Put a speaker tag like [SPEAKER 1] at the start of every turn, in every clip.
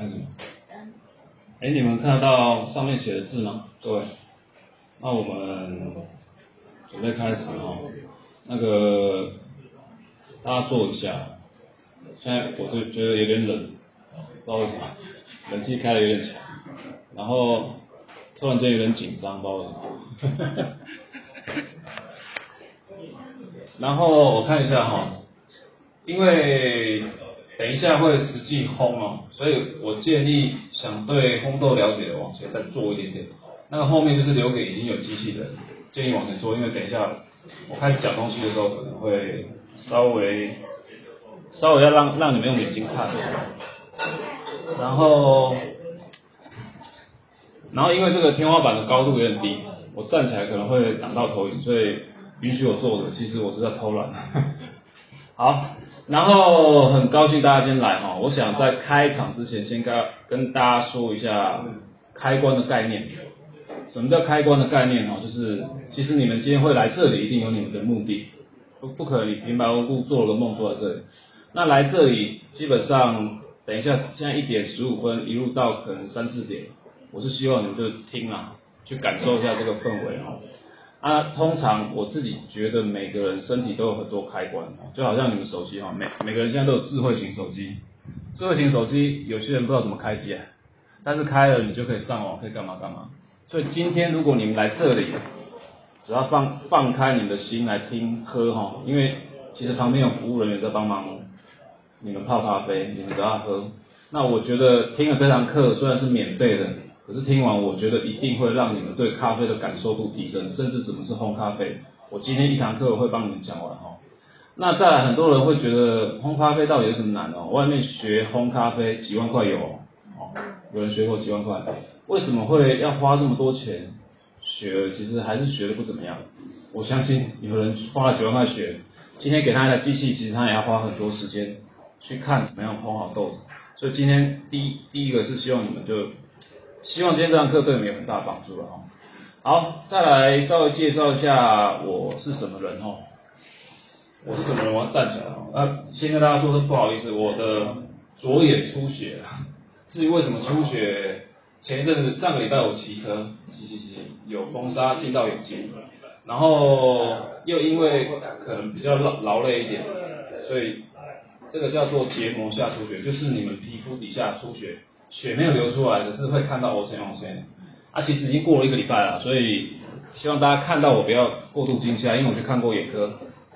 [SPEAKER 1] 看什么？哎，你们看得到上面写的字吗？各位，那我们准备开始哦。那个大家坐一下。现在我就觉得有点冷，不知道为什么，冷气开的有点强，然后突然间有点紧张，不知道为什么。然后我看一下哈，因为等一下会实际烘哦，所以我建议想对烘豆了解的往前再做一点点。那个后面就是留给已经有机器的，建议往前做，因为等一下我开始讲东西的时候可能会稍微稍微要让让你们用眼睛看，然后然后因为这个天花板的高度有点低，我站起来可能会挡到投影，所以。允许我做的，其实我是在偷懒。好，然后很高兴大家今天来哈。我想在开场之前，先跟跟大家说一下开关的概念。什么叫开关的概念哈？就是其实你们今天会来这里，一定有你们的目的，不不可能平白无故做了个梦坐在这里。那来这里基本上，等一下现在一点十五分，一路到可能三四点，我是希望你们就听啊，去感受一下这个氛围哈。啊，通常我自己觉得每个人身体都有很多开关，就好像你们手机哈，每每个人现在都有智慧型手机，智慧型手机有些人不知道怎么开机啊，但是开了你就可以上网，可以干嘛干嘛。所以今天如果你们来这里，只要放放开你们的心来听喝哈，因为其实旁边有服务人员在帮忙你们泡咖啡，你们都要喝。那我觉得听了这堂课虽然是免费的。可是听完，我觉得一定会让你们对咖啡的感受度提升，甚至什么是烘咖啡。我今天一堂课会帮你们讲完哦。那再来，很多人会觉得烘咖啡到底有什么难哦？外面学烘咖啡几万块有哦，有人学过几万块，为什么会要花这么多钱学？其实还是学的不怎么样。我相信有人花了几万块学，今天给他一台机器，其实他也要花很多时间去看怎么样烘好豆子。所以今天第一第一个是希望你们就。希望今天这堂课对你们有很大帮助了哈。好，再来稍微介绍一下我是什么人哈。我是什么人？我要站起来哦。那先跟大家说声不好意思，我的左眼出血了。至于为什么出血，前一阵子上个礼拜我骑车骑骑骑，有风沙进到眼睛，然后又因为可能比较劳劳累一点，所以这个叫做结膜下出血，就是你们皮肤底下出血。血没有流出来，只是会看到我前往前。啊，其实已经过了一个礼拜了，所以希望大家看到我不要过度惊吓，因为我去看过眼科，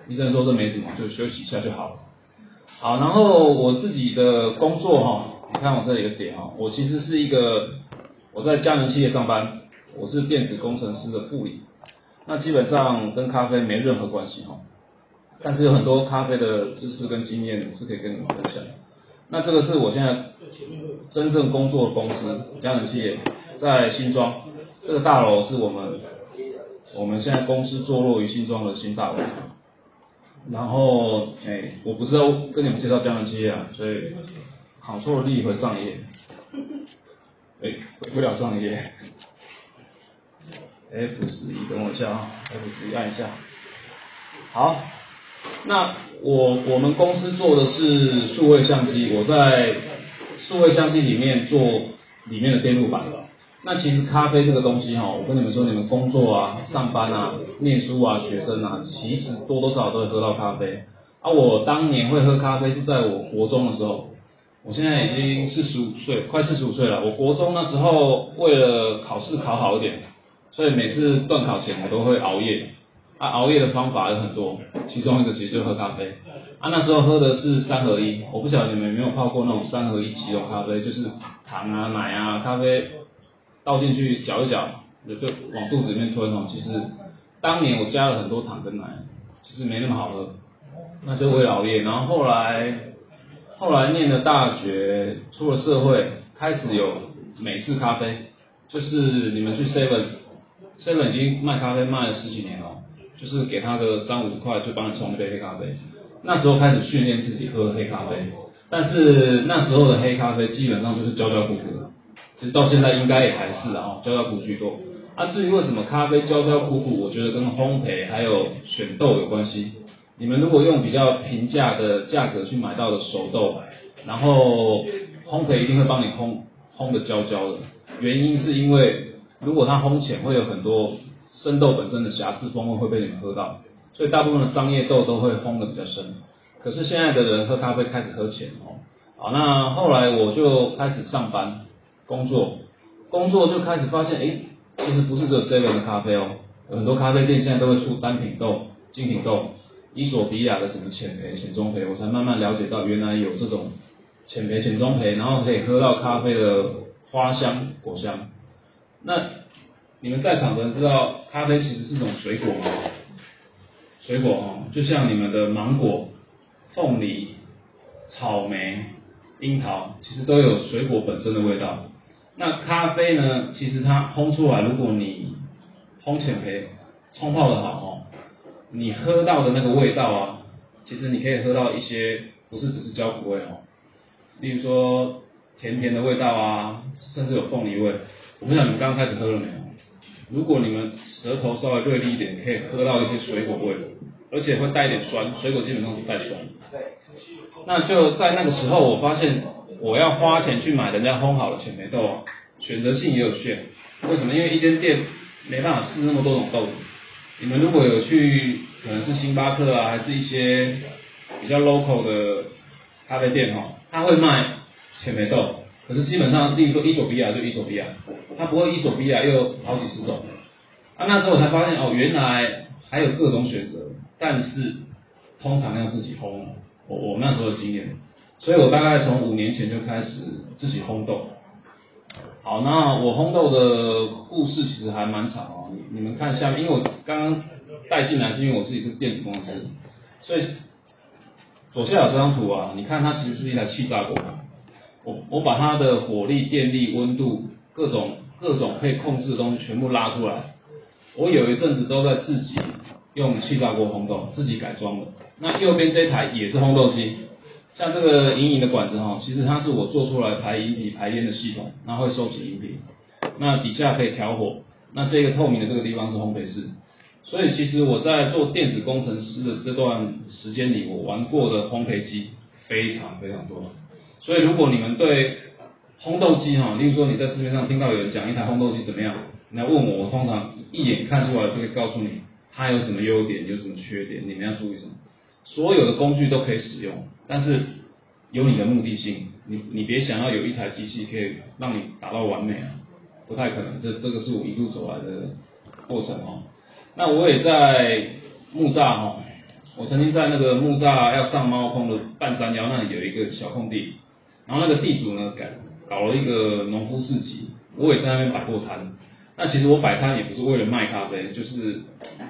[SPEAKER 1] 医生说这没什么，就休息一下就好了。好，然后我自己的工作哈，你看我这里有点哈，我其实是一个我在佳能企业上班，我是电子工程师的副理，那基本上跟咖啡没任何关系哈，但是有很多咖啡的知识跟经验是可以跟你们分享。那这个是我现在真正工作的公司，佳能企业在新庄，这个大楼是我们我们现在公司坐落于新庄的新大楼。然后，哎，我不是要跟你们介绍佳能企业啊，所以好错了，立回上一页，哎，回不了上一页，F 十一，等我一下啊，F 十一按一下，好。那我我们公司做的是数位相机，我在数位相机里面做里面的电路板。那其实咖啡这个东西哈，我跟你们说，你们工作啊、上班啊、念书啊、学生啊，其实多多少少都会喝到咖啡。啊，我当年会喝咖啡是在我国中的时候，我现在已经四十五岁，快四十五岁了。我国中那时候为了考试考好一点，所以每次断考前我都会熬夜。啊，熬夜的方法有很多，其中一个其实就喝咖啡。啊，那时候喝的是三合一，我不晓得你们有没有泡过那种三合一即溶咖啡，就是糖啊、奶啊、咖啡倒进去搅一搅，就就往肚子里面吞哦。其实当年我加了很多糖跟奶，其实没那么好喝，那就为熬夜。然后后来后来念了大学，出了社会，开始有美式咖啡，就是你们去 seven，seven 已经卖咖啡卖了十几年了。就是给他个三五十块，就帮你冲一杯黑咖啡。那时候开始训练自己喝黑咖啡，但是那时候的黑咖啡基本上就是焦焦苦苦的，其实到现在应该也还是啊，焦焦苦居多。啊，至于为什么咖啡焦焦苦苦，我觉得跟烘焙还有选豆有关系。你们如果用比较平价的价格去买到的熟豆，然后烘焙一定会帮你烘烘的焦焦的，原因是因为如果它烘浅，会有很多生豆本身的瑕疵风味会被你们喝到，所以大部分的商业豆都会烘的比较深。可是现在的人喝咖啡开始喝浅哦，好，那后来我就开始上班工作，工作就开始发现，哎，其实不是只有 seven 的咖啡哦，有很多咖啡店现在都会出单品豆、精品豆。伊索比亚的什么浅焙、浅中焙，我才慢慢了解到原来有这种浅焙、浅中焙，然后可以喝到咖啡的花香、果香。那你们在场的人知道咖啡其实是种水果吗？水果哦，就像你们的芒果、凤梨、草莓、樱桃，其实都有水果本身的味道。那咖啡呢？其实它烘出来，如果你烘浅焙、冲泡的好。你喝到的那个味道啊，其实你可以喝到一些不是只是焦苦味哦，例如说甜甜的味道啊，甚至有凤梨味。我不知道你们刚开始喝了没有？如果你们舌头稍微锐利一点，可以喝到一些水果味，而且会带一点酸，水果基本上不带酸。那就在那个时候，我发现我要花钱去买人家烘好的浅焙豆啊，选择性也有限。为什么？因为一间店没办法试那么多种豆子。你们如果有去，可能是星巴克啊，还是一些比较 local 的咖啡店哈，他会卖浅焙豆，可是基本上，例如说伊索比亚就伊索比亚，他不会伊索比亚又有好几十种。啊，那时候我才发现哦，原来还有各种选择，但是通常要自己烘。我我那时候的经验，所以我大概从五年前就开始自己烘豆。好，那我烘豆的故事其实还蛮长哦。你你们看下面，因为我刚刚带进来是因为我自己是电子公司，所以左下角这张图啊，你看它其实是一台气炸锅。我我把它的火力、电力、温度各种各种可以控制的东西全部拉出来。我有一阵子都在自己用气炸锅烘豆，自己改装的。那右边这台也是烘豆机。像这个隐隐的管子哈，其实它是我做出来排饮体排烟的系统，那会收集饮品，那底下可以调火，那这个透明的这个地方是烘焙室，所以其实我在做电子工程师的这段时间里，我玩过的烘焙机非常非常多，所以如果你们对烘豆机哈，例如说你在市面上听到有人讲一台烘豆机怎么样，你要问我，我通常一眼看出来就会告诉你它有什么优点，有什么缺点，你们要注意什么，所有的工具都可以使用。但是有你的目的性，你你别想要有一台机器可以让你达到完美啊，不太可能。这这个是我一路走来的过程哦。那我也在木栅哈，我曾经在那个木栅要上猫空的半山腰那里有一个小空地，然后那个地主呢搞搞了一个农夫市集，我也在那边摆过摊。那其实我摆摊也不是为了卖咖啡，就是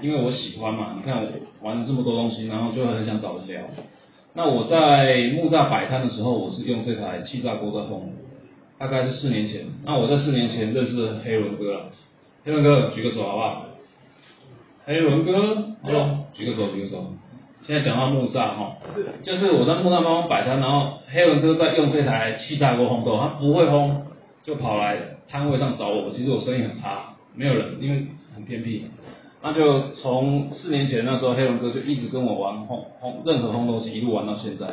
[SPEAKER 1] 因为我喜欢嘛。你看我玩了这么多东西，然后就很想找人聊。那我在木栅摆摊的时候，我是用这台气炸锅在烘，大概是四年前。那我在四年前认识黑伦哥了，黑伦哥举个手好不好？黑伦哥，好，举个手，举个手。现在讲到木栅哈，就是我在木栅帮我摆摊，然后黑文哥在用这台气炸锅烘豆，他不会烘，就跑来摊位上找我。其实我生意很差，没有人，因为很偏僻。那就从四年前那时候，黑文哥就一直跟我玩烘烘任何烘豆机，一路玩到现在。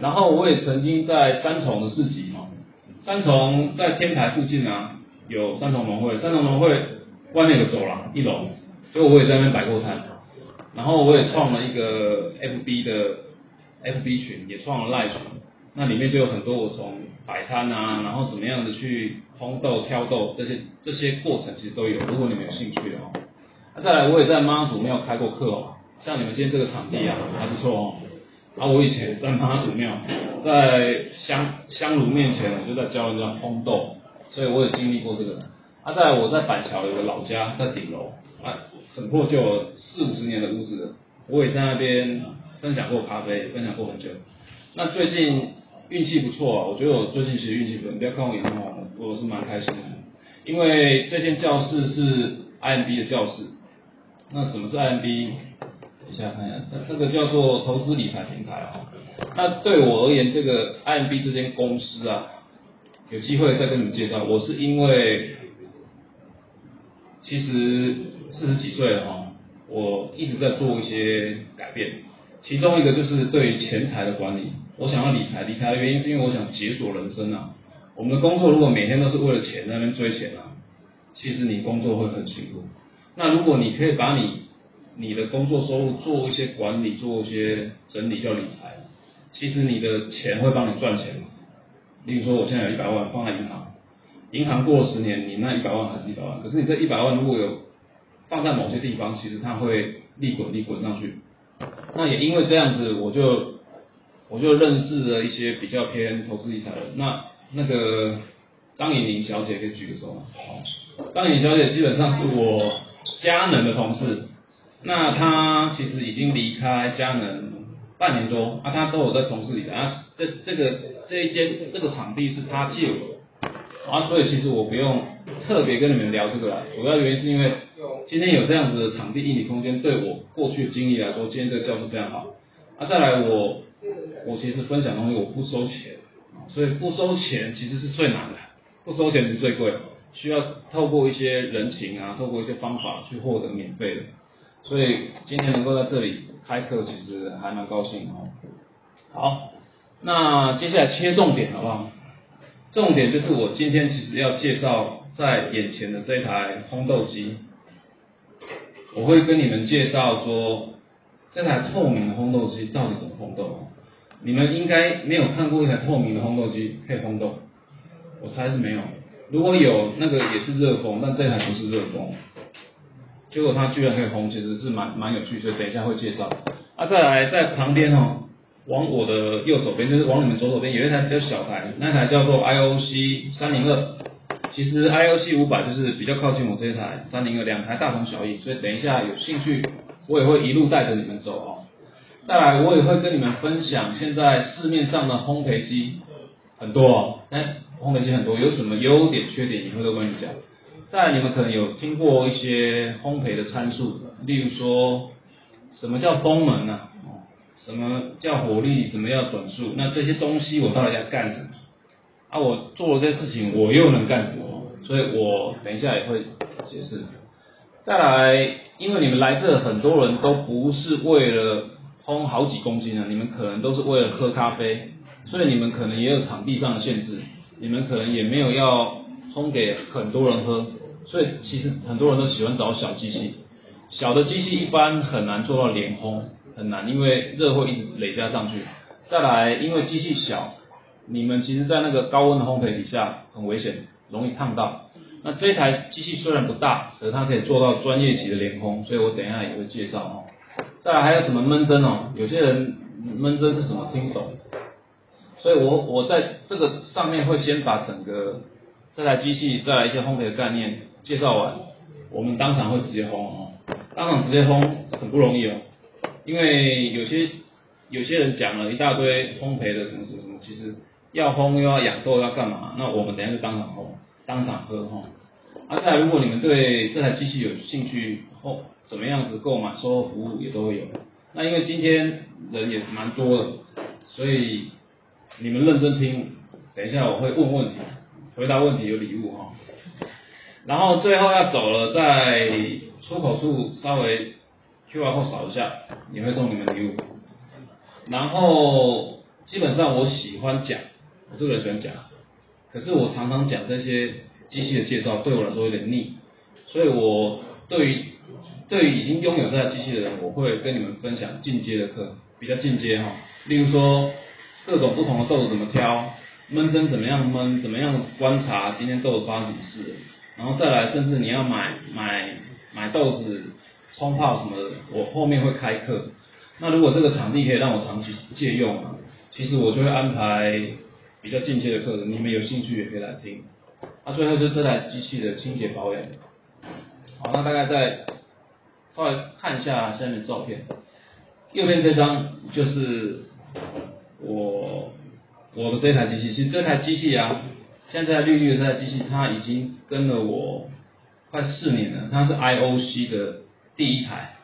[SPEAKER 1] 然后我也曾经在三重的市集哈，三重在天台附近啊，有三重农会，三重农会外面有走廊，一楼，所以我也在那边摆过摊。然后我也创了一个 FB 的 FB 群，也创了赖群，那里面就有很多我从摆摊啊，然后怎么样的去烘豆、挑豆这些这些过程其实都有，如果你们有兴趣的话。那再来，我也在妈祖庙开过课哦，像你们今天这个场地啊，还不错哦。啊，我以前在妈祖庙，在香香炉面前，我就在教人家烘豆，所以我也经历过这个。啊，在我在板桥有个老家，在顶楼，很破旧，四五十年的屋子，我也在那边分享过咖啡，分享过很久。那最近运气不错啊，我觉得我最近其实运气不错，不要看我眼红，我是蛮开心的，因为这间教室是 IMB 的教室。那什么是 IMB？等一下看一下，这个叫做投资理财平台啊。那对我而言，这个 IMB 这间公司啊，有机会再跟你们介绍。我是因为其实四十几岁了哈，我一直在做一些改变，其中一个就是对于钱财的管理。我想要理财，理财的原因是因为我想解锁人生啊。我们的工作如果每天都是为了钱在那边追钱啊，其实你工作会很辛苦。那如果你可以把你你的工作收入做一些管理，做一些整理叫理财，其实你的钱会帮你赚钱。例如说，我现在有一百万放在银行，银行过了十年，你那一百万还是一百万。可是你这一百万如果有放在某些地方，其实它会利滚利滚上去。那也因为这样子，我就我就认识了一些比较偏投资理财的。那那个张颖玲小姐可以举个手吗？好，张颖玲小姐基本上是我佳能的同事。那她其实已经离开佳能半年多，啊，她都有在从事理财。啊，这这个这一间这个场地是她借我，啊，所以其实我不用特别跟你们聊这个啦。主要原因是因为今天有这样子的场地、硬体空间，对我过去的经历来说，今天这个教室非常好。啊，再来我我其实分享东西我不收钱，所以不收钱其实是最难的，不收钱是最贵，需要透过一些人情啊，透过一些方法去获得免费的。所以今天能够在这里开课，其实还蛮高兴哦。好，那接下来切重点好不好？重点就是我今天其实要介绍在眼前的这台烘豆机，我会跟你们介绍说这台透明的烘豆机到底怎么烘豆。你们应该没有看过一台透明的烘豆机可以烘豆，我猜是没有。如果有，那个也是热风，但这台不是热风。结果它居然可以烘，其实是蛮蛮有趣，所以等一下会介绍。啊，再来在旁边哦，往我的右手边，就是往你们左手边有一台比较小台，那台叫做 IOC 三零二。其实 IOC 五百就是比较靠近我这一台三零二，两台大同小异，所以等一下有兴趣，我也会一路带着你们走哦。再来，我也会跟你们分享现在市面上的烘焙机很多哦，哎，烘焙机很多，有什么优点缺点，也会都跟你讲。再来你们可能有听过一些烘焙的参数，例如说什么叫风门啊，什么叫火力，什么叫转速，那这些东西我到底要干什么？啊，我做了这些事情，我又能干什么？所以我等一下也会解释。再来，因为你们来这很多人都不是为了烘好几公斤啊，你们可能都是为了喝咖啡，所以你们可能也有场地上的限制，你们可能也没有要烘给很多人喝。所以其实很多人都喜欢找小机器，小的机器一般很难做到连烘，很难，因为热会一直累加上去。再来，因为机器小，你们其实在那个高温的烘焙底下很危险，容易烫到。那这台机器虽然不大，可是它可以做到专业级的连烘，所以我等一下也会介绍哦。再来还有什么焖蒸哦？有些人焖蒸是什么听不懂，所以我我在这个上面会先把整个这台机器再来一些烘焙的概念。介绍完，我们当场会直接烘哦，当场直接烘很不容易哦，因为有些有些人讲了一大堆烘焙的什么什么什么，其实要烘又要养豆要干嘛？那我们等下就当场烘，当场喝哈。啊，再来，如果你们对这台机器有兴趣，后怎么样子购买售后服务也都会有。那因为今天人也蛮多的，所以你们认真听，等一下我会问问题，回答问题有礼物哈。然后最后要走了，在出口处稍微 QR code 扫一下，也会送你们礼物。然后基本上我喜欢讲，我这个人喜欢讲，可是我常常讲这些机器的介绍，对我来说有点腻，所以我对于对于已经拥有这台机器的人，我会跟你们分享进阶的课，比较进阶哈。例如说各种不同的豆子怎么挑，焖蒸怎么样焖，怎么样观察今天豆子发生什么事。然后再来，甚至你要买买买豆子冲泡什么的，我后面会开课。那如果这个场地可以让我长期借用啊，其实我就会安排比较进阶的课程，你们有兴趣也可以来听。那最后就是这台机器的清洁保养。好，那大概再稍微看一下下面照片，右边这张就是我我的这台机器，其实这台机器啊。现在绿绿的这台机器，它已经跟了我快四年了。它是 IOC 的第一台，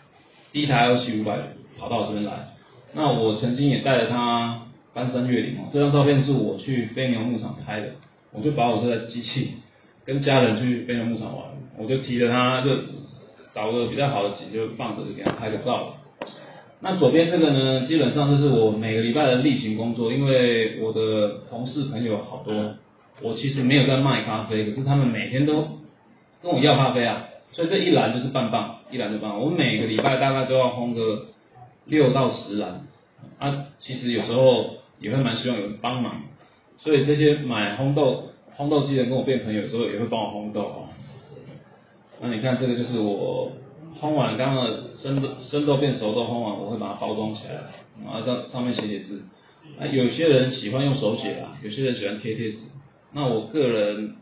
[SPEAKER 1] 第一台 IOC 五百跑到我这边来。那我曾经也带着它翻山越岭哦。这张照片是我去飞牛牧场拍的，我就把我这台机器跟家人去飞牛牧场玩，我就提着它，就找个比较好的景就放着，就给它拍个照。那左边这个呢，基本上就是我每个礼拜的例行工作，因为我的同事朋友好多，我其实没有在卖咖啡，可是他们每天都跟我要咖啡啊，所以这一篮就是半磅，一篮就半磅，我每个礼拜大概都要烘个六到十篮，啊，其实有时候也会蛮希望有人帮忙，所以这些买烘豆烘豆机的人跟我变朋友，有时候也会帮我烘豆哦。那你看这个就是我。烘完刚刚生豆生豆变熟豆烘完，我会把它包装起来，然后在上面写写字。那，有些人喜欢用手写啊，有些人喜欢贴贴纸。那我个人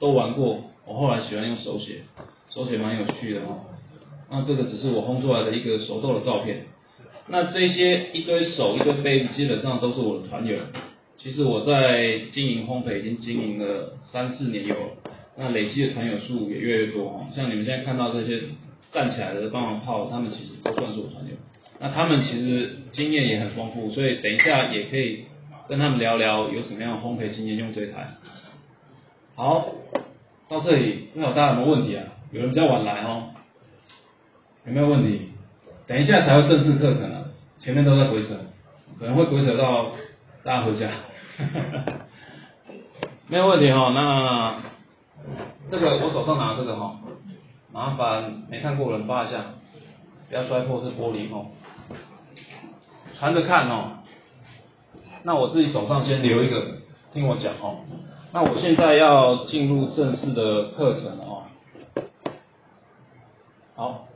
[SPEAKER 1] 都玩过，我后来喜欢用手写，手写蛮有趣的哦。那这个只是我烘出来的一个熟豆的照片。那这些一堆手一堆杯子，基本上都是我的团友。其实我在经营烘焙已经经营了三四年有，那累积的团友数也越来越多哦。像你们现在看到这些。站起来的帮忙泡，他们其实都算是我团友。那他们其实经验也很丰富，所以等一下也可以跟他们聊聊有什么样的烘焙经验用这台。好，到这里不知道大家有没有问题啊？有人比较晚来哦，有没有问题？等一下才会正式课程啊，前面都在鬼扯，可能会鬼扯到大家回家。没有问题哈，那这个我手上拿这个哈。麻烦没看过人发一下，不要摔破这玻璃哦。传着看哦。那我自己手上先留一个，听我讲哦。那我现在要进入正式的课程哦。好，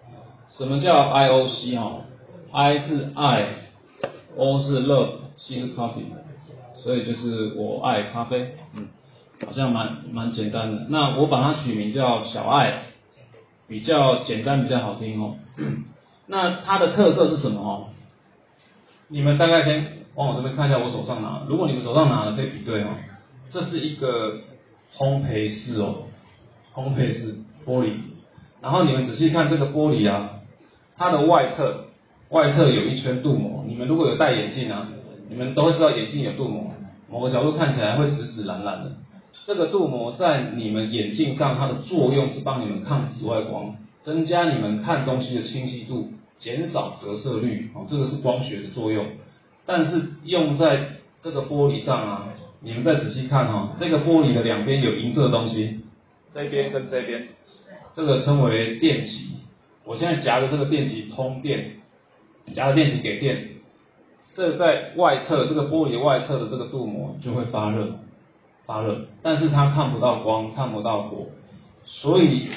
[SPEAKER 1] 什么叫 I O C 哈？I 是爱，O 是 love，C 是 coffee，所以就是我爱咖啡，嗯，好像蛮蛮简单的。那我把它取名叫小爱。比较简单，比较好听哦。那它的特色是什么哦？你们大概先往我这边看一下，我手上拿。如果你们手上拿的可以比对哦。这是一个烘焙室哦，烘焙室玻璃。然后你们仔细看这个玻璃啊，它的外侧外侧有一圈镀膜。你们如果有戴眼镜啊，你们都会知道眼镜有镀膜，某个角度看起来会紫紫蓝蓝的。这个镀膜在你们眼镜上，它的作用是帮你们抗紫外光，增加你们看东西的清晰度，减少折射率，哦，这个是光学的作用。但是用在这个玻璃上啊，你们再仔细看哈，这个玻璃的两边有银色的东西，这边跟这边，这个称为电极。我现在夹的这个电极通电，夹的电池给电，这在外侧这个玻璃外侧的这个镀膜就会发热。发热，但是它看不到光，看不到火，所以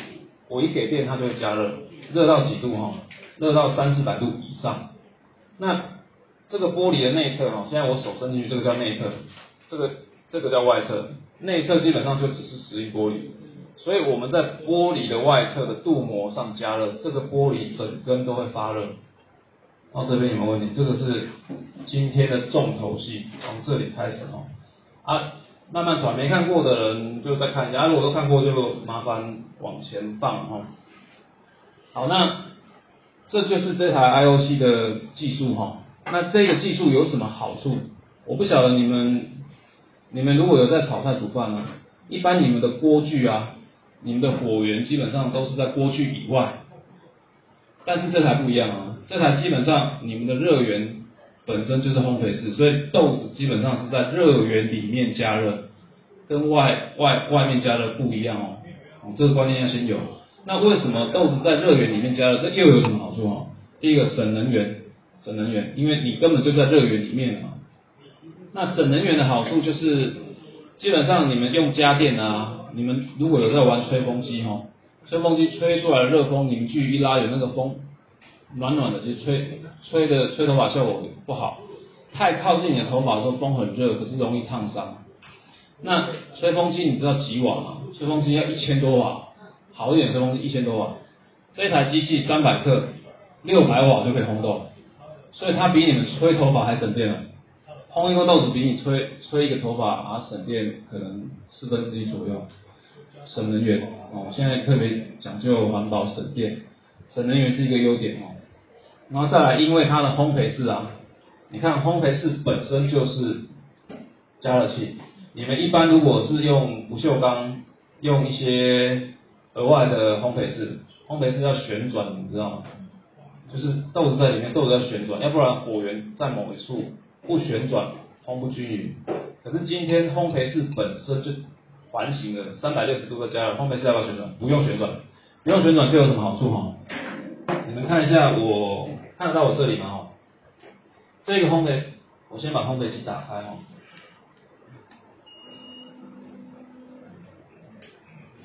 [SPEAKER 1] 我一给电它就会加热，热到几度哈？热到三四百度以上。那这个玻璃的内侧哈，现在我手伸进去，这个叫内侧，这个这个叫外侧，内侧基本上就只是石英玻璃，所以我们在玻璃的外侧的镀膜上加热，这个玻璃整根都会发热。到这边有没有问题？这个是今天的重头戏，从这里开始哦，啊。慢慢转，没看过的人就再看一下，啊如果都看过就麻烦往前放哦。好，那这就是这台 I O C 的技术哈。那这个技术有什么好处？我不晓得你们，你们如果有在炒菜煮饭呢，一般你们的锅具啊，你们的火源基本上都是在锅具以外，但是这台不一样啊，这台基本上你们的热源。本身就是烘焙室，所以豆子基本上是在热源里面加热，跟外外外面加热不一样哦。哦，这个观念要先有。那为什么豆子在热源里面加热，这又有什么好处哦？第一个省能源，省能源，因为你根本就在热源里面嘛。那省能源的好处就是，基本上你们用家电啊，你们如果有在玩吹风机哈，吹风机吹出来的热风凝聚一拉，有那个风。暖暖的，就吹吹的吹头发效果不好，太靠近你的头发的时候风很热，可是容易烫伤。那吹风机你知道几瓦吗？吹风机要一千多瓦，好一点吹风机一千多瓦，这台机器三百克，六百瓦就可以烘豆，所以它比你们吹头发还省电了。烘一个豆子比你吹吹一个头发啊省电可能四分之一左右，省能源哦。现在特别讲究环保省电，省能源是一个优点哦。然后再来，因为它的烘焙室啊，你看烘焙室本身就是加热器。你们一般如果是用不锈钢，用一些额外的烘焙室，烘焙室要旋转，你知道吗？就是豆子在里面，豆子要旋转，要不然火源在某一处不旋转，烘不均匀。可是今天烘焙室本身就环形的，三百六十度的加热，烘焙室要不要旋转？不用旋转，不用旋转就有什么好处哈？你们看一下，我看得到我这里吗？哦，这个烘焙，我先把烘焙机打开哦。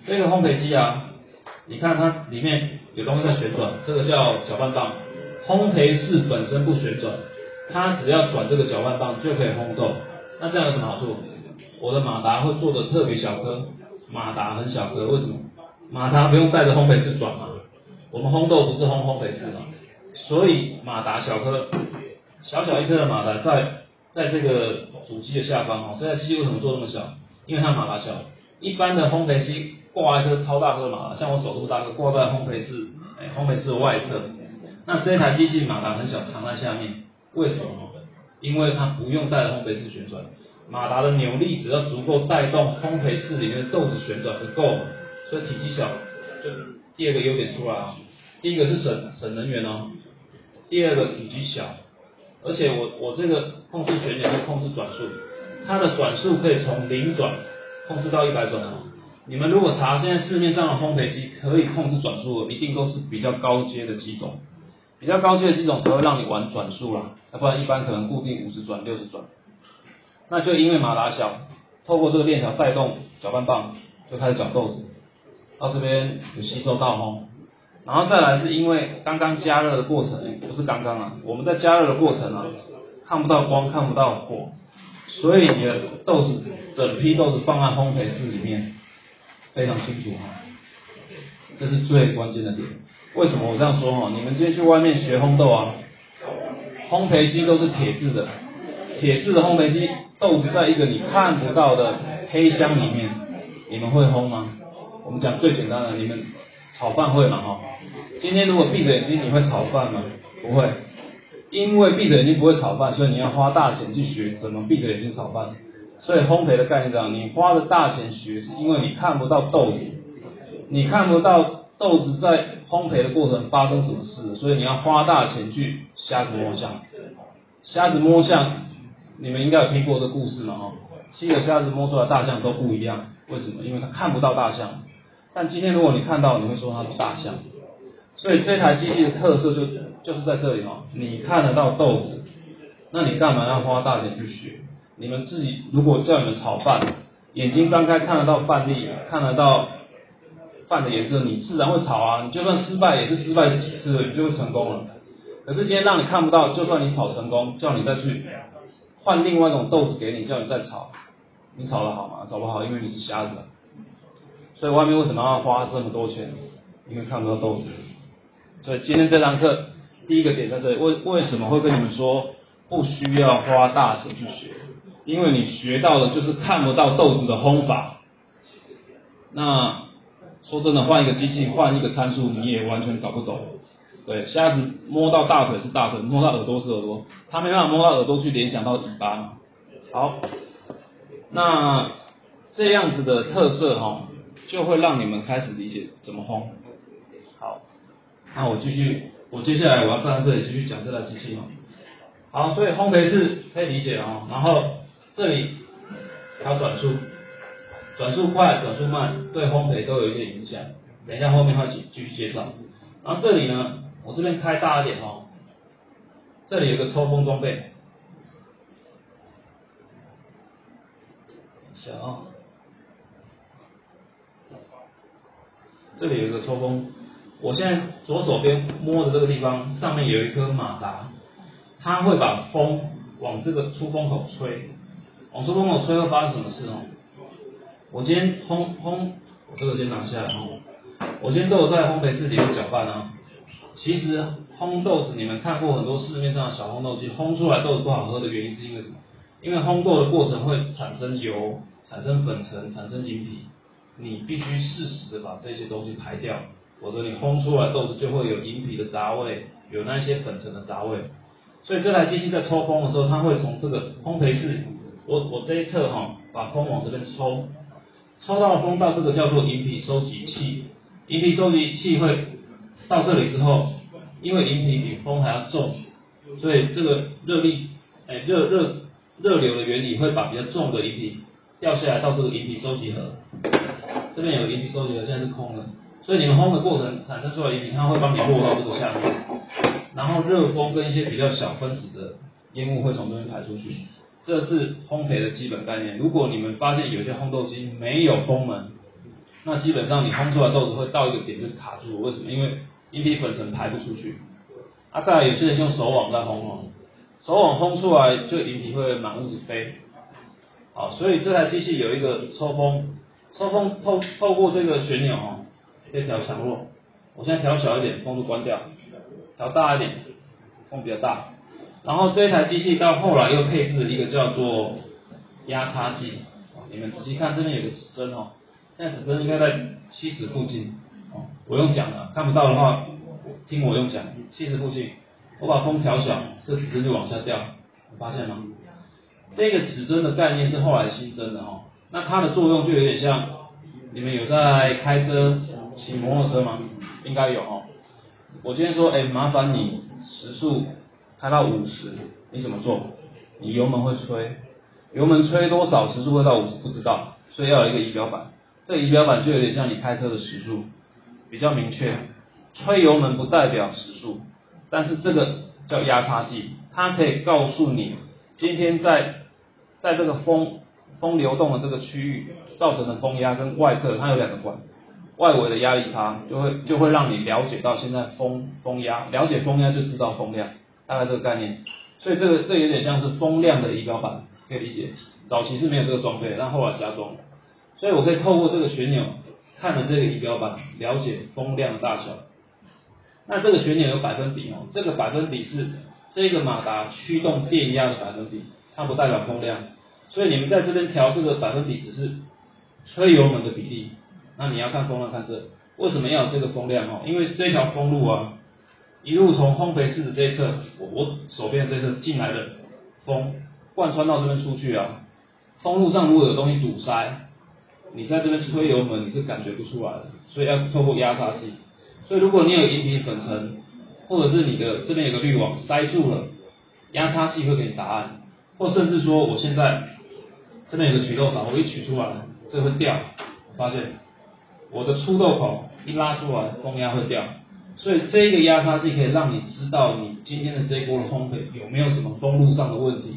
[SPEAKER 1] 这个烘焙机啊，你看它里面有东西在旋转，这个叫搅拌棒。烘焙室本身不旋转，它只要转这个搅拌棒就可以烘豆。那这样有什么好处？我的马达会做的特别小颗，马达很小颗，为什么？马达不用带着烘焙室转嘛。我们烘豆不是烘烘焙室嘛，所以马达小颗，小小一颗的马达在在这个主机的下方哦。这台机器为什么做那么小？因为它马达小。一般的烘焙机挂一颗超大颗的马达，像我手这么大个挂在烘焙室，哎，烘焙室的外侧。那这台机器马达很小，藏在下面，为什么？因为它不用带着烘焙室旋转，马达的扭力只要足够带动烘焙室里面的豆子旋转就够了，所以体积小。就第二个优点出来啊，第一个是省省能源哦，第二个体积小，而且我我这个控制旋钮是控制转速，它的转速可以从零转控制到一百转哦。你们如果查现在市面上的烘焙机可以控制转速的，一定都是比较高阶的机种。比较高阶的机种才会让你玩转速啦，要不然一般可能固定五十转、六十转。那就因为马达小，透过这个链条带动搅拌棒就开始搅豆子，到这边有吸收到哦，然后再来是因为刚刚加热的过程，不是刚刚啊，我们在加热的过程啊，看不到光，看不到火，所以你的豆子整批豆子放在烘焙室里面非常清楚哈，这是最关键的点。为什么我这样说哈？你们今天去外面学烘豆啊，烘焙机都是铁制的，铁制的烘焙机，豆子在一个你看不到的黑箱里面，你们会烘吗？我们讲最简单的，你们炒饭会吗？哈，今天如果闭着眼睛，你会炒饭吗？不会，因为闭着眼睛不会炒饭，所以你要花大钱去学怎么闭着眼睛炒饭。所以烘焙的概念这样，你花的大钱学，是因为你看不到豆子，你看不到。豆子在烘焙的过程发生什么事，所以你要花大钱去瞎子摸象。瞎子摸象，你们应该有听过这故事嘛？哈，七个瞎子摸出来大象都不一样，为什么？因为他看不到大象。但今天如果你看到，你会说它是大象。所以这台机器的特色就就是在这里哈，你看得到豆子，那你干嘛要花大钱去学？你们自己如果叫你们炒饭，眼睛张开看得到饭粒，看得到。饭的颜色，你自然会炒啊！你就算失败，也是失败几次，你就会成功了。可是今天让你看不到，就算你炒成功，叫你再去换另外一种豆子给你，叫你再炒，你炒的好吗？炒不好，因为你是瞎子。所以外面为什么要花这么多钱？因为看不到豆子。所以今天这堂课第一个点在这里，为为什么会跟你们说不需要花大钱去学？因为你学到的就是看不到豆子的烘法。那。说真的，换一个机器，换一个参数，你也完全搞不懂。对，瞎子摸到大腿是大腿，摸到耳朵是耳朵，他没办法摸到耳朵去联想到尾巴。好，那这样子的特色哈，就会让你们开始理解怎么烘。那我继续，我接下来我要站在这里继续讲这台机器哦。好，所以烘焙是可以理解哦，然后这里还有转速。转速快、转速慢对烘焙都有一些影响，等一下后面会继继续介绍。然后这里呢，我这边开大一点哦，这里有个抽风装备，一下啊，这里有个抽风，我现在左手边摸的这个地方上面有一颗马达，它会把风往这个出风口吹，往出风口吹会发生什么事哦？我今天烘烘，我这个先拿下来哦。我今天都有在烘焙室里面搅拌啊。其实烘豆子，你们看过很多市面上的小烘豆机，烘出来豆子不好喝的原因是因为什么？因为烘豆的过程会产生油、产生粉尘、产生银皮，你必须适时的把这些东西排掉，否则你烘出来豆子就会有银皮的杂味，有那些粉尘的杂味。所以这台机器在抽风的时候，它会从这个烘焙室，我我这一侧哈，把风往这边抽。抽到风到这个叫做银皮收集器，银皮收集器会到这里之后，因为饮品比风还要重，所以这个热力，哎，热热热流的原理会把比较重的银皮掉下来到这个饮品收集盒。这边有饮品收集盒，现在是空的，所以你们烘的过程产生出来饮品，它会帮你落到这个下面，然后热风跟一些比较小分子的烟雾会从这边排出去。这是烘焙的基本概念。如果你们发现有些烘豆机没有风门，那基本上你烘出来豆子会到一个点就是卡住。为什么？因为饮品粉尘排不出去。啊，再来有些人用手网在烘哦，手网烘出来就饮品会满屋子飞。好，所以这台机器有一个抽风，抽风透透过这个旋钮哦，可以调强弱。我现在调小一点，风就关掉；调大一点，风比较大。然后这一台机器到后来又配置了一个叫做压差计，你们仔细看这边有个指针哦，现在指针应该在七十附近哦，我用讲的，看不到的话听我用讲，七十附近，我把风调小，这指针就往下掉，发现吗？这个指针的概念是后来新增的哦，那它的作用就有点像，你们有在开车骑摩托车吗？应该有哦，我今天说，哎，麻烦你时速。开到五十，你怎么做？你油门会吹，油门吹多少时速会到五十不知道，所以要有一个仪表板。这仪表板就有点像你开车的时速，比较明确。吹油门不代表时速，但是这个叫压差计，它可以告诉你今天在在这个风风流动的这个区域造成的风压跟外侧它有两个管，外围的压力差就会就会让你了解到现在风风压，了解风压就知道风量。大概这个概念，所以这个这有点像是风量的仪表板，可以理解。早期是没有这个装备，但后来加装。所以我可以透过这个旋钮看着这个仪表板，了解风量的大小。那这个旋钮有百分比哦，这个百分比是这个马达驱动电压的百分比，它不代表风量。所以你们在这边调这个百分比只是吹油门的比例，那你要看风量看这，为什么要有这个风量哦？因为这条风路啊。一路从烘焙室的这一侧，我我手边的这侧进来的风贯穿到这边出去啊，风路上如果有东西堵塞，你在这边推油门你是感觉不出来的，所以要透过压差计。所以如果你有饮品粉尘，或者是你的这边有个滤网塞住了，压差计会给你答案，或甚至说我现在这边有个取漏勺，我一取出来，这个会掉，发现我的出豆口一拉出来，风压会掉。所以这个压差计可以让你知道你今天的这一锅的烘焙有没有什么风路上的问题，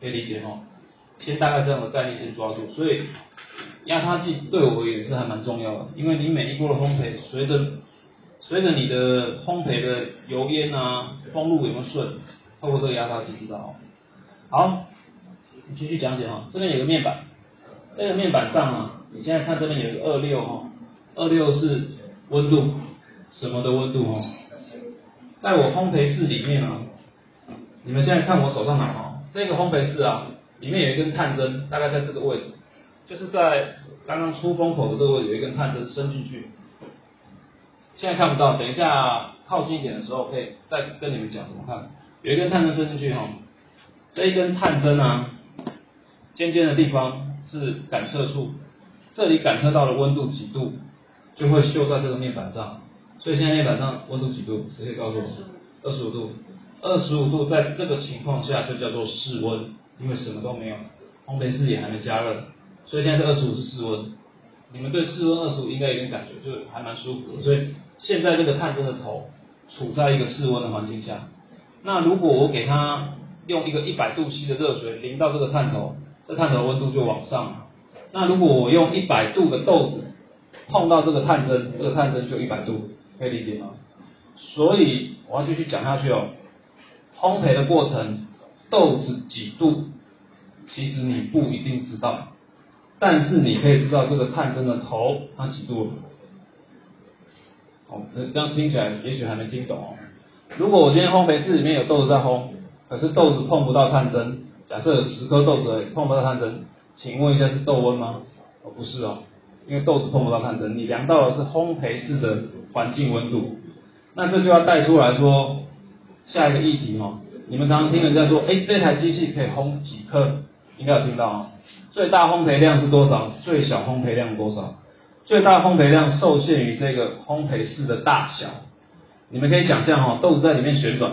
[SPEAKER 1] 可以理解吗？先大概这样的概念先抓住。所以压差计对我而言是还蛮重要的，因为你每一锅的烘焙，随着随着你的烘焙的油烟啊，风路有没有顺，透过这个压差计知道。好，继续讲解哈，这边有个面板，这个面板上啊，你现在看这边有一个二六哈，二六是温度。什么的温度哦？在我烘焙室里面啊，你们现在看我手上拿哦，这个烘焙室啊，里面有一根探针，大概在这个位置，就是在刚刚出风口的这个位置有一根探针伸进去。现在看不到，等一下靠近一点的时候可以再跟你们讲怎么看。有一根探针伸进去哈，这一根探针啊，尖尖的地方是感测处，这里感测到了温度几度，就会锈在这个面板上。所以现在面板上温度几度？谁可以告诉我？二十五度。二十五度在这个情况下就叫做室温，因为什么都没有，烘焙室也还没加热，所以现在是二十五是室温。你们对室温二十五应该有点感觉，就还蛮舒服的。所以现在这个探针的头处在一个室温的环境下。那如果我给它用一个一百度 C 的热水淋到这个探头，这探头温度就往上了。那如果我用一百度的豆子碰到这个探针，这个探针就一百度。可以理解吗？所以我要继续讲下去哦。烘焙的过程，豆子几度，其实你不一定知道，但是你可以知道这个探针的头它几度。哦，那这样听起来也许还没听懂哦。如果我今天烘焙室里面有豆子在烘，可是豆子碰不到探针，假设有十颗豆子碰不到探针，请问一下是豆温吗？哦，不是哦，因为豆子碰不到探针，你量到的是烘焙室的。环境温度，那这就要带出来说下一个议题哦。你们常常听人家说，哎，这台机器可以烘几克？应该有听到哦。最大烘焙量是多少？最小烘焙量多少？最大烘焙量受限于这个烘焙室的大小。你们可以想象哈，豆子在里面旋转。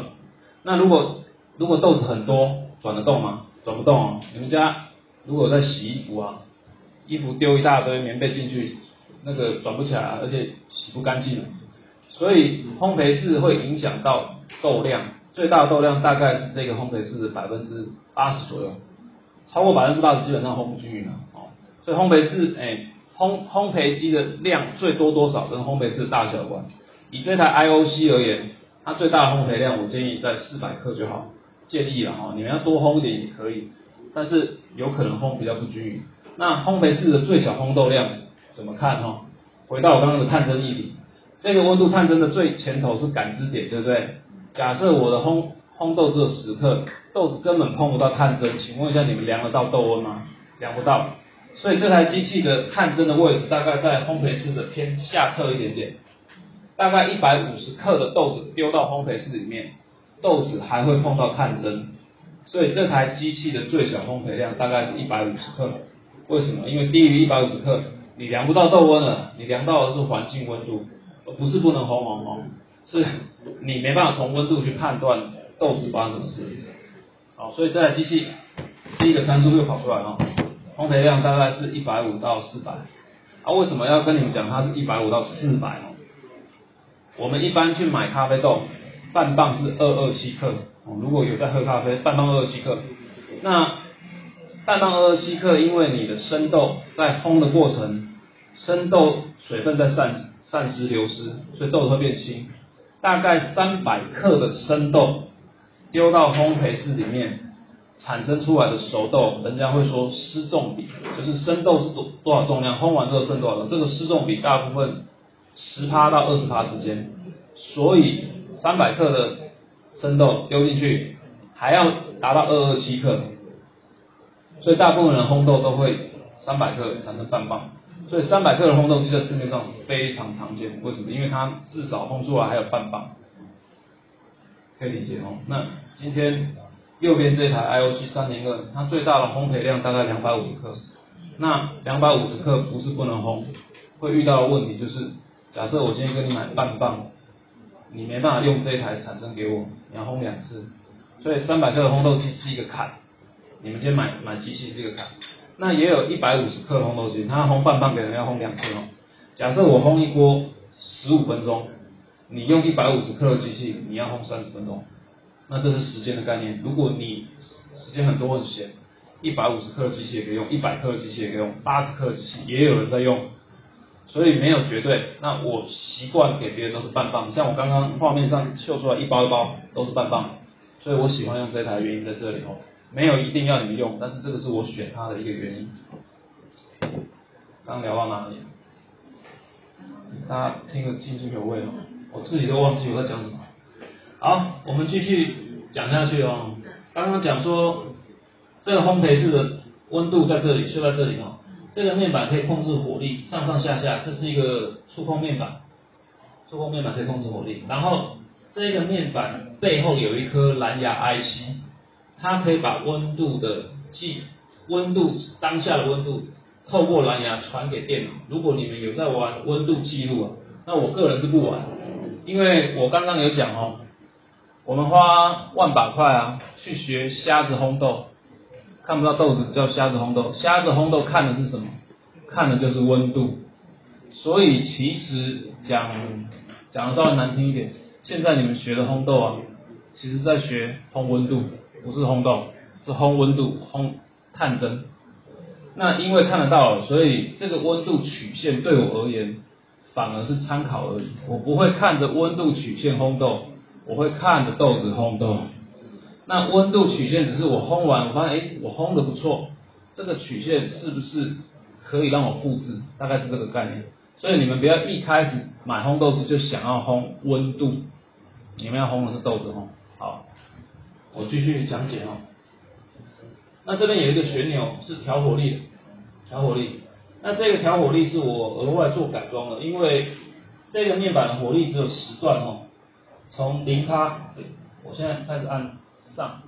[SPEAKER 1] 那如果如果豆子很多，转得动吗？转不动哦。你们家如果在洗衣服啊，衣服丢一大堆棉被进去，那个转不起来，而且洗不干净。所以烘焙室会影响到豆量，最大的豆量大概是这个烘焙室的百分之八十左右，超过百分之八十基本上烘不均匀了哦。所以烘焙室，哎，烘烘焙机的量最多多少跟烘焙室的大小有关。以这台 IOC 而言，它最大的烘焙量我建议在四百克就好，建议了哈，你们要多烘一点也可以，但是有可能烘比较不均匀。那烘焙室的最小烘豆量怎么看哈？回到我刚刚的探针议题。这个温度探针的最前头是感知点，对不对？假设我的烘烘豆只有十克，豆子根本碰不到探针，请问一下，你们量得到豆温吗？量不到。所以这台机器的探针的位置大概在烘焙室的偏下侧一点点，大概一百五十克的豆子丢到烘焙室里面，豆子还会碰到探针。所以这台机器的最小烘焙量大概是一百五十克。为什么？因为低于一百五十克，你量不到豆温了，你量到的是环境温度。而不是不能烘哦哦，是你没办法从温度去判断豆子发生什么事。好，所以这台机器第一个参数又跑出来了，烘焙量大概是一百五到四百。啊，为什么要跟你们讲它是一百五到四百哦？我们一般去买咖啡豆，半磅是二二七克。如果有在喝咖啡，半磅二二七克。那半磅二二七克，因为你的生豆在烘的过程，生豆水分在散。散失流失，所以豆子会变轻。大概三百克的生豆丢到烘焙室里面，产生出来的熟豆，人家会说失重比，就是生豆是多多少重量，烘完之后剩多少，这个失重比大部分十趴到二十趴之间。所以三百克的生豆丢进去，还要达到二二七克，所以大部分人烘豆都会三百克产生半磅。所以三百克的烘豆机在市面上非常常见，为什么？因为它至少烘出来还有半磅，可以理解哦。那今天右边这台 IOC 三零二，它最大的烘焙量大概两百五十克。那两百五十克不是不能烘，会遇到的问题就是，假设我今天跟你买半磅，你没办法用这一台产生给我，你要烘两次。所以三百克的烘豆机是一个坎，你们今天买买机器这个卡。那也有一百五十克烘豆机，它烘半磅给人要烘两次哦。假设我烘一锅十五分钟，你用一百五十克的机器，你要烘三十分钟，那这是时间的概念。如果你时间很多很闲，一百五十克的机器也可以用，一百克的机器也可以用，八十克的机器也有人在用，所以没有绝对。那我习惯给别人都是半磅，像我刚刚画面上秀出来一包一包都是半磅，所以我喜欢用这台原因在这里哦。没有一定要你们用，但是这个是我选它的一个原因。刚聊到哪里？大家听得津津有味哦，我自己都忘记我在讲什么。好，我们继续讲下去哦。刚刚讲说这个烘焙室的温度在这里，就在这里哦。这个面板可以控制火力，上上下下，这是一个触控面板。触控面板可以控制火力，然后这个面板背后有一颗蓝牙 IC。它可以把温度的记温度当下的温度透过蓝牙传给电脑。如果你们有在玩温度记录啊，那我个人是不玩，因为我刚刚有讲哦，我们花万把块啊去学虾子烘豆，看不到豆子叫虾子烘豆，虾子烘豆看的是什么？看的就是温度。所以其实讲讲的稍微难听一点，现在你们学的烘豆啊，其实在学烘温度。不是烘豆，是烘温度、烘探针。那因为看得到，所以这个温度曲线对我而言反而是参考而已。我不会看着温度曲线烘豆，我会看着豆子烘豆。那温度曲线只是我烘完，我发现哎，我烘的不错，这个曲线是不是可以让我复制？大概是这个概念。所以你们不要一开始买烘豆子就想要烘温度，你们要烘的是豆子烘。我继续讲解哦。那这边有一个旋钮是调火力的，调火力。那这个调火力是我额外做改装的，因为这个面板的火力只有十段哦，从零趴，我现在开始按上，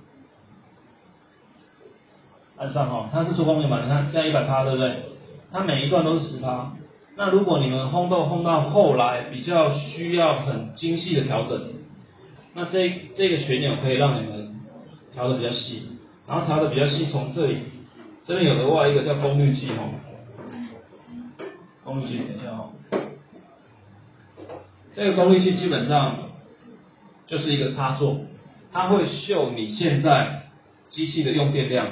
[SPEAKER 1] 按上哦，它是触控面板，你看现在一百趴对不对？它每一段都是十趴，那如果你们烘豆烘到后来比较需要很精细的调整，那这这个旋钮可以让你们调的比较细，然后调的比较细，从这里这边有额外一个叫功率计哦，功率计等一下哦，这个功率计基本上就是一个插座，它会秀你现在机器的用电量。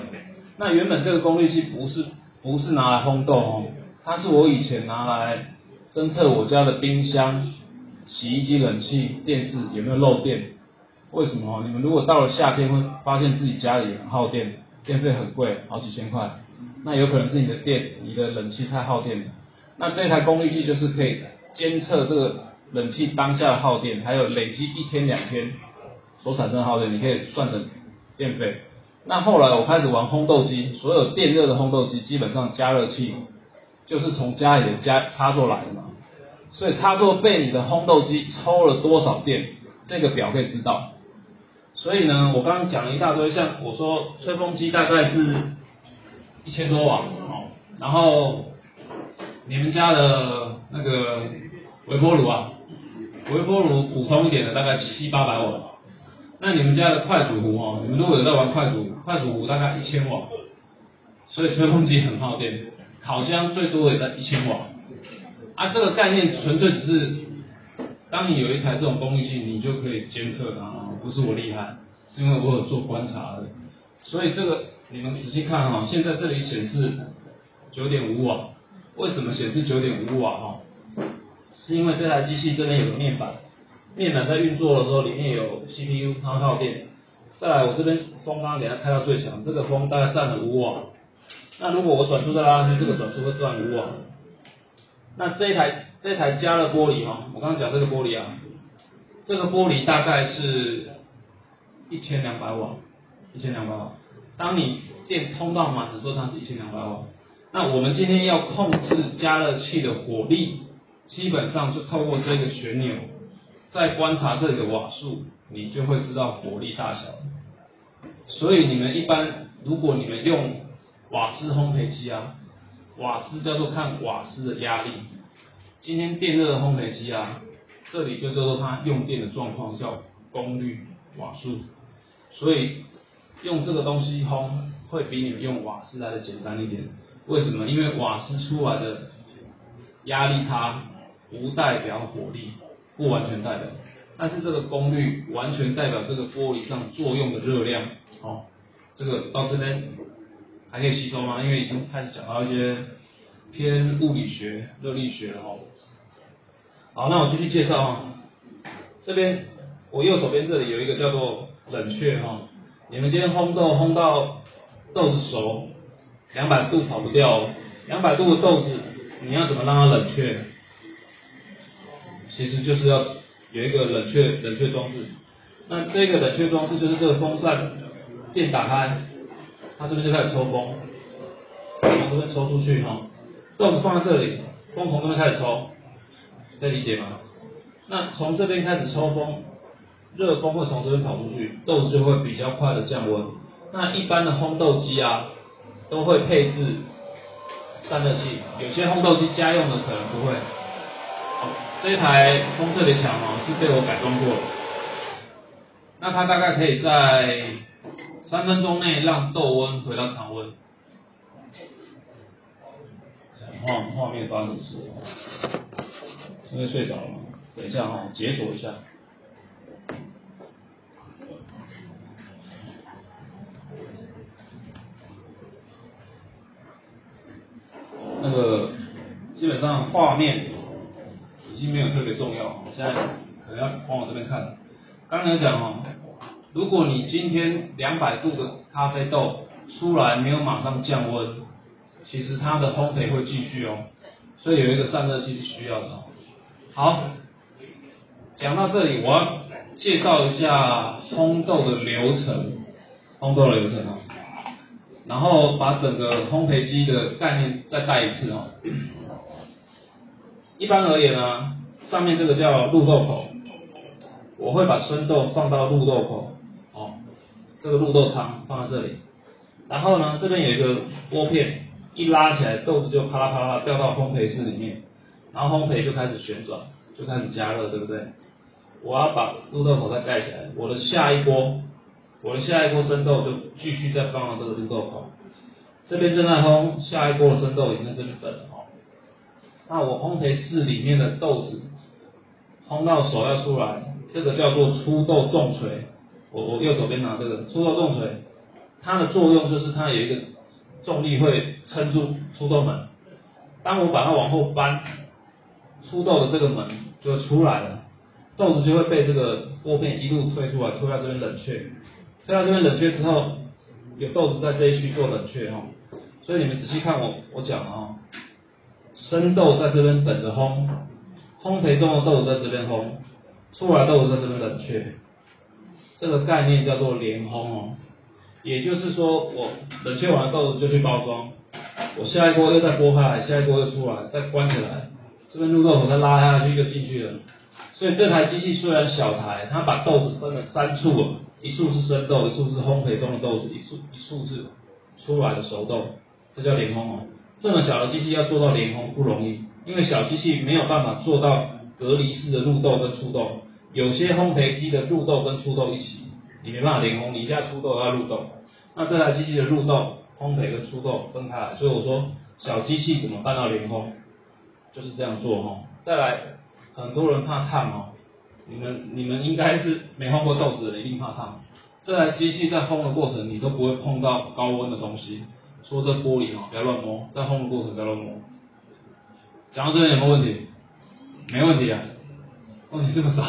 [SPEAKER 1] 那原本这个功率计不是不是拿来烘豆哦。它是我以前拿来侦测我家的冰箱、洗衣机、冷气、电视有没有漏电。为什么？你们如果到了夏天会发现自己家里很耗电，电费很贵，好几千块，那有可能是你的电、你的冷气太耗电了。那这台功率计就是可以监测这个冷气当下的耗电，还有累积一天两天所产生的耗电，你可以算成电费。那后来我开始玩烘豆机，所有电热的烘豆机基本上加热器。就是从家里的家插座来的嘛，所以插座被你的烘豆机抽了多少电，这个表可以知道。所以呢，我刚刚讲了一大堆，像我说吹风机大概是一千多瓦哦，然后你们家的那个微波炉啊，微波炉普通一点的大概七八百瓦，那你们家的快煮壶哦，你们如果有在玩快煮，快煮壶大概一千瓦，所以吹风机很耗电。烤箱最多也在一千瓦，啊，这个概念纯粹只是，当你有一台这种功率计，你就可以监测它，不是我厉害，是因为我有做观察的，所以这个你们仔细看哈，现在这里显示九点五瓦，为什么显示九点五瓦哈？是因为这台机器这边有个面板，面板在运作的时候里面有 CPU 它耗电，再来我这边风刚给它开到最强，这个风大概占了五瓦。那如果我转速再拉上去，这个转速会转五瓦。那这一台这台加热玻璃哈，我刚刚讲这个玻璃啊，这个玻璃大概是一千两百瓦，一千两百瓦。当你电通到满的时候，它是一千两百瓦。那我们今天要控制加热器的火力，基本上就透过这个旋钮，再观察这里的瓦数，你就会知道火力大小。所以你们一般，如果你们用瓦斯烘焙机啊，瓦斯叫做看瓦斯的压力。今天电热的烘焙机啊，这里就叫做它用电的状况叫功率瓦数。所以用这个东西烘会比你们用瓦斯来的简单一点。为什么？因为瓦斯出来的压力差不代表火力，不完全代表，但是这个功率完全代表这个玻璃上作用的热量。好，这个到这边。还可以吸收吗？因为已经开始讲到一些偏物理学、热力学了哈。好，那我继续介绍啊。这边我右手边这里有一个叫做冷却哈。你们今天烘豆烘到豆子熟，两百度跑不掉哦。两百度的豆子，你要怎么让它冷却？其实就是要有一个冷却冷却装置。那这个冷却装置就是这个风扇电打开。它这边就开始抽风，从这边抽出去哈，豆子放在这里，风从这边开始抽，可以理解吗？那从这边开始抽风，热风会从这边跑出去，豆子就会比较快的降温。那一般的烘豆机啊，都会配置散热器，有些烘豆机家用的可能不会。这一台风特别强哦，是被我改装过的。那它大概可以在。三分钟内让豆温回到常温。画画面发生什么？因为睡着了？等一下哈，解锁一下。那个基本上画面已经没有特别重要，现在可能要往我这边看。刚才讲哦。如果你今天两百度的咖啡豆出来没有马上降温，其实它的烘焙会继续哦，所以有一个散热器是需要的。好，讲到这里，我要介绍一下烘豆的流程，烘豆流程哦，然后把整个烘焙机的概念再带一次哦。一般而言呢，上面这个叫入豆口，我会把生豆放到入豆口。哦这个入豆仓放在这里，然后呢，这边有一个拨片，一拉起来，豆子就啪啦啪啦掉到烘焙室里面。然后烘焙就开始旋转，就开始加热，对不对？我要把入豆口再盖起来，我的下一波，我的下一波生豆就继续再放到这个入豆口，这边正在烘，下一波的生豆已经在这边等了哦。那我烘焙室里面的豆子烘到手要出来，这个叫做出豆重锤。我我右手边拿这个出豆重锤，它的作用就是它有一个重力会撑住出豆门，当我把它往后搬，出豆的这个门就出来了。豆子就会被这个锅片一路推出来，推到这边冷却，推到这边冷却之后，有豆子在这一区做冷却哈，所以你们仔细看我我讲啊，生豆在这边等着烘，烘焙中的豆子在这边烘，出来豆子在这边冷却，这个概念叫做连烘哦，也就是说我冷却完豆子就去包装，我下一锅又再拨开来，下一锅又出来，再关起来，这边入豆口再拉下去就进去了。所以这台机器虽然小台，它把豆子分了三处，一处是生豆，一处是烘焙中的豆子，一处一处是出来的熟豆，这叫连烘哦。这么小的机器要做到连烘不容易，因为小机器没有办法做到隔离式的入豆跟出豆。有些烘焙机的入豆跟出豆一起，你没办法连烘，你一下出豆要入豆。那这台机器的入豆、烘焙跟出豆分开来，所以我说小机器怎么办到连烘，就是这样做哈。再来。很多人怕烫哦，你们你们应该是没烘过豆子的人，一定怕烫。这台机器在烘的过程，你都不会碰到高温的东西。说这玻璃哦，不要乱摸，在烘的过程不要乱摸。讲到这边有没有问题？没问题啊，问题这么少。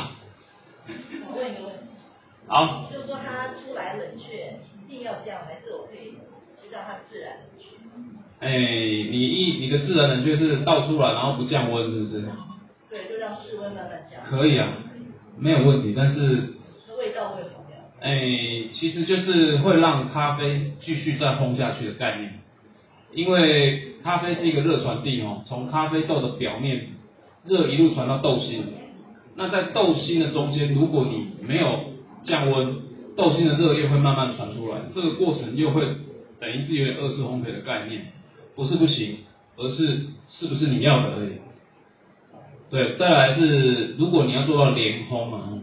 [SPEAKER 2] 我问一个问题。
[SPEAKER 1] 好。
[SPEAKER 2] 就是说它出来冷却，一定要这样，还是我可以就让它自然冷却？
[SPEAKER 1] 哎，你一你的自然冷却是倒出来，然后不降温，是不是？
[SPEAKER 2] 对，就让室温慢慢降。
[SPEAKER 1] 可以啊，没有问题，但是。
[SPEAKER 2] 味道会跑掉。
[SPEAKER 1] 哎，其实就是会让咖啡继续再烘下去的概念，因为咖啡是一个热传递哦，从咖啡豆的表面热一路传到豆心，那在豆心的中间，如果你没有降温，豆心的热液会慢慢传出来，这个过程又会等于是有点二次烘焙的概念，不是不行，而是是不是你要的而已。对，再来是，如果你要做到连烘嘛，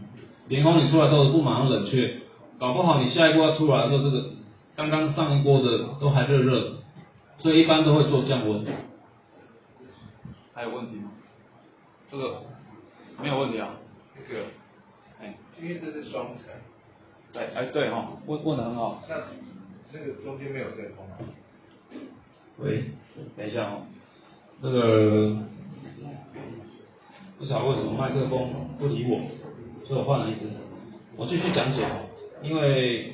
[SPEAKER 1] 连烘你出来豆子不马上冷却，搞不好你下一锅要出来的时候，这个刚刚上一锅的都还热热的，所以一般都会做降温。还有问题吗？这个没有问题啊。
[SPEAKER 3] 这个，哎，因为这是双层。
[SPEAKER 1] 对，哎对哈，问问的很好。
[SPEAKER 3] 那那个中间没有对空啊？
[SPEAKER 1] 喂，等一下哦，这个。不晓得为什么麦克风不理我，所以我换了一支。我继续讲解，因为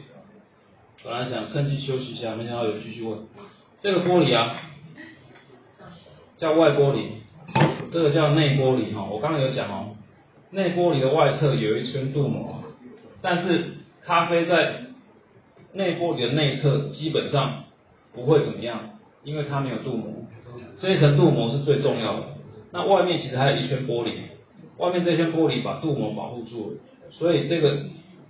[SPEAKER 1] 本来想趁机休息一下，没想到有继续问。这个玻璃啊，叫外玻璃，这个叫内玻璃哈。我刚刚有讲哦，内玻璃的外侧有一圈镀膜，但是咖啡在内玻璃的内侧基本上不会怎么样，因为它没有镀膜，这一层镀膜是最重要的。那外面其实还有一圈玻璃，外面这一圈玻璃把镀膜保护住了，所以这个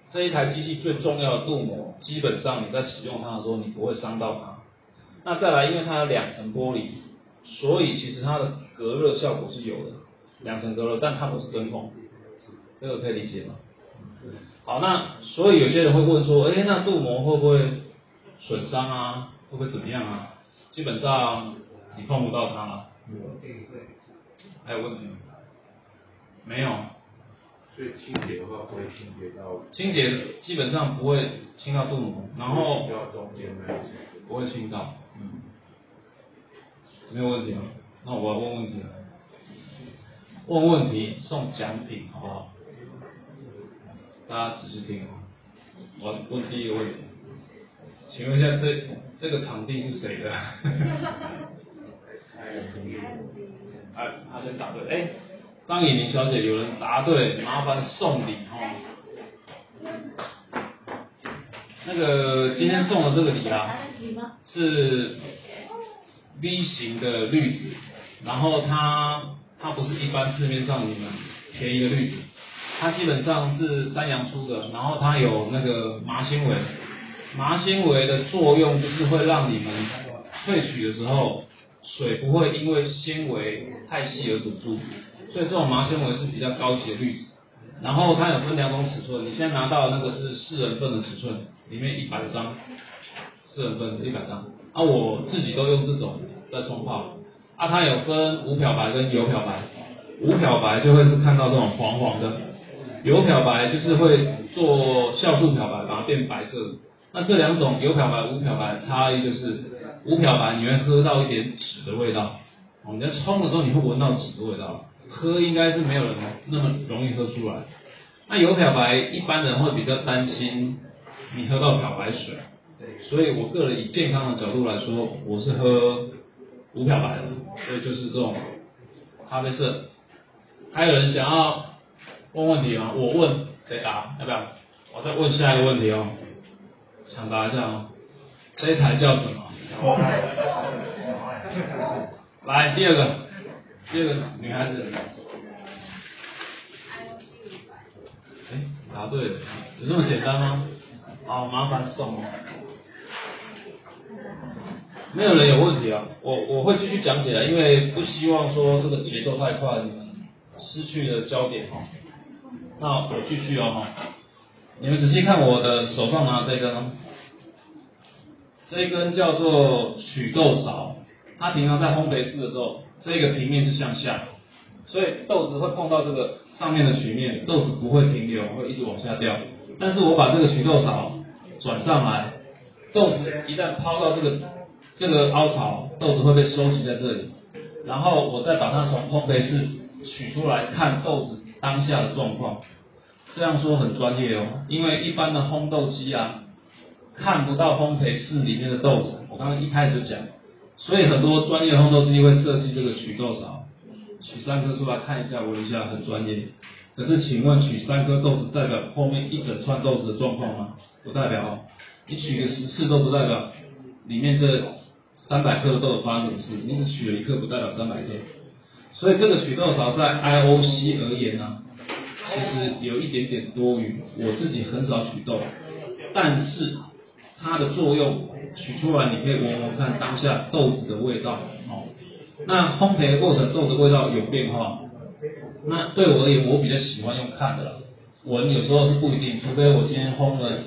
[SPEAKER 1] 这一台机器最重要的镀膜，基本上你在使用它的时候，你不会伤到它。那再来，因为它有两层玻璃，所以其实它的隔热效果是有的，两层隔热，但它不是真空，这个可以理解吗？好，那所以有些人会问说，哎，那镀膜会不会损伤啊？会不会怎么样啊？基本上你碰不到它了。还有问题吗？没有。
[SPEAKER 3] 所以清洁的话不会清洁到。
[SPEAKER 1] 清洁基本上不会清到镀膜，然后。
[SPEAKER 3] 中间
[SPEAKER 1] 不会清到，嗯。没有问题吗？那我要问问题了。问问题送奖品，好不好？大家仔细听哦。我问第一个问题，请问一下，这这个场地是谁的？哎，他先答对。哎，张以宁小姐，有人答对，麻烦送礼哈。那个今天送的这个礼啊，是 V 型的滤纸，然后它它不是一般市面上你们便宜的滤纸，它基本上是山羊出的，然后它有那个麻纤维，麻纤维的作用就是会让你们萃取的时候。水不会因为纤维太细而堵住，所以这种麻纤维是比较高级的滤纸。然后它有分两种尺寸，你现在拿到的那个是四人份的尺寸，里面一百张，四人份一百张。啊，我自己都用这种在冲泡。啊，它有分无漂白跟油漂白，无漂白就会是看到这种黄黄的，油漂白就是会做酵素漂白，把它变白色的。那这两种有漂白、无漂白的差异就是，无漂白你会喝到一点纸的味道，哦，你在冲的时候你会闻到纸的味道，喝应该是没有人那么容易喝出来。那有漂白一般人会比较担心你喝到漂白水，所以我个人以健康的角度来说，我是喝无漂白的，所以就是这种咖啡色。还有人想要问问题吗？我问谁答？要不要？我再问下一个问题哦。抢答一下哦，这一台叫什么？来第二个，第二个女孩子。哎，答对了，有这么简单吗？好，麻烦送。没有人有问题啊，我我会继续讲解啊，因为不希望说这个节奏太快，你们失去了焦点哈。那我继续哦哈。你们仔细看我的手上拿这根，这一根叫做曲豆勺，它平常在烘焙室的时候，这个平面是向下，所以豆子会碰到这个上面的曲面，豆子不会停留，会一直往下掉。但是我把这个曲豆勺转上来，豆子一旦抛到这个这个凹槽，豆子会被收集在这里，然后我再把它从烘焙室取出来看豆子当下的状况。这样说很专业哦，因为一般的烘豆机啊，看不到烘焙室里面的豆子。我刚刚一开始就讲，所以很多专业烘豆机会设计这个取豆勺，取三颗出来看一下，闻一下，很专业。可是请问取三颗豆子代表后面一整串豆子的状况吗？不代表哦。你取个十次都不代表里面这三百克的豆子发生什么事，你只取了一克不代表三百克。所以这个取豆勺在 IOC 而言呢？其实有一点点多余，我自己很少取豆，但是它的作用取出来，你可以闻闻看当下豆子的味道，哦。那烘焙的过程豆子味道有变化，那对我而言，我比较喜欢用看的，闻有时候是不一定，除非我今天烘了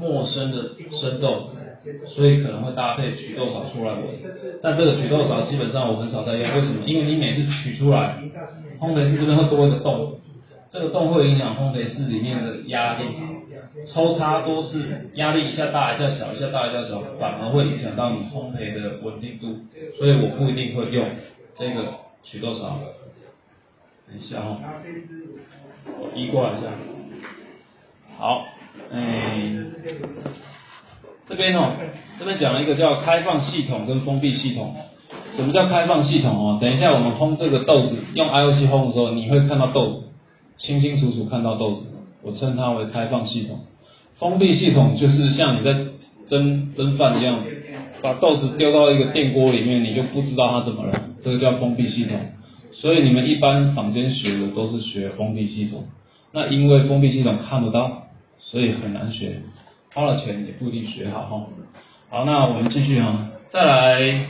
[SPEAKER 1] 陌生的生豆，所以可能会搭配取豆勺出来闻，但这个取豆勺基本上我很少在用，为什么？因为你每次取出来，烘焙室这边会多一个洞。这个洞会影响烘焙室里面的压力，抽插多次，压力一下大一下小，一下大一下小，反而会影响到你烘焙的稳定度，所以我不一定会用这个取多少。等一下哦，我移过来一下。好，哎，这边哦，这边讲了一个叫开放系统跟封闭系统。什么叫开放系统哦？等一下我们烘这个豆子，用 IOC 烘的时候，你会看到豆子。清清楚楚看到豆子，我称它为开放系统。封闭系统就是像你在蒸蒸饭一样，把豆子丢到一个电锅里面，你就不知道它怎么了，这个叫封闭系统。所以你们一般坊间学的都是学封闭系统。那因为封闭系统看不到，所以很难学，花了钱也不一定学好哈。好，那我们继续哈，再来，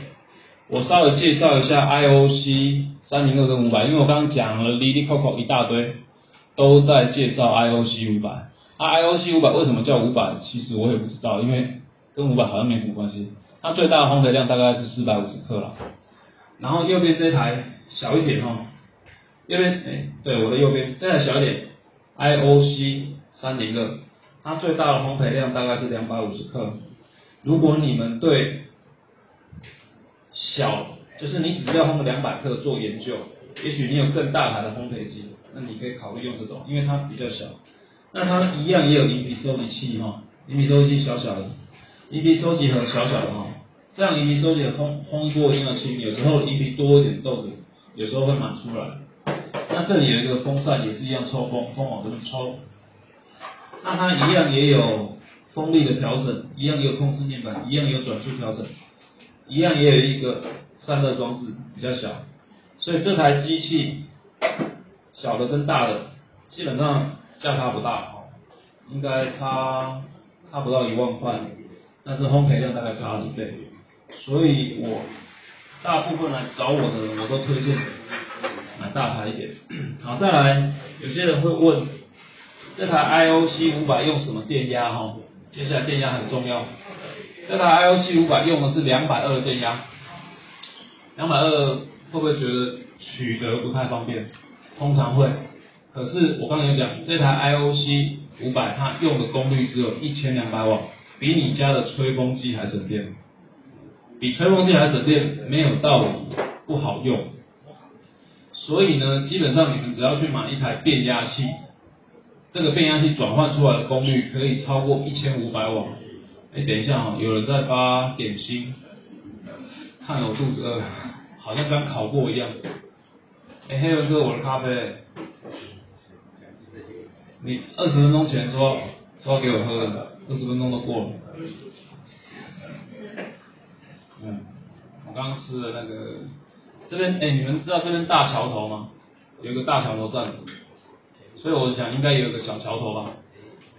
[SPEAKER 1] 我稍微介绍一下 IOC 三零二跟五百，因为我刚刚讲了 Lily Coco 一大堆。都在介绍 IOC 五百，啊 IOC 五百为什么叫五百？其实我也不知道，因为跟五百好像没什么关系。它最大的烘焙量大概是四百五十克了。然后右边这台小一点哦，右边哎，对，我的右边这台小一点，IOC 三零二，它最大的烘焙量大概是两百五十克。如果你们对小，就是你只是要烘两百克做研究，也许你有更大台的烘焙机。那你可以考虑用这种，因为它比较小。那它一样也有饮品收集器哈，饮品收集器小小的，饮品收集盒小小的哈。这样饮品收集盒烘烘过一定要轻，有时候饮品多一点豆子，有时候会满出来。那这里有一个风扇，也是一样抽风，风往这边抽。那它一样也有风力的调整，一样有控制面板，一样有转速调整，一样也有一个散热装置，比较小。所以这台机器。小的跟大的基本上价差不大哦，应该差差不到一万块，但是烘焙量大概差了一倍，所以我大部分来找我的人，我都推荐买大牌一点。好，再来，有些人会问，这台 IOC 五百用什么电压？哈，接下来电压很重要。这台 IOC 五百用的是两百二的电压，两百二会不会觉得取得不太方便？通常会。可是我刚才讲，这台 IOC 五百它用的功率只有一千两百瓦，比你家的吹风机还省电。比吹风机还省电，没有道理不好用。所以呢，基本上你们只要去买一台变压器，这个变压器转换出来的功率可以超过一千五百瓦。哎，等一下哈，有人在发点心，看了我肚子饿，好像刚烤过一样。哎，黑文哥，我的咖啡。你二十分钟前说说要给我喝的，二十分钟都过了。嗯，我刚刚吃的那个，这边哎，你们知道这边大桥头吗？有一个大桥头站，所以我想应该有一个小桥头吧。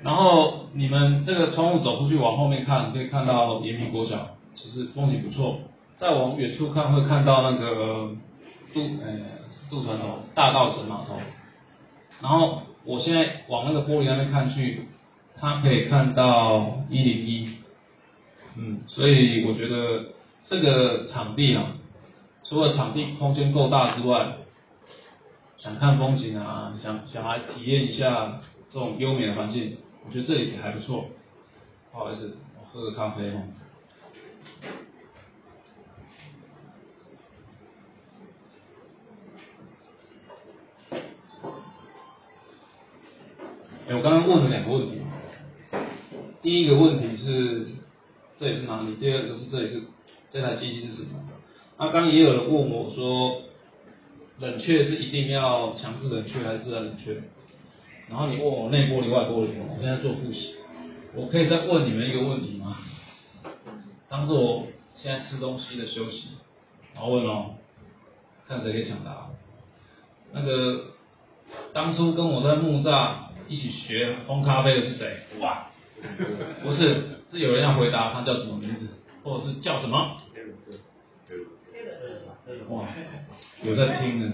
[SPEAKER 1] 然后你们这个窗户走出去往后面看，可以看到延平国小，其实风景不错。再往远处看，会看到那个渡呃渡船头大道城码头。然后我现在往那个玻璃那边看去，它可以看到一零一，嗯，所以我觉得。这个场地啊，除了场地空间够大之外，想看风景啊，想想来体验一下这种优美的环境，我觉得这里还不错。不好意思，我喝个咖啡哦。我刚刚问了两个问题，第一个问题是这里是哪里？第二个是这里是。这台机器是什么？那刚也有人问我说，冷却是一定要强制冷却还是自然冷却？然后你问我内玻璃外玻璃，我现在做复习，我可以再问你们一个问题吗？当做我现在吃东西的休息，然后问哦，看谁可以抢答。那个当初跟我在木栅一起学烘咖啡的是谁？哇，不是，是有人要回答，他叫什么名字？或者是叫什么？哇，有在听呢，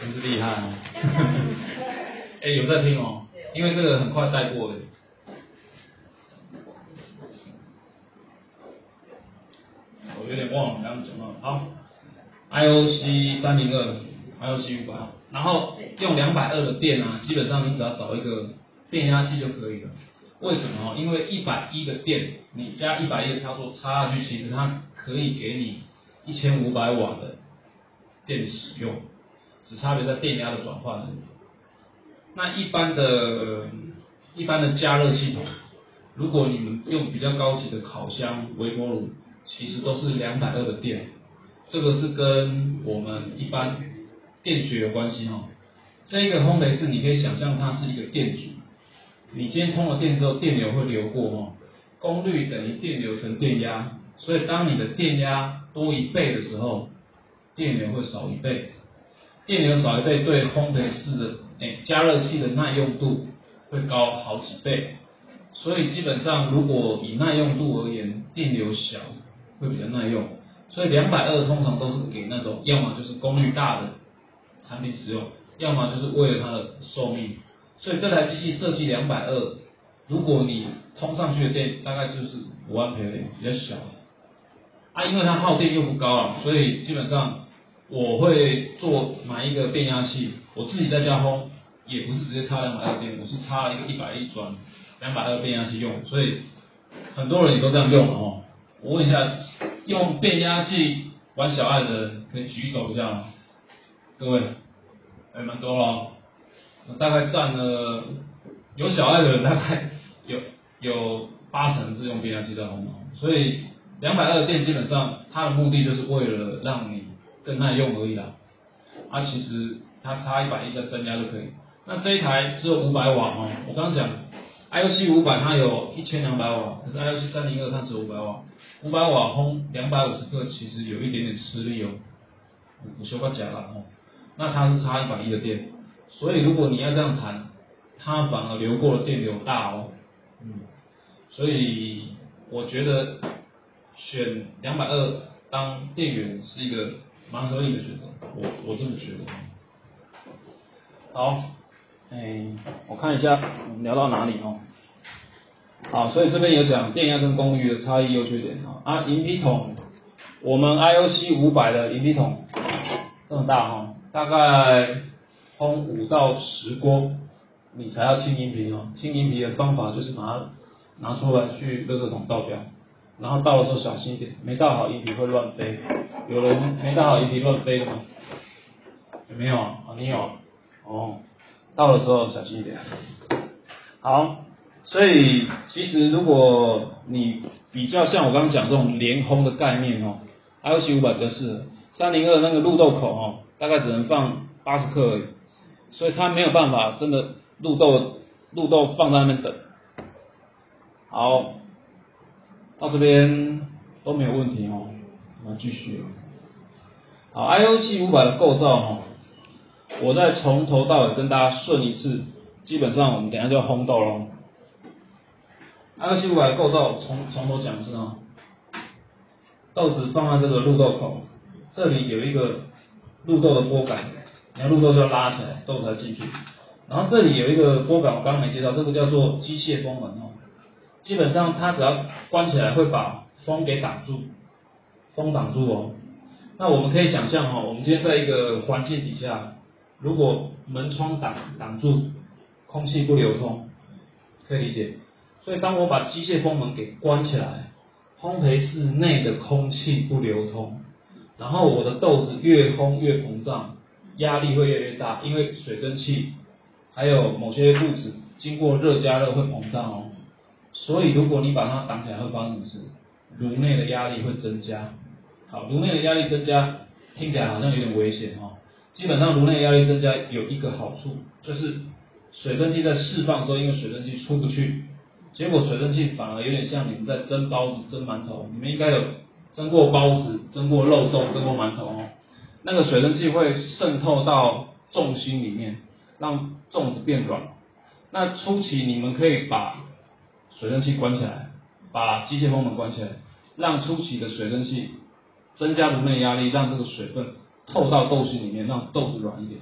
[SPEAKER 1] 真是厉害哦！哎，有在听哦，因为这个很快带过的。我有点忘了刚刚讲到，好，IOC 三零二，IOC 五百，然后用两百二的电啊，基本上你只要找一个变压器就可以了。为什么？因为一百一的电，你加一百一的插座插下去，其实它可以给你一千五百瓦的电使用，只差别在电压的转换。那一般的、一般的加热系统，如果你们用比较高级的烤箱、微波炉，其实都是两百二的电。这个是跟我们一般电学有关系哈。这一个烘焙室，你可以想象它是一个电阻。你今天通了电之后，电流会流过哦，功率等于电流乘电压，所以当你的电压多一倍的时候，电流会少一倍，电流少一倍对烘焙室的哎加热器的耐用度会高好几倍，所以基本上如果以耐用度而言，电流小会比较耐用，所以两百二通常都是给那种要么就是功率大的产品使用，要么就是为了它的寿命。所以这台机器设计两百二，如果你通上去的电大概就是五万培比较小。啊，因为它耗电又不高啊，所以基本上我会做买一个变压器，我自己在家烘，也不是直接插两百二电，我是插了一个一百一转两百二变压器用，所以很多人也都这样用了哦。我问一下，用变压器玩小爱的人可以举手一下吗？各位，还蛮多了。大概占了有小爱的人，大概有有八成是用变压器在烘所以两百二的电基本上它的目的就是为了让你更耐用而已啦。啊，其实它插一百一的升压就可以。那这一台只有五百瓦哦，我刚刚讲 IOC 五百它有一千两百瓦，可是 IOC 三零二它只有五百瓦，五百瓦烘两百五十克其实有一点点吃力哦。我修个假了哦，那它是差一百一的电。所以如果你要这样谈，它反而流过的电流大哦，嗯，所以我觉得选两百二当电源是一个蛮合理的选择，我我这么觉得。好，哎，我看一下我们聊到哪里哦。好，所以这边有讲电压跟功率的差异优缺点啊。啊，银皮桶，我们 IOC 五百的银皮桶这么大哈，大概烘五到十锅，你才要清银皮哦。清银皮的方法就是把它拿出来去热热桶倒掉，然后倒的时候小心一点，没倒好银皮会乱飞。有人没倒好银皮乱飞的吗？有没有啊？你有？哦，倒的时候小心一点。好。所以其实如果你比较像我刚刚讲这种连烘的概念哦，IOC 五百比较适合，三零二那个入豆口哦，大概只能放八十克而已，所以它没有办法真的入豆入豆放在那边等。好，到这边都没有问题哦，我们继续。好，IOC 五百的构造哦，我再从头到尾跟大家顺一次，基本上我们等下就要烘豆喽。IOC 五百的构造，从从头讲一次啊。豆子放在这个入豆口，这里有一个入豆的拨杆，你要入豆就要拉起来，豆才进去。然后这里有一个拨杆，我刚刚没介绍，这个叫做机械风门哦。基本上它只要关起来，会把风给挡住，风挡住哦。那我们可以想象哈，我们今天在一个环境底下，如果门窗挡挡住，空气不流通，可以理解。所以，当我把机械风门给关起来，烘焙室内的空气不流通，然后我的豆子越烘越膨胀，压力会越来越大，因为水蒸气还有某些物质经过热加热会膨胀哦。所以，如果你把它挡起来，会发生什么事？炉内的压力会增加。好，炉内的压力增加，听起来好像有点危险哦。基本上，炉内压力增加有一个好处，就是水蒸气在释放的时候，因为水蒸气出不去。结果水蒸气反而有点像你们在蒸包子、蒸馒头，你们应该有蒸过包子、蒸过肉粽、蒸过馒头哦。那个水蒸气会渗透到重心里面，让粽子变软。那初期你们可以把水蒸气关起来，把机械风门关起来，让初期的水蒸气增加炉内压力，让这个水分透到豆心里面，让豆子软一点。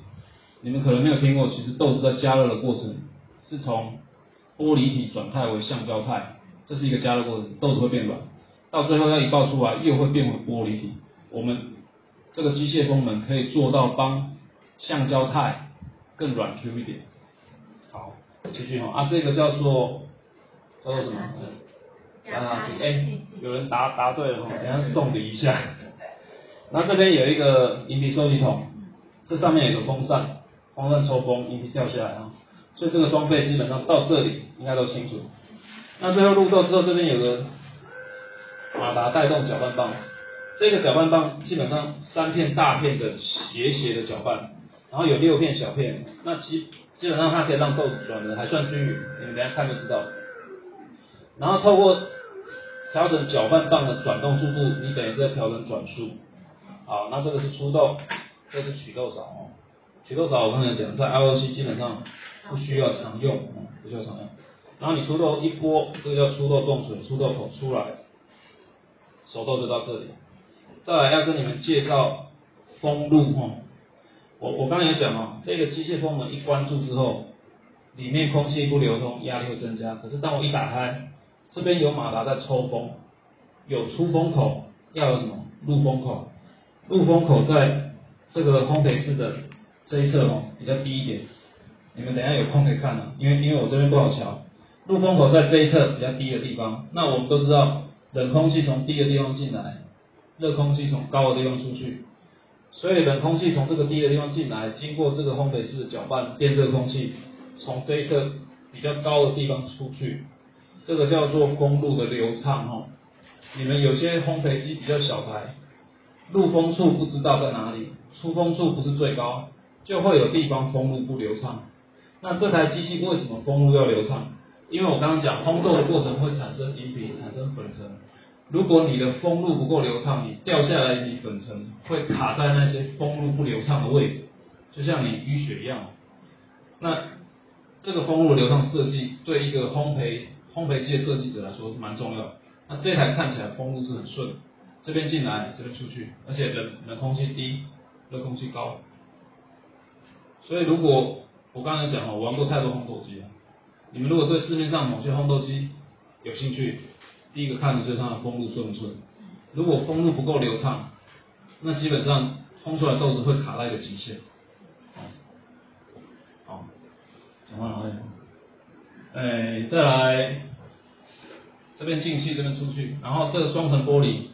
[SPEAKER 1] 你们可能没有听过，其实豆子在加热的过程是从玻璃体转态为橡胶态，这是一个加热过程，豆子会变软，到最后要一爆出来又会变回玻璃体。我们这个机械风门可以做到帮橡胶态更软 Q 一点。好，继续哈啊，这个叫做叫做什么？啊，哎，有人答答对了哈，等下送礼一下。那这边有一个银皮收集桶，这上面有个风扇，风扇抽风，银皮掉下来啊。所以这个装备基本上到这里应该都清楚。那最后入豆之后，这边有个马达带动搅拌棒，这个搅拌棒基本上三片大片的斜斜的搅拌，然后有六片小片，那基基本上它可以让豆子转的还算均匀，你们等下看就知道。然后透过调整搅拌棒的转动速度，你等于是在调整转速。好，那这个是出豆，这是取豆勺哦。取豆勺我刚才讲，在 IOC 基本上。不需要常用，不需要常用。然后你出豆一拨，这个叫出豆动水，出豆口出来，手豆就到这里。再来要跟你们介绍风路哈，我我刚才也讲哦，这个机械风门一关住之后，里面空气不流通，压力会增加。可是当我一打开，这边有马达在抽风，有出风口，要有什么入风口？入风口在这个烘焙室的这一侧哦，比较低一点。你们等下有空可以看啊，因为因为我这边不好瞧，入风口在这一侧比较低的地方。那我们都知道，冷空气从低的地方进来，热空气从高的地方出去。所以冷空气从这个低的地方进来，经过这个烘焙室搅拌变热空气，从这一侧比较高的地方出去，这个叫做风路的流畅哈。你们有些烘焙机比较小台，入风处不知道在哪里，出风处不是最高，就会有地方风路不流畅。那这台机器为什么风路要流畅？因为我刚刚讲烘豆的过程会产生银皮，产生粉尘。如果你的风路不够流畅，你掉下来你粉尘会卡在那些风路不流畅的位置，就像你淤血一样。那这个风路流畅设计对一个烘焙烘焙机的设计者来说蛮重要。那这台看起来风路是很顺，这边进来，这边出去，而且冷冷空气低，热空气高。所以如果我刚才讲哦，我玩过太多烘豆机了，你们如果对市面上某些烘豆机有兴趣，第一个看的就是它的风路顺不顺。如果风路不够流畅，那基本上烘出来豆子会卡在一个极限。好，讲完了，哎，再来这边进气，这边出去，然后这个双层玻璃，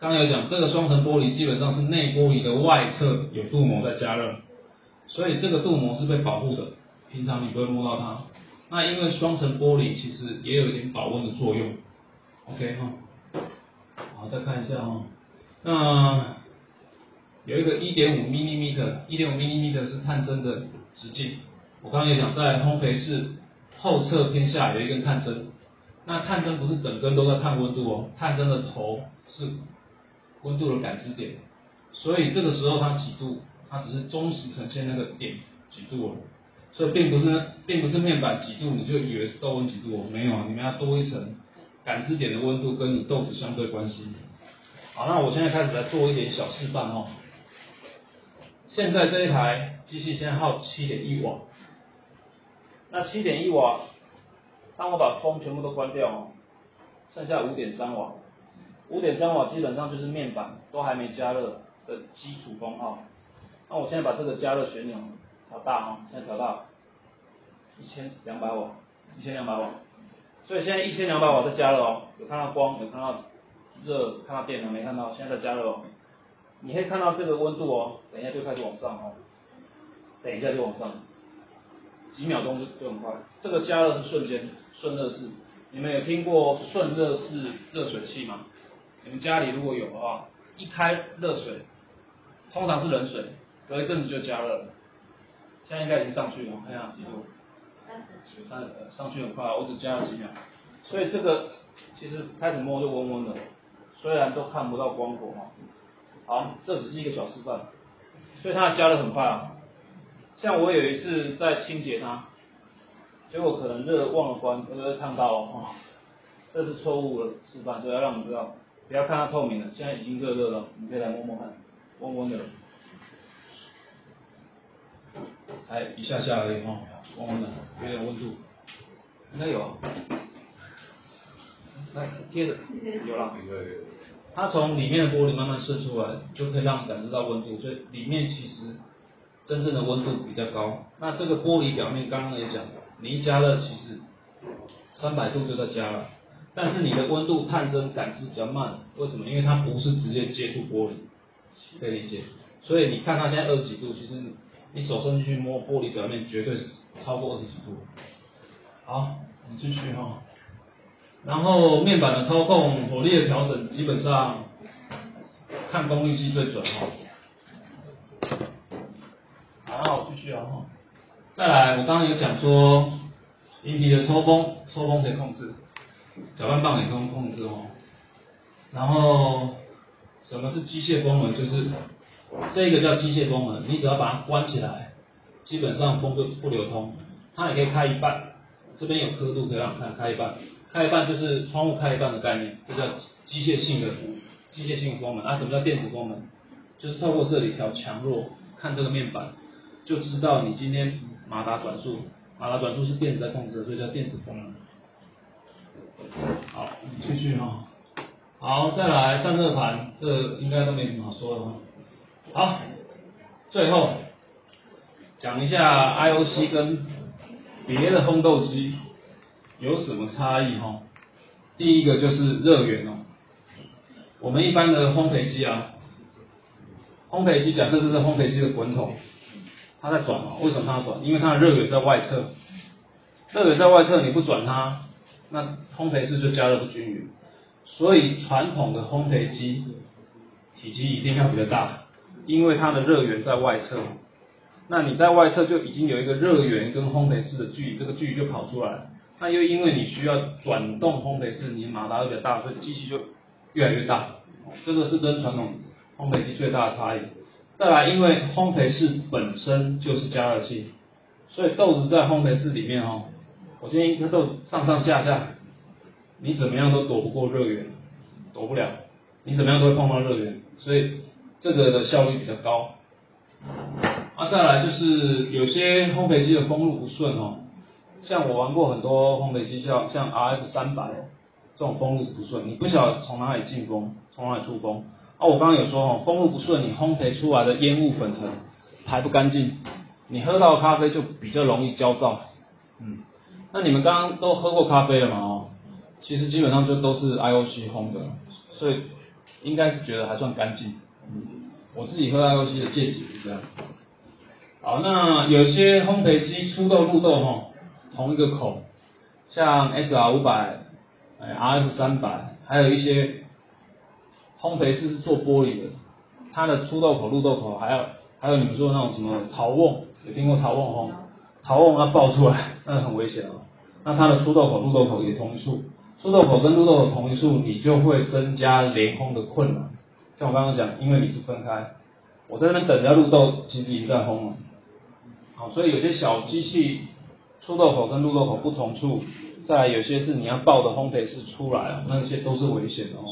[SPEAKER 1] 刚才有讲，这个双层玻璃基本上是内玻璃的外侧有镀膜在加热，所以这个镀膜是被保护的，平常你不会摸到它。那因为双层玻璃其实也有一点保温的作用，OK 哈。好，再看一下哈，那有一个一点五 m m 一点五 m m 是探针的直径。我刚刚也讲，在烘焙室后侧偏下有一根探针，那探针不是整根都在探温度哦，探针的头是温度的感知点，所以这个时候它几度，它只是忠实呈现那个点几度哦，所以并不是并不是面板几度你就以为是豆温几度，没有，你们要多一层感知点的温度跟你豆子相对关系。好，那我现在开始来做一点小示范哦。现在这一台机器先耗七点一瓦。那七点一瓦，当我把风全部都关掉哦，剩下五点三瓦，五点三瓦基本上就是面板都还没加热的基础功耗。那我现在把这个加热旋钮调大哦，现在调大一千两百瓦，一千两百瓦。所以现在一千两百瓦在加热哦，有看到光，有看到热，看到电了没看到？现在在加热哦。你可以看到这个温度哦，等一下就开始往上哦，等一下就往上。几秒钟就就很快，这个加热是瞬间顺热式。你们有听过顺热式热水器吗？你们家里如果有的话，一开热水，通常是冷水，隔一阵子就加热了。现在应该已经上去了，看一下记录？上去很快，我只加了几秒。所以这个其实开始摸就温温的，虽然都看不到光果哈。好，这只是一个小示范，所以它加的很快啊。像我有一次在清洁它，结果可能热忘了关，就会烫到哦。这是错误的示范，就要让我们知道，不要看它透明的，现在已经热热了，你可以来摸摸看，温温的，才一下下而已哈，温温的，有点温度，应该有，来贴着，有了，有有它从里面的玻璃慢慢渗出来，就可以让你感知到温度，所以里面其实。真正的温度比较高，那这个玻璃表面刚刚也讲，你一加热其实三百度就在加了，但是你的温度探针感知比较慢，为什么？因为它不是直接接触玻璃，可以理解。所以你看它现在二十几度，其实你手伸进去摸玻璃表面，绝对是超过二十几度。好，我们继续哈。然后面板的操控、火力的调整，基本上看功率计最准哈。好，继续啊哈。再来，我刚刚有讲说，引体的抽风，抽风谁控制？搅拌棒也可以控制哦。然后，什么是机械风门？就是这个叫机械风门，你只要把它关起来，基本上风就不流通。它也可以开一半，这边有刻度可以让你看，开一半，开一半就是窗户开一半的概念，这叫机械性的机械性风门。啊，什么叫电子风门？就是透过这里调强弱，看这个面板。就知道你今天马达转速，马达转速是电子在控制，所以叫电子风了。好，继续哈。好，再来散热盘，这应该都没什么好说的哈。好，最后讲一下 IOC 跟别的烘豆机有什么差异哈。第一个就是热源哦，我们一般的烘焙机啊，烘焙机假设这是烘焙机的滚筒。它在转嘛？为什么它要转？因为它的热源在外侧，热源在外侧，你不转它，那烘焙室就加热不均匀。所以传统的烘焙机体积一定要比较大，因为它的热源在外侧。那你在外侧就已经有一个热源跟烘焙室的距离，这个距离就跑出来。那又因为你需要转动烘焙室，你马达比较大，所以机器就越来越大。这个是跟传统烘焙机最大的差异。再来，因为烘焙室本身就是加热器，所以豆子在烘焙室里面哦，我今天一颗豆子上上下下，你怎么样都躲不过热源，躲不了。你怎么样都会碰到热源，所以这个的效率比较高。啊，再来就是有些烘焙机的封路不顺哦，像我玩过很多烘焙机，像像 RF 三百这种封路是不顺，你不晓得从哪里进风，从哪里出风。啊，我刚刚有说哦，封路不顺，你烘焙出来的烟雾粉尘排不干净，你喝到咖啡就比较容易焦躁。嗯，那你们刚刚都喝过咖啡了嘛？哦，其实基本上就都是 IOC 烘的，所以应该是觉得还算干净。嗯，我自己喝 IOC 的见解是这样。好，那有些烘焙机出豆入豆哈，同一个口，像 SR 五百、哎 RF 三百，还有一些烘焙室是做玻璃的，它的出豆口、入豆口，还有还有你们说的那种什么陶瓮，有听过陶瓮烘？陶瓮它爆出来，那很危险哦。那它的出豆口、入豆口也同一处，出豆口跟入豆口同一处，你就会增加连烘的困难。像我刚刚讲，因为你是分开，我在那边等着入豆，其实已经在烘了。好，所以有些小机器出豆口跟入豆口不同处，再来有些是你要爆的烘焙是出来啊，那些都是危险的哦。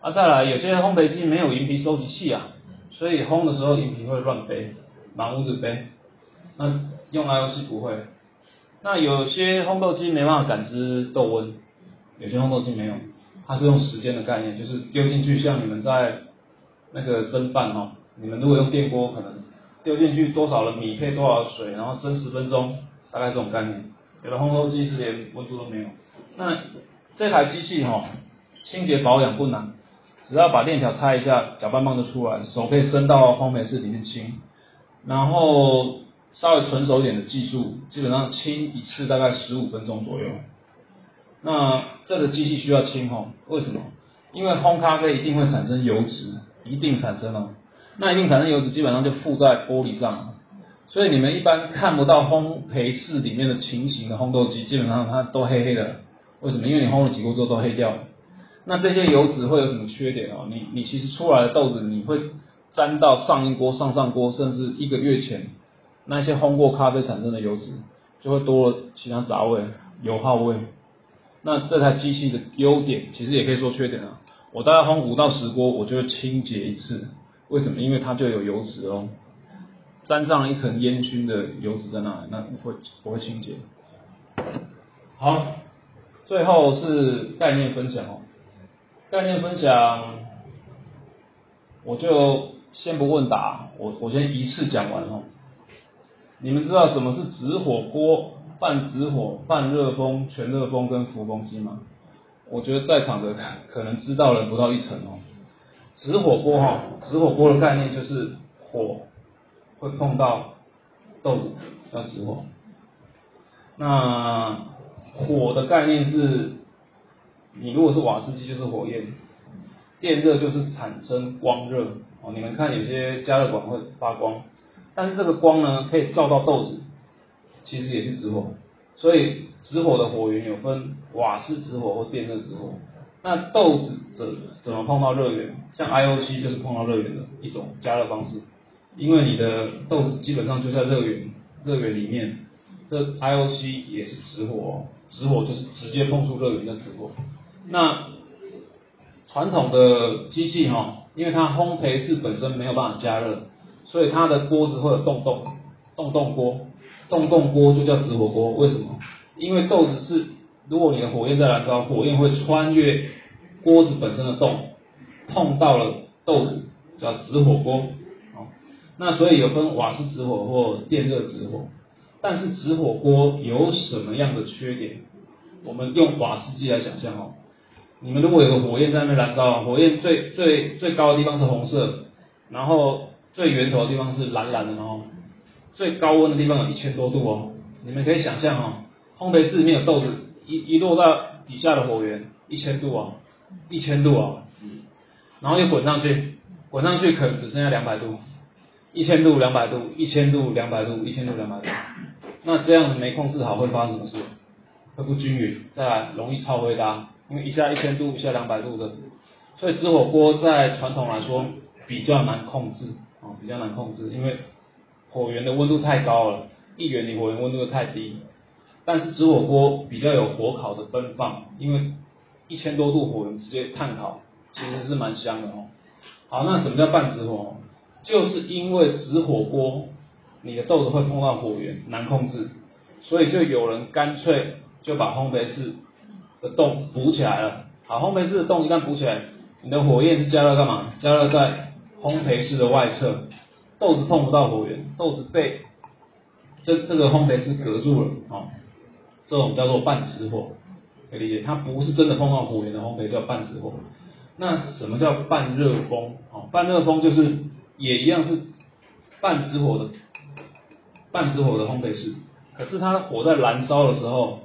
[SPEAKER 1] 啊，再来有些烘焙机没有银皮收集器啊，所以烘的时候银皮会乱飞，满屋子飞。那用 IOC 不会。那有些烘豆机没办法感知豆温，有些烘豆机没有，它是用时间的概念，就是丢进去，像你们在那个蒸饭哈，你们如果用电锅可能。丢进去多少的米配多少水，然后蒸十分钟，大概这种概念。有的烘豆机是连温度都没有。那这台机器哈，清洁保养不难，只要把链条拆一下，搅拌棒就出来，手可以伸到烘焙室里面清。然后稍微纯熟一点的技术，基本上清一次大概十五分钟左右。那这个机器需要清吼，为什么？因为烘咖啡一定会产生油脂，一定产生哦。那一定产生油脂，基本上就附在玻璃上，所以你们一般看不到烘焙室里面的情形的烘豆机，基本上它都黑黑的。为什么？因为你烘了几锅之后都黑掉了。那这些油脂会有什么缺点哦？你你其实出来的豆子，你会沾到上一锅、上上锅，甚至一个月前那些烘过咖啡产生的油脂，就会多了其他杂味、油耗味。那这台机器的优点，其实也可以说缺点啊。我大概烘五到十锅，我就会清洁一次。为什么？因为它就有油脂哦，沾上了一层烟熏的油脂在那里，那会不会清洁。好，最后是概念分享哦，概念分享，我就先不问答，我我先一次讲完哦。你们知道什么是直火锅、半直火、半热风、全热风跟浮风机吗？我觉得在场的可能知道人不到一层哦。直火锅哈，直火锅的概念就是火会碰到豆子叫直火。那火的概念是，你如果是瓦斯机就是火焰，电热就是产生光热哦。你们看有些加热管会发光，但是这个光呢可以照到豆子，其实也是直火。所以直火的火源有分瓦斯直火或电热直火。那豆子怎怎么碰到热源？像 IOC 就是碰到热源的一种加热方式，因为你的豆子基本上就在热源热源里面，这 IOC 也是直火，哦直火就是直接碰触热源的直火。那传统的机器哈，因为它烘焙室本身没有办法加热，所以它的锅子会有洞洞，洞洞锅，洞洞锅就叫直火锅。为什么？因为豆子是。如果你的火焰在燃烧，火焰会穿越锅子本身的洞，碰到了豆子，叫直火锅。好，那所以有分瓦斯直火或电热直火。但是直火锅有什么样的缺点？我们用瓦斯机来想象哦。你们如果有个火焰在那边燃烧，火焰最最最高的地方是红色，然后最源头的地方是蓝蓝的哦。最高温的地方有一千多度哦。你们可以想象哦，烘焙室里面有豆子。一一落到底下的火源一千度啊，一千度啊，然后又滚上去，滚上去可能只剩下两百度，一千度两百度，一千度两百度，一千度两百度，那这样子没控制好会发生什么事？会不均匀，再来容易超微搭，因为一下一千度，一下两百度的，所以直火锅在传统来说比较难控制啊，比较难控制，因为火源的温度太高了，一元你火源温度又太低。但是直火锅比较有火烤的奔放，因为一千多度火源直接炭烤，其实是蛮香的哦。好，那什么叫半直火？就是因为直火锅，你的豆子会碰到火源，难控制，所以就有人干脆就把烘焙室的洞补起来了。好，烘焙室的洞一旦补起来，你的火焰是加热干嘛？加热在烘焙室的外侧，豆子碰不到火源，豆子被这这个烘焙室隔住了啊，这种叫做半直火，可以理解？它不是真的碰到火源的烘焙叫半直火。那什么叫半热风？哦，半热风就是也一样是半直火的半直火的烘焙室，可是它火在燃烧的时候，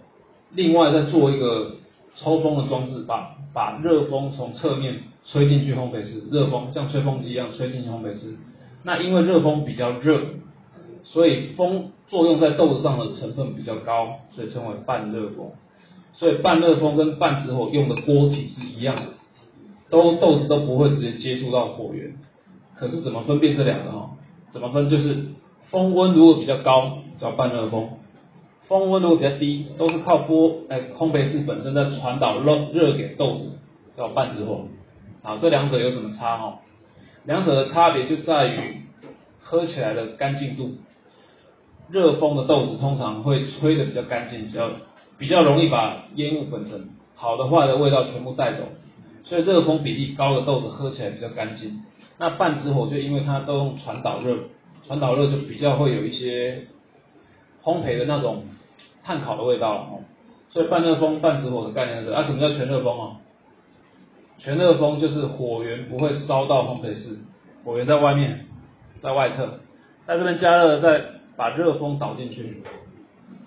[SPEAKER 1] 另外再做一个抽风的装置，把把热风从侧面吹进去烘焙室，热风像吹风机一样吹进去烘焙室。那因为热风比较热，所以风作用在豆子上的成分比较高，所以称为半热风。所以半热风跟半直火用的锅体是一样的。都豆子都不会直接接触到火源，可是怎么分辨这两个哈？怎么分？就是风温如果比较高叫半热风，风温如果比较低，都是靠波哎烘焙室本身在传导热热给豆子叫半直火。好，这两者有什么差哈？两者的差别就在于喝起来的干净度。热风的豆子通常会吹的比较干净，比较比较容易把烟雾粉尘好的坏的味道全部带走。所以热风比例高的豆子喝起来比较干净。那半直火就因为它都用传导热，传导热就比较会有一些烘焙的那种炭烤的味道哦。所以半热风、半直火的概念是啊，什么叫全热风啊？全热风就是火源不会烧到烘焙室，火源在外面，在外侧，在这边加热，再把热风导进去。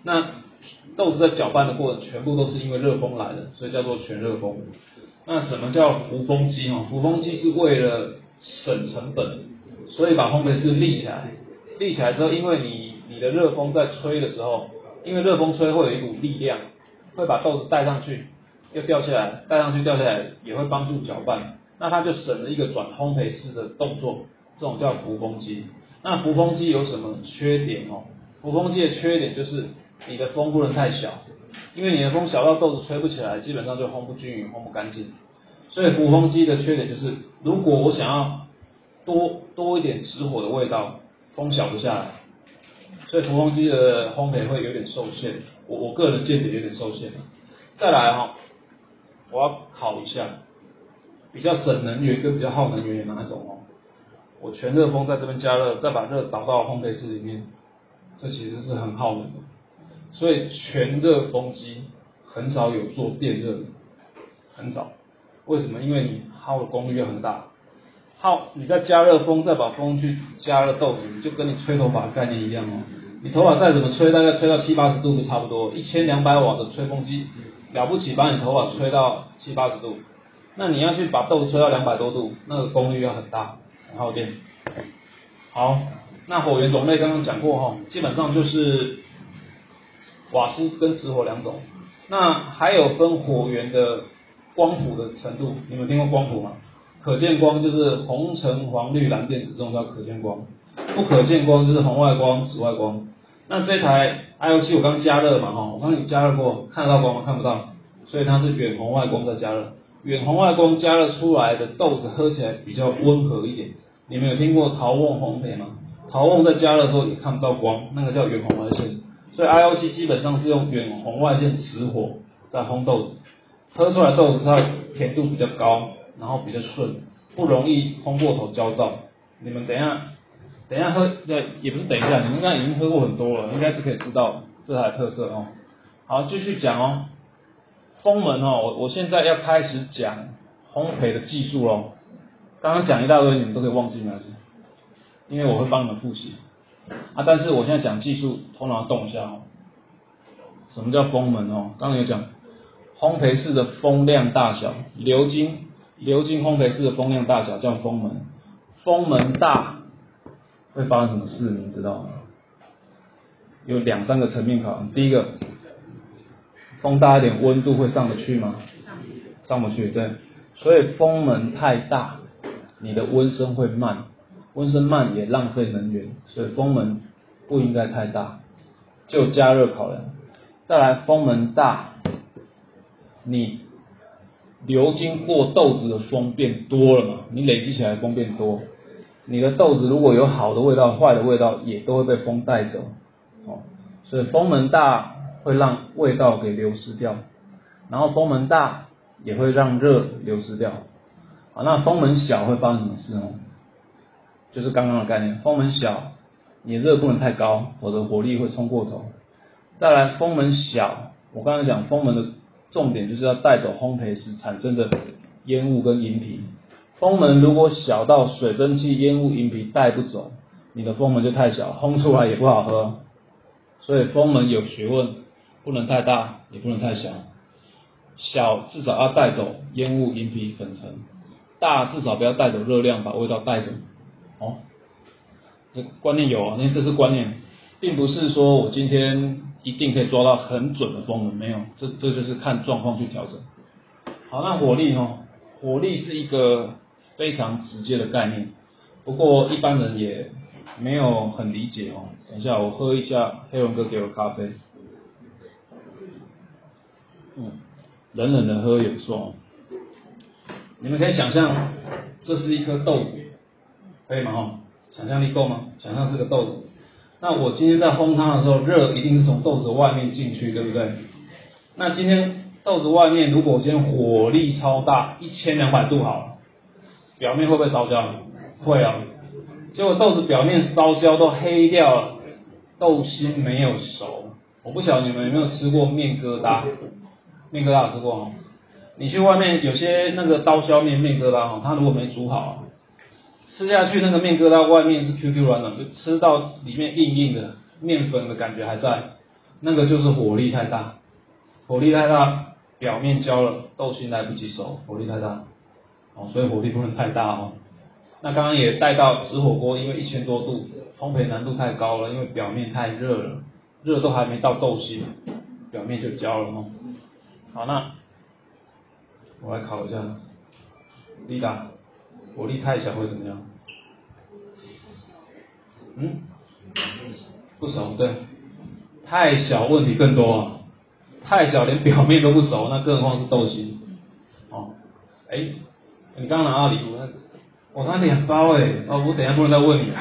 [SPEAKER 1] 那豆子在搅拌的过程全部都是因为热风来的，所以叫做全热风。那什么叫扶风机？哈，扶风机是为了省成本，所以把烘焙室立起来。立起来之后，因为你你的热风在吹的时候，因为热风吹会有一股力量，会把豆子带上去，又掉下来，带上去掉下来，也会帮助搅拌。那它就省了一个转烘焙式的动作，这种叫扶风机。那扶风机有什么缺点？哦，扶风机的缺点就是你的风不能太小。因为你的风小到豆子吹不起来，基本上就烘不均匀、烘不干净。所以扶风机的缺点就是，如果我想要多多一点直火的味道，风小不下来，所以扶风机的烘焙会有点受限。我我个人见解有点受限。再来哈，我要考一下，比较省能源跟比较耗能源有哪一种哦？我全热风在这边加热，再把热导到烘焙室里面，这其实是很耗能的。所以全热风机很少有做电热的，很少。为什么？因为你耗的功率很大，耗你在加热风再把风去加热豆子，就跟你吹头发的概念一样哦。你头发再怎么吹，大概吹到七八十度就差不多。一千两百瓦的吹风机了不起，把你头发吹到七八十度。那你要去把豆子吹到两百多度，那个功率要很大，很耗电。好，那火源种类刚刚讲过哈，基本上就是。瓦斯跟直火两种，那还有分火源的光谱的程度，你们听过光谱吗？可见光就是红橙黄绿蓝靛紫这种叫可见光，不可见光就是红外光紫外光。那这台 I O C 我刚加热嘛哈，我刚有加热过，看得到光吗？看不到，所以它是远红外光在加热，远红外光加热出来的豆子喝起来比较温和一点。你们有听过陶瓮烘焙吗？陶瓮在加热的时候也看不到光，那个叫远红外线。所以 I O C 基本上是用远红外线直火在烘豆子，喝出来豆子它甜度比较高，然后比较顺，不容易烘过头焦躁。你们等一下，等一下喝，对也不是等一下，你们应该已经喝过很多了，应该是可以知道这台特色哦。好，继续讲哦，封门哦，我我现在要开始讲烘焙的技术喽。刚刚讲一大堆，你们都可以忘记没关系，因为我会帮你们复习。啊！但是我现在讲技术，头脑动一下哦。什么叫风门哦？刚刚有讲，烘焙室的风量大小，流经流经烘焙室的风量大小叫风门。风门大会发生什么事？你知道吗？有两三个层面考量。第一个，风大一点，温度会上得去吗？上不去，对。所以风门太大，你的温升会慢。温升慢也浪费能源，所以风门不应该太大，就加热考量。再来，风门大，你流经过豆子的风变多了嘛，你累积起来风变多，你的豆子如果有好的味道、坏的味道，也都会被风带走，哦，所以风门大会让味道给流失掉，然后风门大也会让热流失掉，好，那风门小会发生什么事呢？就是刚刚的概念，风门小，你热不能太高，否则火力会冲过头。再来，风门小，我刚才讲风门的重点就是要带走烘焙时产生的烟雾跟饮品。风门如果小到水蒸气、烟雾、银皮带不走，你的风门就太小，烘出来也不好喝。所以风门有学问，不能太大，也不能太小。小至少要带走烟雾、银皮、粉尘；大至少不要带走热量，把味道带走。哦，这观念有啊，因为这是观念，并不是说我今天一定可以抓到很准的风门，没有，这这就是看状况去调整。好，那火力哦，火力是一个非常直接的概念，不过一般人也没有很理解哦。等一下我喝一下黑龙哥给我咖啡，嗯，冷冷的喝也不错哦。你们可以想象，这是一颗豆子。可以吗？哈，想象力够吗？想象是个豆子，那我今天在烘它的时候，热一定是从豆子外面进去，对不对？那今天豆子外面，如果我今天火力超大，一千两百度好了，表面会不会烧焦？会啊。结果豆子表面烧焦都黑掉了，豆心没有熟。我不晓得你们有没有吃过面疙瘩？面疙瘩吃过吗？你去外面有些那个刀削面面疙瘩哈，它如果没煮好。吃下去那个面疙瘩外面是 Q Q 软软，就吃到里面硬硬的面粉的感觉还在，那个就是火力太大，火力太大，表面焦了，豆心来不及熟，火力太大，哦，所以火力不能太大哦。那刚刚也带到纸火锅，因为一千多度，烘焙难度太高了，因为表面太热了，热都还没到豆心，表面就焦了哦。好，那我来考一下，丽达。火力太小会怎么样？嗯，不熟对，太小问题更多啊，太小连表面都不熟，那更何况是豆心哦。哎，你刚拿到礼物，我拿两包哎，哦，我等下不能再问你了。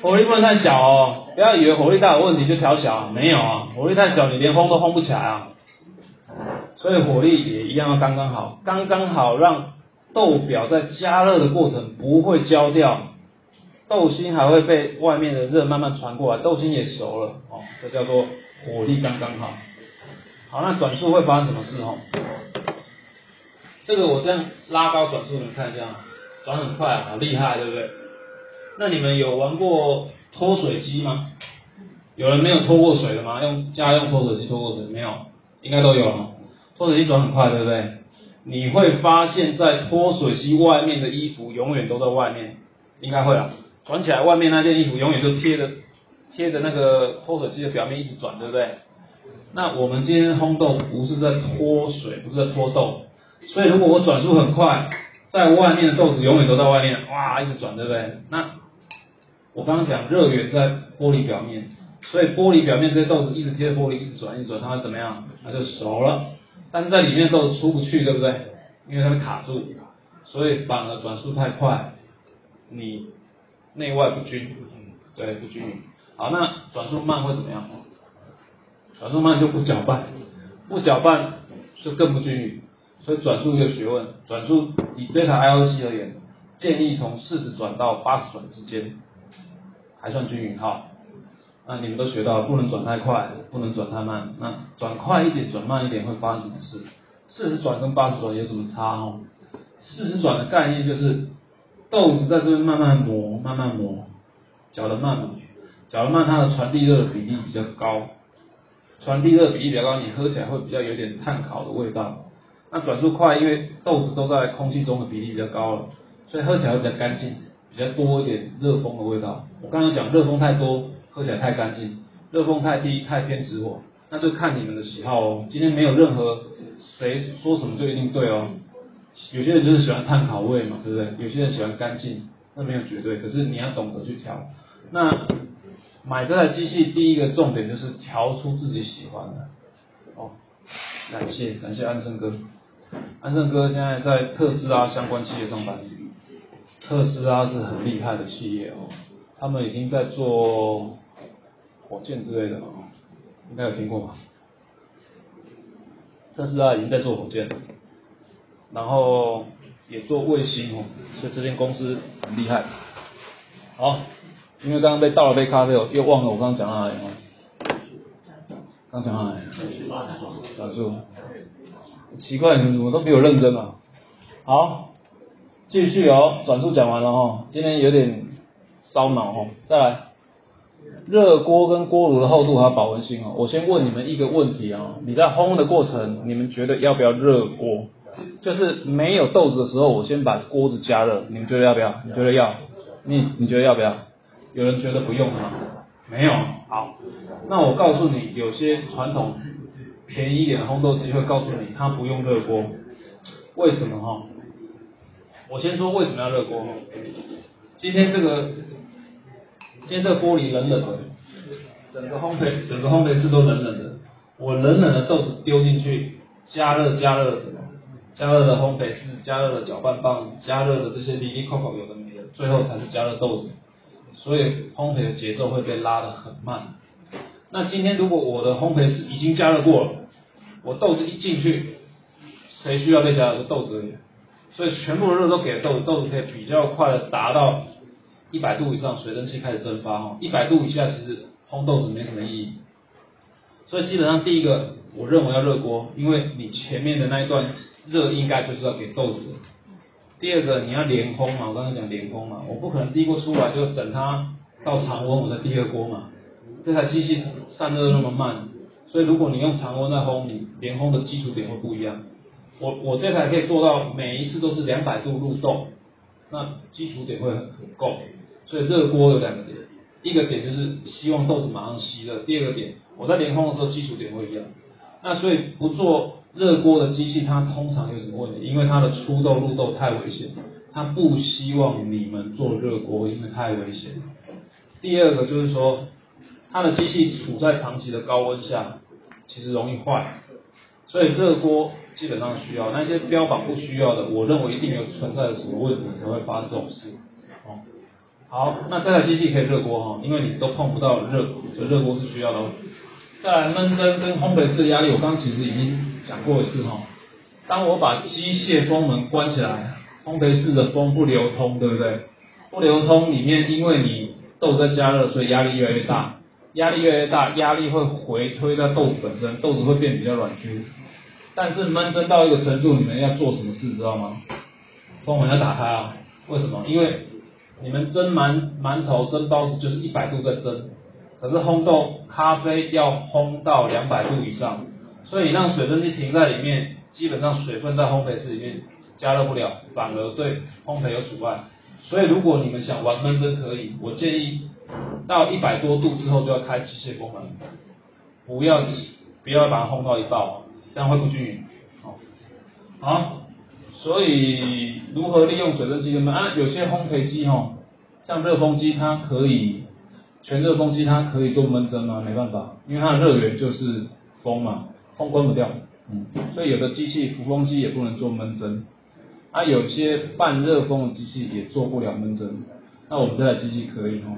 [SPEAKER 1] 火力不能太小哦，不要以为火力大有问题就调小，没有啊，火力太小你连烘都烘不起来啊。所以火力也一样要刚刚好，刚刚好让。豆表在加热的过程不会焦掉，豆心还会被外面的热慢慢传过来，豆心也熟了哦，这叫做火力刚刚好。好，那转速会发生什么事哦？这个我这样拉高转速，你看一下，转很快，好厉害，对不对？那你们有玩过脱水机吗？有人没有脱过水的吗？用家用脱水机脱过水没有？应该都有哦。脱水机转很快，对不对？你会发现在脱水机外面的衣服永远都在外面，应该会啊，转起来外面那件衣服永远都贴着贴着那个脱水机的表面一直转，对不对？那我们今天烘豆不是在脱水，不是在脱豆，所以如果我转速很快，在外面的豆子永远都在外面，哇，一直转，对不对？那我刚刚讲热源在玻璃表面，所以玻璃表面这些豆子一直贴着玻璃一直转一直转，它会怎么样？它就熟了。但是在里面豆子出不去，对不对？因为它会卡住，所以反而转速太快，你内外不均，对，不均匀。好，那转速慢会怎么样？转速慢就不搅拌，不搅拌就更不均匀。所以转速一个学问，转速以这台 I O C 而言，建议从四十转到八十转之间，还算均匀哈。那你们都学到，不能转太快，不能转太慢。那转快一点，转慢一点会发生什么事？四十转跟八十转有什么差哦？四十转的概念就是豆子在这边慢慢磨，慢慢磨，搅得慢嘛，搅得慢，它的传递热的比例比较高，传递热比例比较高，你喝起来会比较有点碳烤的味道。那转速快，因为豆子都在空气中的比例比较高了，所以喝起来会比较干净，比较多一点热风的味道。我刚刚讲热风太多。喝起来太干净，热风太低，太偏直火，那就看你们的喜好哦。今天没有任何谁说什么就一定对哦。有些人就是喜欢碳烤味嘛，对不对？有些人喜欢干净，那没有绝对。可是你要懂得去调。那买这台机器第一个重点就是调出自己喜欢的哦，感谢感谢安生哥，安盛哥现在在特斯拉相关企业上班，特斯拉是很厉害的企业哦，他们已经在做火箭之类的哦，应该有听过吧？特斯拉已经在做火箭，然后也做卫星哦，所以这间公司很厉害。好，因为刚刚被倒了杯咖啡，我又忘了我刚刚讲到哪里哦。刚讲到哪里？转述。奇怪，你们怎么都比我认真啊？好，继续哦，转述讲完了哦，今天有点烧脑哦，再来。热锅跟锅炉的厚度还有保温性哦，我先问你们一个问题啊，你在烘的过程，你们觉得要不要热锅？就是没有豆子的时候，我先把锅子加热，你们觉得要不要？你觉得要？你你觉得要不要？有人觉得不用吗？没有。好，那我告诉你，有些传统便宜一点的烘豆机会告诉你，它不用热锅。为什么哈？我先说为什么要热锅。今天这个。今天这个玻璃冷冷的，整个烘焙整个烘焙室都冷冷的。我冷冷的豆子丢进去，加热加热什么？加热的烘焙室，加热的搅拌棒，加热的这些里里扣扣有的没的，最后才是加热豆子。所以烘焙的节奏会被拉得很慢。那今天如果我的烘焙室已经加热过了，我豆子一进去，谁需要再加热？就豆子。所以全部的热都给豆子，豆子可以比较快的达到。一百度以上，水蒸气开始蒸发哈。一百度以下，其实烘豆子没什么意义。所以基本上第一个，我认为要热锅，因为你前面的那一段热应该就是要给豆子。第二个，你要连烘嘛，我刚才讲连烘嘛，我不可能第一锅出来就等它到常温我再第二锅嘛。这台机器散热那么慢，所以如果你用常温再烘，你连烘的基础点会不一样。我我这台可以做到每一次都是两百度入豆，那基础点会很够。所以热锅有两个点，一个点就是希望豆子马上吸热，第二个点我在连烘的时候基础点会一样。那所以不做热锅的机器，它通常有什么问题？因为它的出豆入豆太危险，它不希望你们做热锅，因为太危险。第二个就是说，它的机器处在长期的高温下，其实容易坏。所以热锅基本上需要，那些标榜不需要的，我认为一定有存在的什么问题才会发生这种事。哦好，那这台机器可以热锅哈，因为你都碰不到热，所以热锅是需要的。再来焖蒸跟烘焙室的压力，我刚刚其实已经讲过一次哈。当我把机械风门关起来，烘焙室的风不流通，对不对？不流通里面，因为你豆在加热，所以压力越来越大，压力越来越大，压力会回推到豆子本身，豆子会变比较软 Q。但是闷蒸到一个程度，你们要做什么事知道吗？风门要打开啊？为什么？因为你们蒸馒馒头、蒸包子就是一百度在蒸，可是烘豆咖啡要烘到两百度以上，所以你让水蒸气停在里面，基本上水分在烘焙室里面加热不了，反而对烘焙有阻碍。所以如果你们想玩闷蒸可以，我建议到一百多度之后就要开机械功能，不要不要把它烘到一爆，这样会不均匀。好，好。所以如何利用水蒸气？呢？啊，有些烘焙机哈，像热风机，它可以全热风机，它可以做闷蒸吗？没办法，因为它的热源就是风嘛，风关不掉。嗯，所以有的机器浮风机也不能做闷蒸。啊，有些半热风的机器也做不了闷蒸。那我们这台机器可以哦？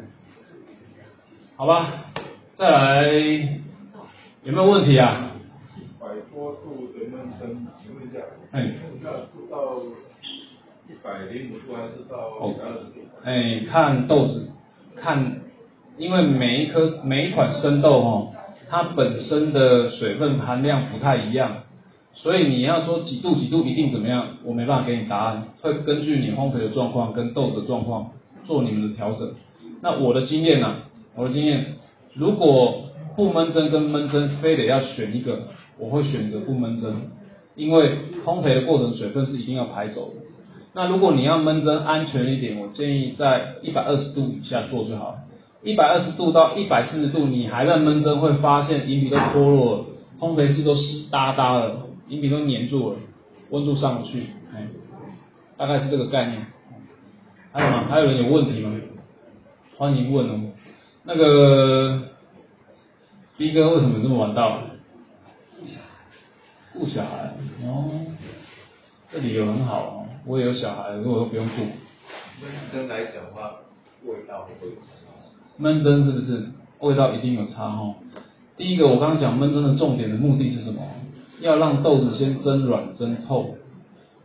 [SPEAKER 1] 好吧，再来，有没有问题啊？
[SPEAKER 4] 百多度的焖蒸，请问一下，
[SPEAKER 1] 哎，
[SPEAKER 4] 是到一百零五度还是到一百二十度？
[SPEAKER 1] 哎，看豆子，看，因为每一颗每一款生豆哈，它本身的水分含量不太一样，所以你要说几度几度一定怎么样，我没办法给你答案，会根据你烘焙的状况跟豆子的状况做你们的调整。那我的经验呢？我的经验，如果不闷蒸跟闷蒸非得要选一个。我会选择不闷蒸，因为烘焙的过程水分是一定要排走的。那如果你要闷蒸安全一点，我建议在一百二十度以下做就好。一百二十度到一百四十度，你还在闷蒸，会发现银皮都脱落了，烘焙室都湿哒哒了，银皮都粘住了，温度上不去。哎，大概是这个概念。还有吗？还有人有问题吗？欢迎问哦。那个 B 哥为什么这么晚到？顾小孩哦，这理由很好哦，我也有小孩，我都不用顾。
[SPEAKER 4] 闷蒸来讲的话，味道会有差。
[SPEAKER 1] 焖蒸是不是味道一定有差哦？第一个，我刚刚讲焖蒸的重点的目的是什么？要让豆子先蒸软蒸透。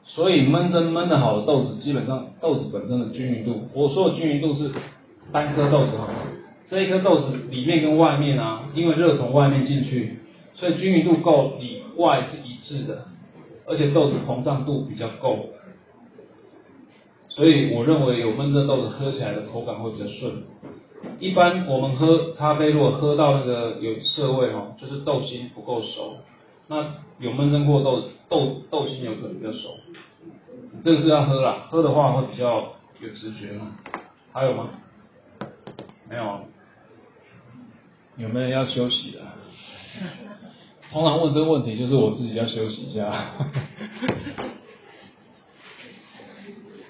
[SPEAKER 1] 所以焖蒸焖的好的豆子，基本上豆子本身的均匀度，我说的均匀度是单颗豆子哈，这一颗豆子里面跟外面啊，因为热从外面进去，所以均匀度够，里外是一致的，而且豆子膨胀度比较够，所以我认为有闷蒸豆子喝起来的口感会比较顺。一般我们喝咖啡，如果喝到那个有涩味哈，就是豆心不够熟。那有闷蒸过豆子豆豆心有可能比较熟，这个是要喝啦，喝的话会比较有直觉嘛。还有吗？没有。有没有要休息的？通常问这个问题就是我自己要休息一下。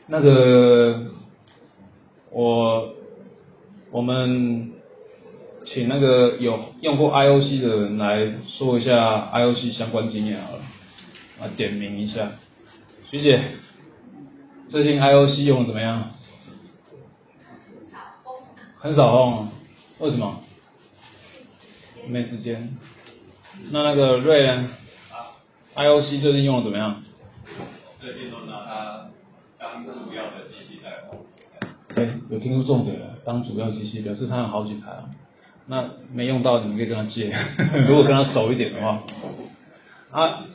[SPEAKER 1] 那个我我们。请那个有用过 IOC 的人来说一下 IOC 相关经验好了，啊点名一下，徐姐，最近 IOC 用的怎么样？很少用，为什么？没时间。那那个瑞呢？IOC 最近用的怎么样？
[SPEAKER 4] 最近都拿它当主要的机器在用。
[SPEAKER 1] 对，有听出重点了，当主要机器，表示它有好几台啊。那没用到，你们可以跟他借。如果跟他熟一点的话，啊，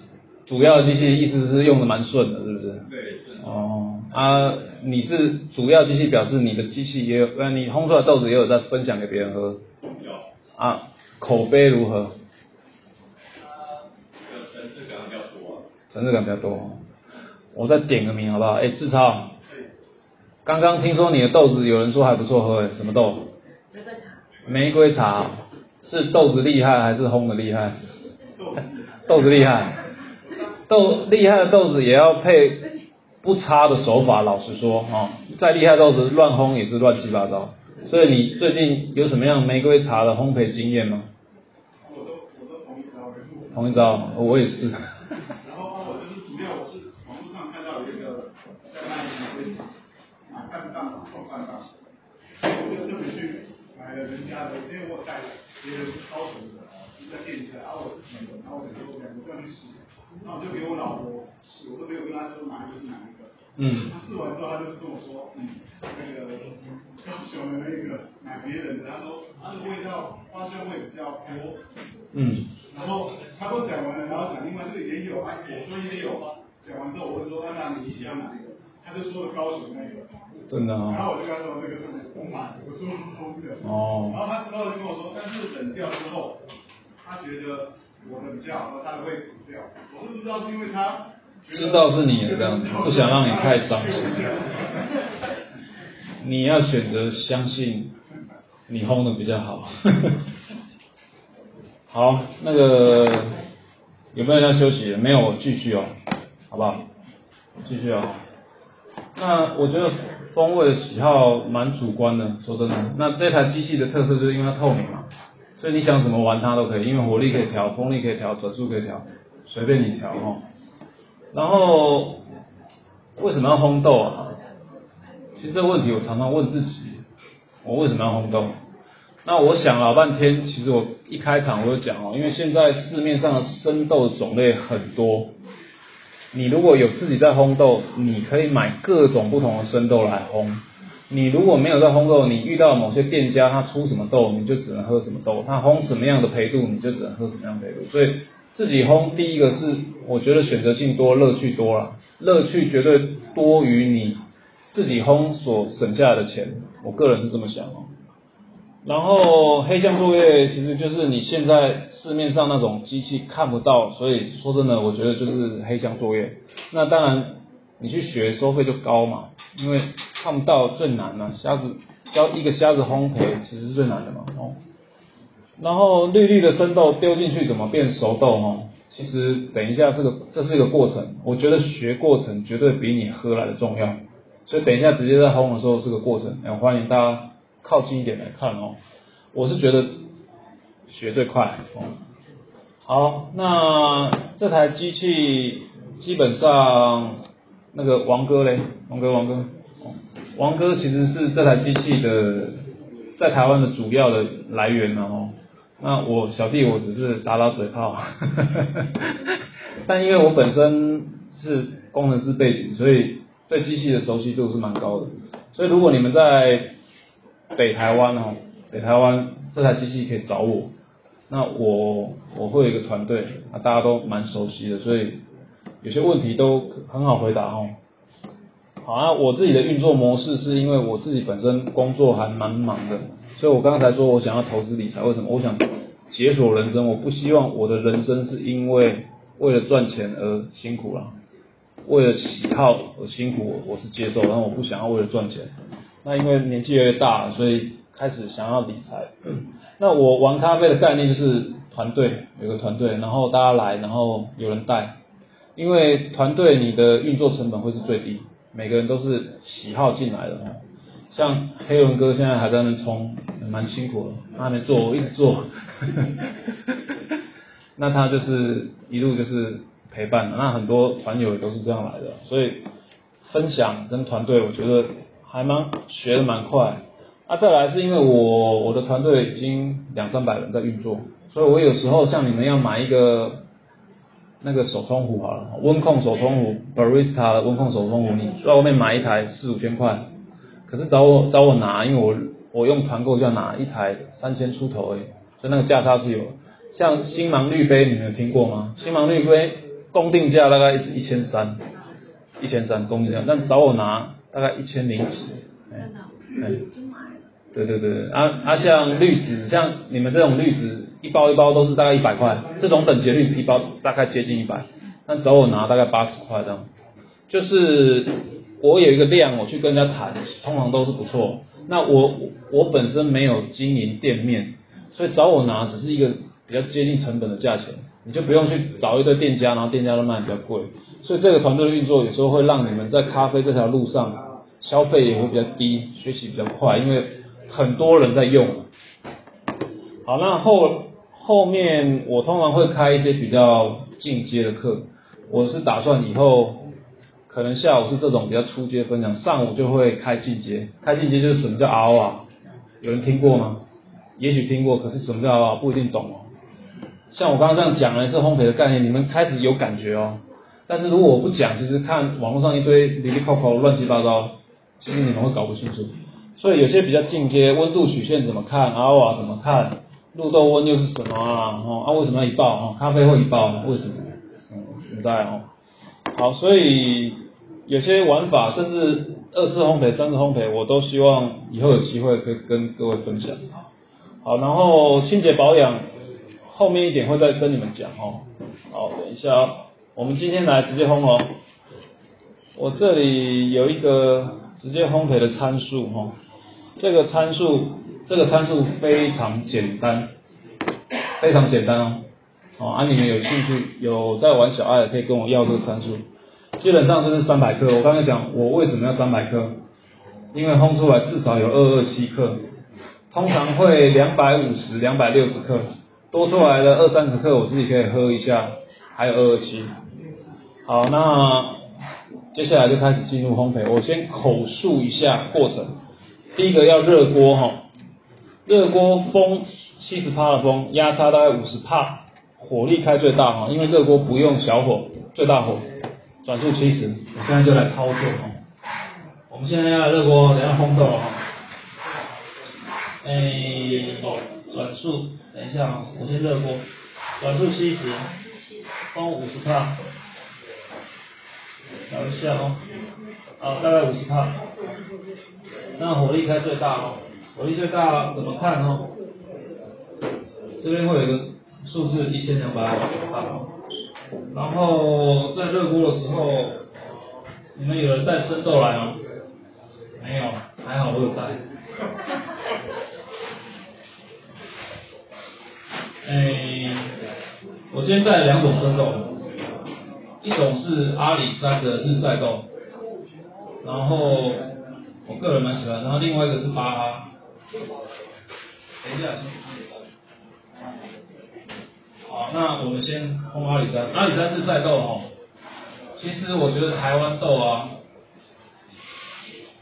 [SPEAKER 1] 主要机器意思是用的蛮顺的，是不是？
[SPEAKER 4] 对，顺。
[SPEAKER 1] 哦，啊，你是主要机器，表示你的机器也有，呃，你烘出来豆子也有在分享给别人喝。
[SPEAKER 4] 有。
[SPEAKER 1] 啊，口碑如何？
[SPEAKER 4] 层次感比较多。
[SPEAKER 1] 层次感比较多。我再点个名好不好？哎，志超。刚刚听说你的豆子有人说还不错喝，什么豆？玫瑰茶玫瑰茶是豆子厉害还是烘的厉害？豆子厉害，豆厉害的豆子也要配不差的手法。老实说，哈，再厉害豆子乱烘也是乱七八糟。所以你最近有什么样玫瑰茶的烘焙经验吗？
[SPEAKER 5] 同一招，
[SPEAKER 1] 我也是。
[SPEAKER 5] 然后我就是主要我是网络上看到有一个在卖玫瑰茶，买半档送半档，我就特别去。买了人家的，因为我带别人高手的，就在店里来，然后我自己的，然后我就说两个都要去试，然后我就给我老婆试，我都没有跟她说哪一个是哪一个。
[SPEAKER 1] 嗯。
[SPEAKER 5] 她试完之后，她就跟我说，嗯，那个高雄的那个买别人的，她说它的味道花香味比较多。
[SPEAKER 1] 嗯。
[SPEAKER 5] 然后他都讲完了，然后讲另外这个也有啊，我说也有。讲完之后，我就说那你喜欢哪一个？他就说了高雄那个。
[SPEAKER 1] 真的啊。
[SPEAKER 5] 然后我就跟他说这个是红马，我说空的。
[SPEAKER 1] 哦。
[SPEAKER 5] 然后他之后就跟我说，但是冷掉之后，他觉得我的比较好喝，他会煮掉。我是不知道是因为他
[SPEAKER 1] 知道是你的这样子，不想让你太伤心。你要选择相信你烘的比较好。好，那个有没有要休息？没有，继续哦，好不好？继续哦。那我觉得。风味的喜好蛮主观的，说真的。那这台机器的特色就是因为它透明嘛，所以你想怎么玩它都可以，因为火力可以调，风力可以调，转速可以调，随便你调哦。然后为什么要烘豆啊？其实这个问题我常常问自己，我为什么要烘豆？那我想老半天，其实我一开场我就讲哦，因为现在市面上的生豆种类很多。你如果有自己在烘豆，你可以买各种不同的生豆来烘。你如果没有在烘豆，你遇到某些店家他出什么豆，你就只能喝什么豆。他烘什么样的培度，你就只能喝什么样培度。所以自己烘，第一个是我觉得选择性多，乐趣多了，乐趣绝对多于你自己烘所省下来的钱。我个人是这么想哦。然后黑箱作业其实就是你现在市面上那种机器看不到，所以说真的，我觉得就是黑箱作业。那当然你去学收费就高嘛，因为看不到最难了。瞎子教一个瞎子烘焙其实是最难的嘛。哦，然后绿绿的生豆丢进去怎么变熟豆？哦，其实等一下这个这是一个过程，我觉得学过程绝对比你喝来的重要。所以等一下直接在烘的时候是个过程，也欢迎大家。靠近一点来看哦，我是觉得学最快哦，好，那这台机器基本上那个王哥嘞，王哥王哥，王哥其实是这台机器的在台湾的主要的来源哦。那我小弟我只是打打嘴炮，但因为我本身是工程师背景，所以对机器的熟悉度是蛮高的。所以如果你们在北台湾哦，北台湾这台机器可以找我，那我我会有一个团队啊，大家都蛮熟悉的，所以有些问题都很好回答哦。好，啊我自己的运作模式是因为我自己本身工作还蛮忙的，所以我刚才说我想要投资理财，为什么？我想解锁人生，我不希望我的人生是因为为了赚钱而辛苦了，为了喜好而辛苦，我我是接受，然后我不想要为了赚钱。那因为年纪越大，所以开始想要理财。那我玩咖啡的概念就是团队，有个团队，然后大家来，然后有人带，因为团队你的运作成本会是最低。每个人都是喜好进来的，像黑文哥现在还在那冲，蛮辛苦的，他没做，我一直做，那他就是一路就是陪伴，那很多团友也都是这样来的，所以分享跟团队，我觉得还蛮学的蛮快。那再来是因为我我的团队已经两三百人在运作，所以我有时候像你们要买一个。那个手冲壶好了，温控手冲壶，barista 的温控手冲壶，你在外面买一台四五千块，可是找我找我拿，因为我我用团购就要拿一台三千出头诶，所以那个价差是有。像星芒绿杯，你们有听过吗？星芒绿杯公定价大概是一千三，一千三公定价，但找我拿大概一千零几，哎，对对对，啊啊像绿植，像你们这种绿植。一包一包都是大概一百块，这种等级的滤纸一包大概接近一百，那找我拿大概八十块这样。就是我有一个量，我去跟人家谈，通常都是不错。那我我本身没有经营店面，所以找我拿只是一个比较接近成本的价钱，你就不用去找一堆店家，然后店家都卖比较贵。所以这个团队的运作有时候会让你们在咖啡这条路上消费也会比较低，学习比较快，因为很多人在用。好，那后。后面我通常会开一些比较进阶的课，我是打算以后可能下午是这种比较初阶分享，上午就会开进阶。开进阶就是什么叫 R 啊？有人听过吗？也许听过，可是什么叫 R 不一定懂哦。像我刚刚这样讲的是烘焙的概念，你们开始有感觉哦。但是如果我不讲，其实看网络上一堆里里口口乱七八糟，其实你们会搞不清楚。所以有些比较进阶，温度曲线怎么看，R 怎么看？绿豆温又是什么啊？哦，啊为什么要一爆？哦，咖啡会一爆，为什么？嗯，明白哦。好，所以有些玩法，甚至二次烘焙、三次烘焙，我都希望以后有机会可以跟各位分享。好，然后清洁保养后面一点会再跟你们讲哦。好，等一下啊，我们今天来直接烘哦。我这里有一个直接烘焙的参数哈，这个参数。这个参数非常简单，非常简单哦。哦，啊，你们有兴趣有在玩小爱的，可以跟我要这个参数。基本上就是三百克。我刚才讲我为什么要三百克，因为烘出来至少有二二七克，通常会两百五十、两百六十克，多出来的二三十克我自己可以喝一下，还有二二七。好，那接下来就开始进入烘焙。我先口述一下过程。第一个要热锅哈。热锅风七十帕的风，压差大概五十帕，火力开最大哈，因为热锅不用小火，最大火，转速七十。我现在就来操作哈。我们现在要热锅，等下烘豆哈。哎，转速，等一下啊，我先热锅，转速七十，风五十帕，调一下哦，好，大概五十帕，那火力开最大哦。火力最大怎么看哦？这边会有一个数字一千两百瓦，然后在热锅的时候，你们有人带生豆来吗？没有，还好我有带。哎，我今天带了两种生豆，一种是阿里山的日晒豆，然后我个人蛮喜欢，然后另外一个是巴哈。等一下，好，那我们先烘阿里山，阿里山日晒豆哦。其实我觉得台湾豆啊，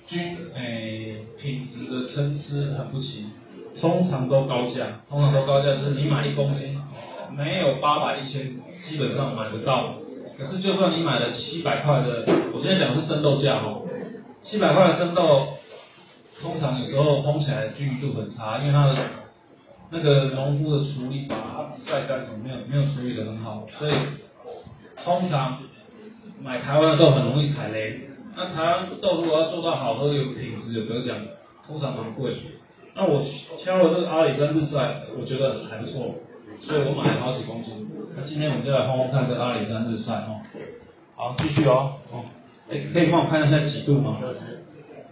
[SPEAKER 1] 均诶品质的参差很不齐，通常都高价，通常都高价，就是你买一公斤，没有八百一千，基本上买不到。可是就算你买了七百块的，我现在讲的是生豆价哦，七百块的生豆，通常有时候烘起来均匀度很差，因为它的那个农夫的处理法，晒干什么没有没有处理的很好，所以通常买台湾的豆很容易踩雷。那台湾豆如果要做到好喝、有品质、有得奖，通常蛮贵。那我挑了这个阿里山日晒，我觉得还不错，所以我买了好几公斤。那今天我们就来烘烘看这阿里山日晒哦。好，继续哦。哦，哎，可以帮我看一下几度吗？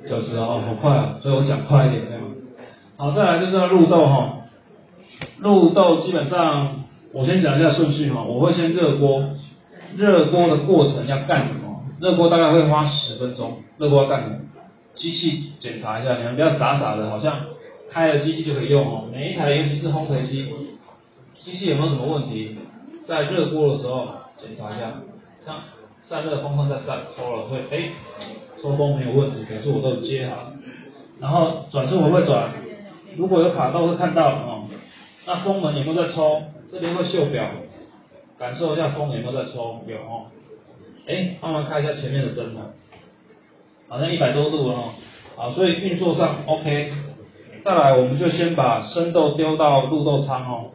[SPEAKER 1] 九十哦，好快啊，所以我讲快一点，可以吗？好，再来就是要入豆哈。入豆基本上，我先讲一下顺序哈。我会先热锅，热锅的过程要干什么？热锅大概会花十分钟。热锅要干什么？机器检查一下，你们不要傻傻的，好像开了机器就可以用哦。每一台尤其是烘焙机，机器有没有什么问题？在热锅的时候检查一下，像散热风扇在散抽了，会哎抽风没有问题，表示我都接好。然后转速会不会转？如果有卡豆会看到哦。那风门有没有在抽？这边会秀表，感受一下风有没有在抽，有哦。哎，慢慢开一下前面的灯哦，好像一百多度哦。好，所以运作上 OK。再来，我们就先把生豆丢到入豆仓哦。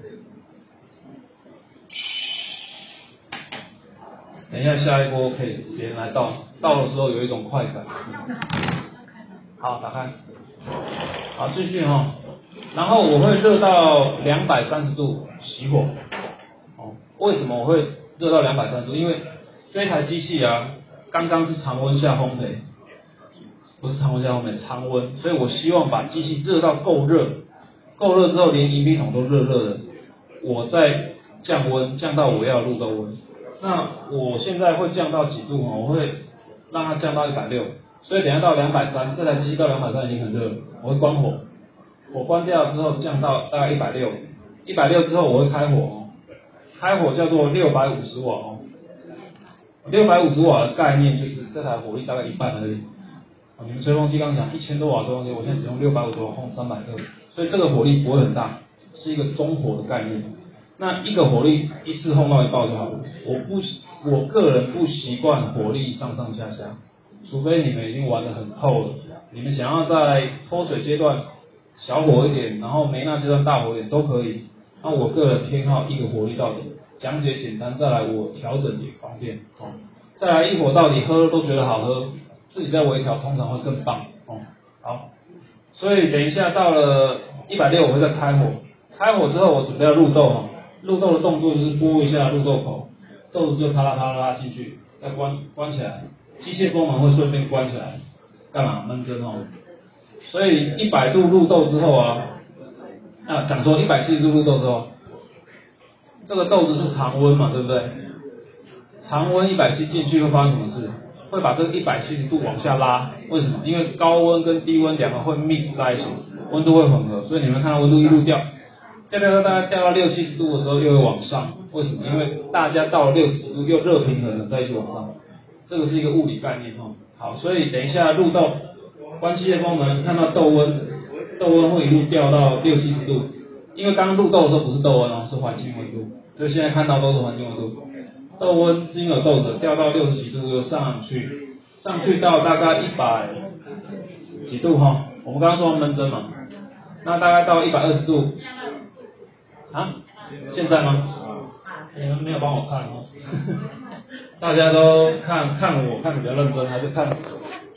[SPEAKER 1] 等一下下一锅可以别人来倒，倒的时候有一种快感。好，打开。好，继续哈。然后我会热到两百三十度熄火。哦，为什么我会热到两百三十度？因为这台机器啊，刚刚是常温下烘焙，不是常温下烘焙，常温。所以我希望把机器热到够热，够热之后连迎宾桶都热热的，我再降温降到我要入的温。那我现在会降到几度？啊？我会让它降到一百六，所以等下到两百三，这台机器到两百三已经很热了，我会关火，火关掉之后降到大概一百六，一百六之后我会开火。哦，开火叫做六百五十瓦。哦，六百五十瓦的概念就是这台火力大概一半而已。你们吹风机刚讲一千多瓦吹风机，我现在只用六百五十瓦烘三百克，所以这个火力不会很大，是一个中火的概念。那一个火力一次轰到一爆就好了。我不，我个人不习惯火力上上下下，除非你们已经玩得很透了，你们想要在脱水阶段小火一点，然后没那阶段大火一点都可以。那我个人偏好一个火力到底，讲解简单，再来我调整也方便哦。再来一火到底，喝都觉得好喝，自己再微调通常会更棒哦。好，所以等一下到了一百六我会再开火，开火之后我准备要入豆哈。入豆的动作就是拨一下入豆口，豆子就啪啦啪啦进去，再关关起来，机械功能会顺便关起来，干嘛焖蒸哦？所以一百度入豆之后啊，啊讲说一百七十度入豆之后，这个豆子是常温嘛，对不对？常温一百七进去会发生什么事？会把这个一百七十度往下拉，为什么？因为高温跟低温两个会 mix 在一起，温度会混合，所以你们看到温度一路掉。现在大概掉到六七十度的时候又会往上，为什么？因为大家到了六十度又热平衡了，再一起往上，这个是一个物理概念哦。好，所以等一下入豆，关机械功能看到豆温，豆温会一路掉到六七十度，因为刚入豆的时候不是豆温哦，是环境温度，所以现在看到都是环境温度。豆温是因为豆子掉到六十几度又上去，上去到大概一百几度哈，我们刚刚说闷蒸嘛，那大概到一百二十度。啊，现在吗？你们没有帮我看哦，大家都看看我看比较认真，还是看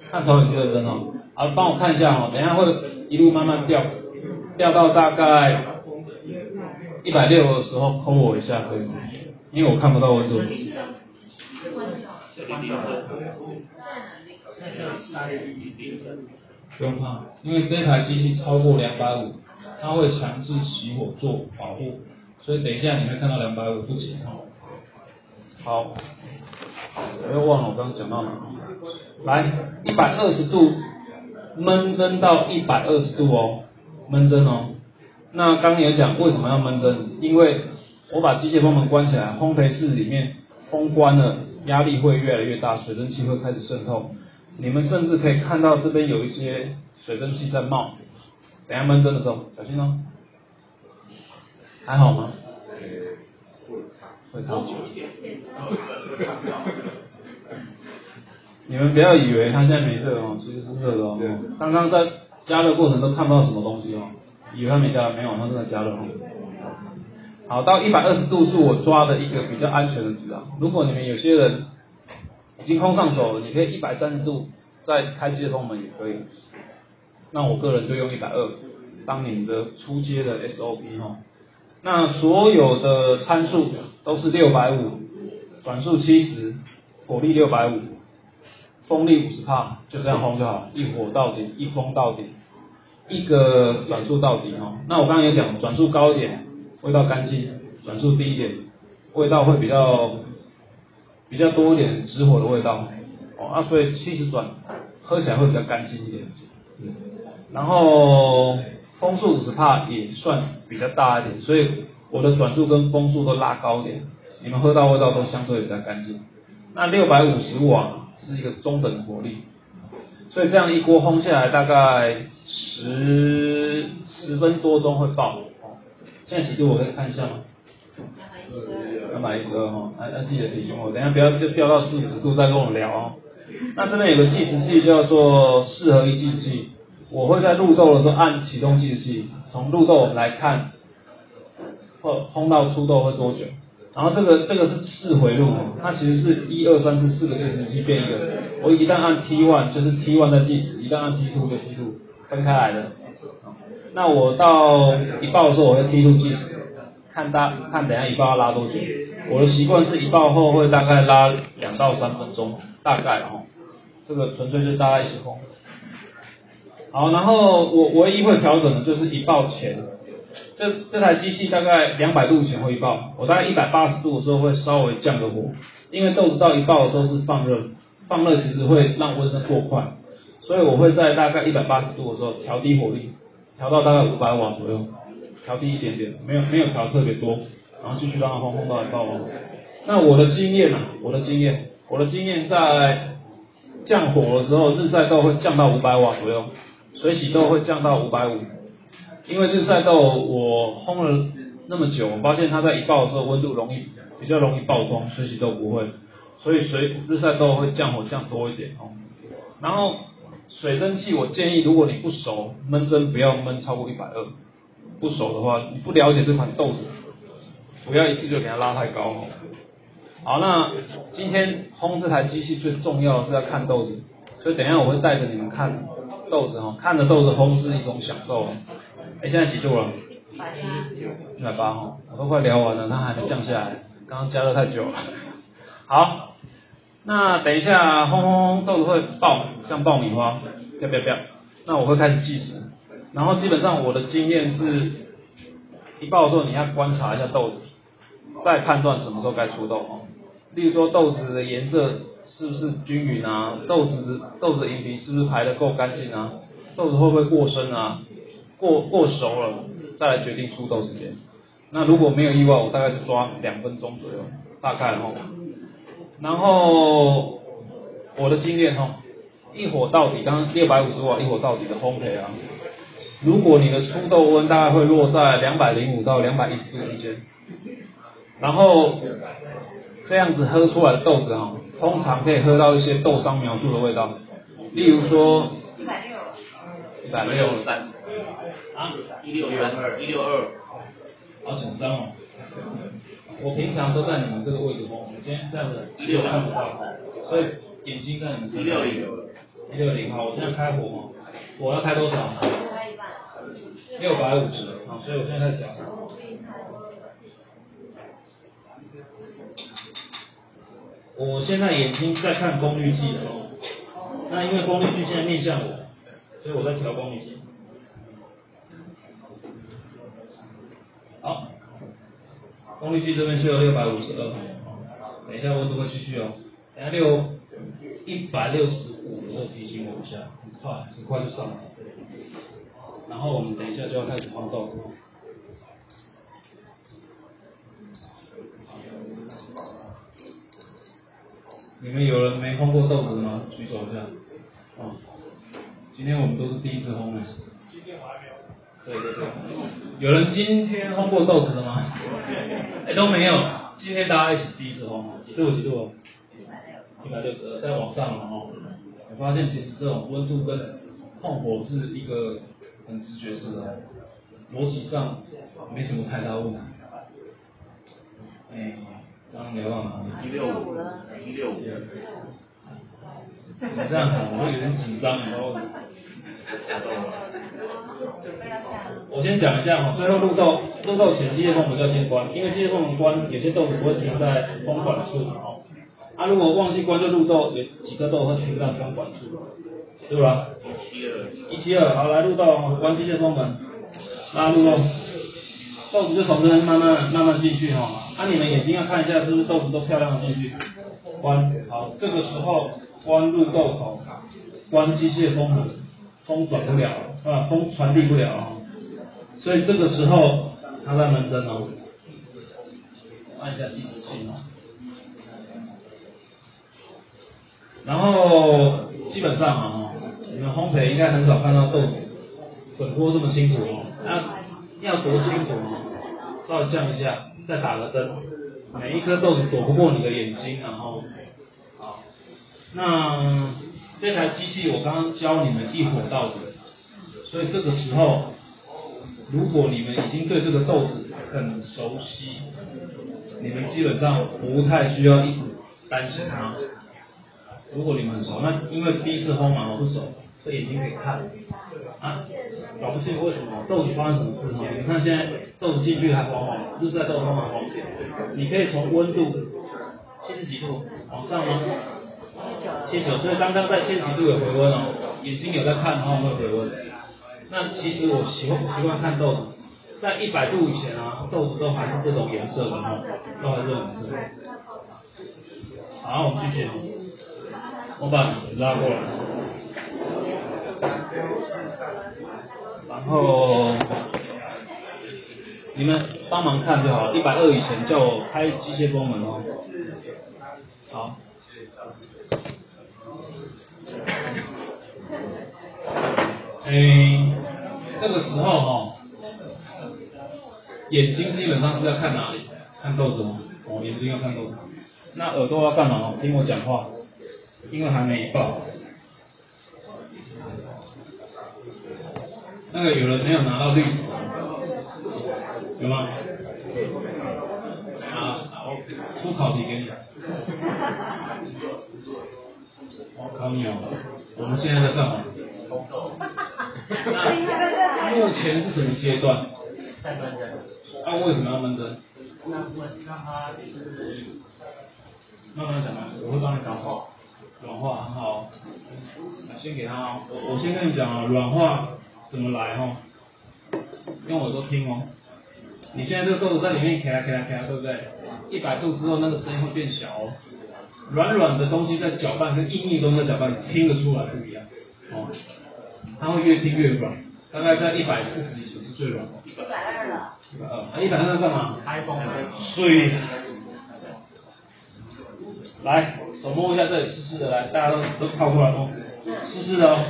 [SPEAKER 1] 看投影机认真哦？好，帮我看一下哦，等一下会一路慢慢掉，掉到大概一百六的时候扣我一下可以吗？因为我看不到温度。不用怕，因为这台机器超过两百五。它会强制熄火做保护，所以等一下你会看到两百五不紧哈。好，我又忘了我刚刚讲到哪里来，一百二十度闷蒸到一百二十度哦，闷蒸哦。那刚刚有讲为什么要闷蒸？因为我把机械风门关起来，烘焙室里面风关了，压力会越来越大，水蒸气会开始渗透。你们甚至可以看到这边有一些水蒸气在冒。等下闷蒸的时候，小心哦。还好吗？会烫。你们不要以为它现在没热哦，其实是热的哦。刚刚在加热过程都看不到什么东西哦，以为它没加，没有，它正在加热哦。好，到一百二十度是我抓的一个比较安全的值啊。如果你们有些人已经空上手了，你可以一百三十度再开机的风门也可以。那我个人就用一百二当你的初阶的 SOP 哈。那所有的参数都是六百五，转速七十，火力六百五，风力五十帕，就这样轰就好，一火到底，一风到底，一个转速到底哈。那我刚刚也讲，转速高一点，味道干净；转速低一点，味道会比较比较多一点，直火的味道。哦，啊，所以七十转喝起来会比较干净一点。嗯然后风速五十帕也算比较大一点，所以我的转速跟风速都拉高一点，你们喝到味道都相对比较干净。那六百五十瓦是一个中等的火力，所以这样一锅烘下来大概十十分多钟会爆。现在几度我可以看一下吗？两百一十二两百一十二哈，要要记得提醒我，等下不要就飙到四五十度再跟我聊哦。那这边有个计时器叫做四合一计时器。我会在入豆的时候按启动计时器，从入豆来看，或烘到出豆会多久？然后这个这个是四回路，它其实是一二三四四个计时器变一个。我一旦按 T one 就是 T one 在计时，一旦按 T two 就 T two 分开来的。那我到一爆的时候我会 T two 计时，看大看等下一爆要拉多久。我的习惯是一爆后会大概拉两到三分钟，大概哦。这个纯粹是大家一起烘。好，然后我唯一会调整的就是一爆前，这这台机器大概两百度前会一爆，我大概一百八十度的时候会稍微降个火，因为豆子到一爆的时候是放热，放热其实会让温升过快，所以我会在大概一百八十度的时候调低火力，调到大概五百瓦左右，调低一点点，没有没有调特别多，然后继续让它烘烘到一爆。那我的经验啊，我的经验，我的经验在降火的时候，日晒豆会降到五百瓦左右。水洗豆会降到五百五，因为日晒豆我烘了那么久，我发现它在一爆的时候温度容易比较容易爆光，水洗豆不会，所以水日晒豆会降火降多一点哦。然后水蒸气我建议如果你不熟，焖蒸不要焖超过一百二，不熟的话，你不了解这款豆子，不要一次就给它拉太高哦。好，那今天烘这台机器最重要的是要看豆子，所以等一下我会带着你们看。豆子哈，看着豆子烘是一种享受。哎，现在几度了？一百八。一百八哈，我都快聊完了，它还没降下来，刚刚加热太久了。好，那等一下烘烘烘，豆子会爆，像爆米花，要不要不要？那我会开始计时，然后基本上我的经验是，一爆的时候你要观察一下豆子，再判断什么时候该出豆哦。例如说豆子的颜色。是不是均匀啊？豆子豆子银皮是不是排的够干净啊？豆子会不会过深啊？过过熟了再来决定出豆时间。那如果没有意外，我大概就抓两分钟左右，大概哈。然后我的经验哈，一火到底，刚刚六百五十瓦一火到底的烘焙啊，如果你的出豆温大概会落在两百零五到两百一十度之间，然后这样子喝出来的豆子哈。通常可以喝到一些豆商描述的味道，例如说
[SPEAKER 2] 一百六，
[SPEAKER 1] 一百六三，
[SPEAKER 6] 啊，一六二，一六二，好紧张哦。
[SPEAKER 1] 我平常都在你们这个位置哦，我今天这样子只有看不到，所以眼睛在你们身上。一六零，一六零好，我现在开火嘛，我要开多少？六百五十，好，所以我现在在讲。我现在眼睛在看功率计哦，那因为功率计现在面向我，所以我在调功率计。好，功率计这边是有六百五十二，等一下温度会继续哦，等下六一百六十五的时候提醒我一下，很快很快就上来，然后我们等一下就要开始烘豆。有人没烘过豆子的吗？举手一下。哦，今天我们都是第一次烘的。今天我还没有。对对对。有人今天烘过豆子的吗？哎，都没有。今天大家一起第一次烘，几度几度？一百六十二，在往上了哦。我发现其实这种温度跟控火是一个很直觉式的，逻辑上没什么太大问题。哎，刚刚聊到哪里？
[SPEAKER 7] 一六五，一六五。
[SPEAKER 1] 你这样喊，我会有点紧张，然后。我先讲一下哈，最后入豆入豆前机械泵门要先关，因为机械泵门关，有些豆子不会停在风管处哦。啊，如果忘记关就入豆，有几颗豆会停在风管处，对吧？
[SPEAKER 7] 一七二，
[SPEAKER 1] 一七二，好，来入豆，关机械泵门，拉入豆，豆子就从这边慢慢慢慢进去哈。啊，你们眼睛要看一下是不是豆子都漂亮的进去，关，好，这个时候关入豆口，关机械风门，风转不了，啊，风传递不了，所以这个时候它在门针哦，按一下计时器哦。然后基本上啊，你们烘焙应该很少看到豆子整锅这么清楚哦。那要多清楚哦，稍微降一下，再打个灯，每一颗豆子躲不过你的眼睛，然后好。那这台机器我刚刚教你们一火到底，所以这个时候，如果你们已经对这个豆子很熟悉，你们基本上不太需要一直担心它。如果你们很熟，那因为第一次烘嘛，我不熟，这眼睛可以看啊，搞不清楚为什么豆子发生什么事哈。你看现在豆子进去还黄黄，日晒豆黄黄黄。你可以从温度七十几度往上吗？七十九，所以刚刚在七十几度有回温哦，眼睛有在看的话会回温。那其实我习惯习惯看豆子，在一百度以前啊，豆子都还是这种颜色的哈，都还是这种颜色。好，我们继续。我把纸拉过来，然后你们帮忙看就好，一百二以前叫我开机械风门哦。好。哎，这个时候哈，眼睛基本上是要看哪里？看豆子吗？哦，眼睛要看豆子。那耳朵要干嘛？听我讲话。因为还没爆，那个有人没有拿到绿纸，有吗？啊，出考题给你。我考你哦，我们现在在干嘛？那目前是什么阶段？
[SPEAKER 6] 在闷针。
[SPEAKER 1] 那为什么要闷针？
[SPEAKER 6] 那问让他就是
[SPEAKER 1] 慢慢讲，我会帮你搞好。软化很好，先给他，我我先跟你讲啊，软化怎么来哈？用耳朵听哦。你现在这个豆子在里面开啦开啦开啦，对不对？一百度之后那个声音会变小哦。软软的东西在搅拌跟硬硬东西在搅拌，听得出来不一样哦。它会越听越软，大概在一百四十以前是最软的。
[SPEAKER 2] 一百二了。
[SPEAKER 1] 一百二，啊一百二干嘛
[SPEAKER 6] ？iPhone。
[SPEAKER 1] 水。来。手摸一下这里湿湿的，来，大家都都靠过来摸，湿湿的哦，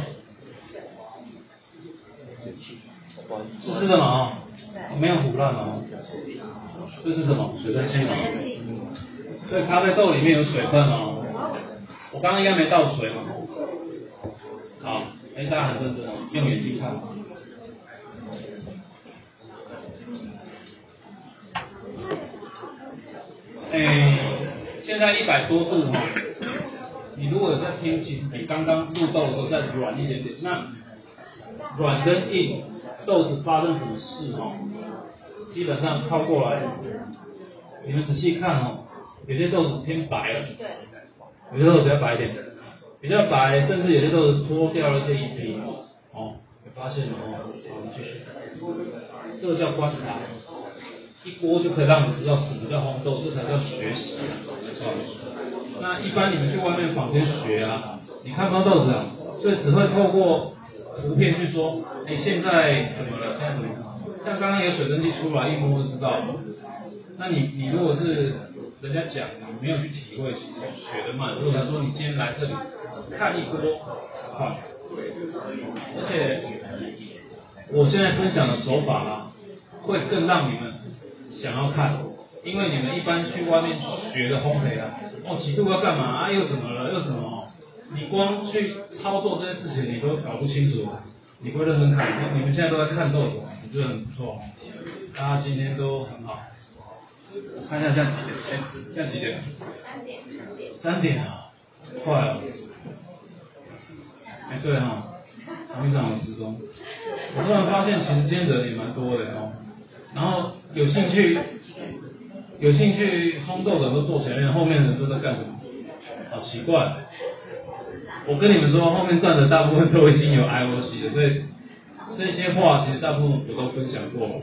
[SPEAKER 1] 湿湿的嘛啊，没有腐烂嘛，这是什么？水蒸气嘛，所以咖啡豆里面有水分哦，我刚刚应该没倒水嘛，好，哎，大家很认真，用眼睛看，哎。现在一百多度哈，你如果有在听，其实比刚刚入豆的时候再软一点点。那软跟硬豆子发生什么事哦？基本上靠过来，你们仔细看哦，有些豆子偏白了，有些豆子比较白一点，比较白，甚至有些豆子脱掉了一些银皮哦，有发现了哦，好，继续，这个叫观察。一锅就可以让你知道什么叫烘豆，这才叫学习。那一般你们去外面坊间学啊，你看不到豆子啊，所以只会透过图片去说，哎，现在怎么了？现在怎么？像刚刚有水蒸气出来，一摸就知道。那你你如果是人家讲，你没有去体会，学得慢。如果他说你今天来这里看一锅，快，而且我现在分享的手法啊，会更让你们想要看，因为你们一般去外面学的烘焙啊，哦几度要干嘛啊，又怎么了，又什么，你光去操作这些事情你都搞不清楚，你不会认真看，你们现在都在看豆子，我觉得很不错，大家今天都很好。我看一下现在几点？哎，现在几点？
[SPEAKER 2] 三点，三点。
[SPEAKER 1] 啊，快了。哎，对哈、同一场有时钟。我突然发现，其实今天人也蛮多的哦。然后有兴趣，有兴趣烘豆的都坐前面，后面的人都在干什么？好奇怪。我跟你们说，后面站的大部分都已经有 IOC 了，所以这些话其实大部分我都分享过了。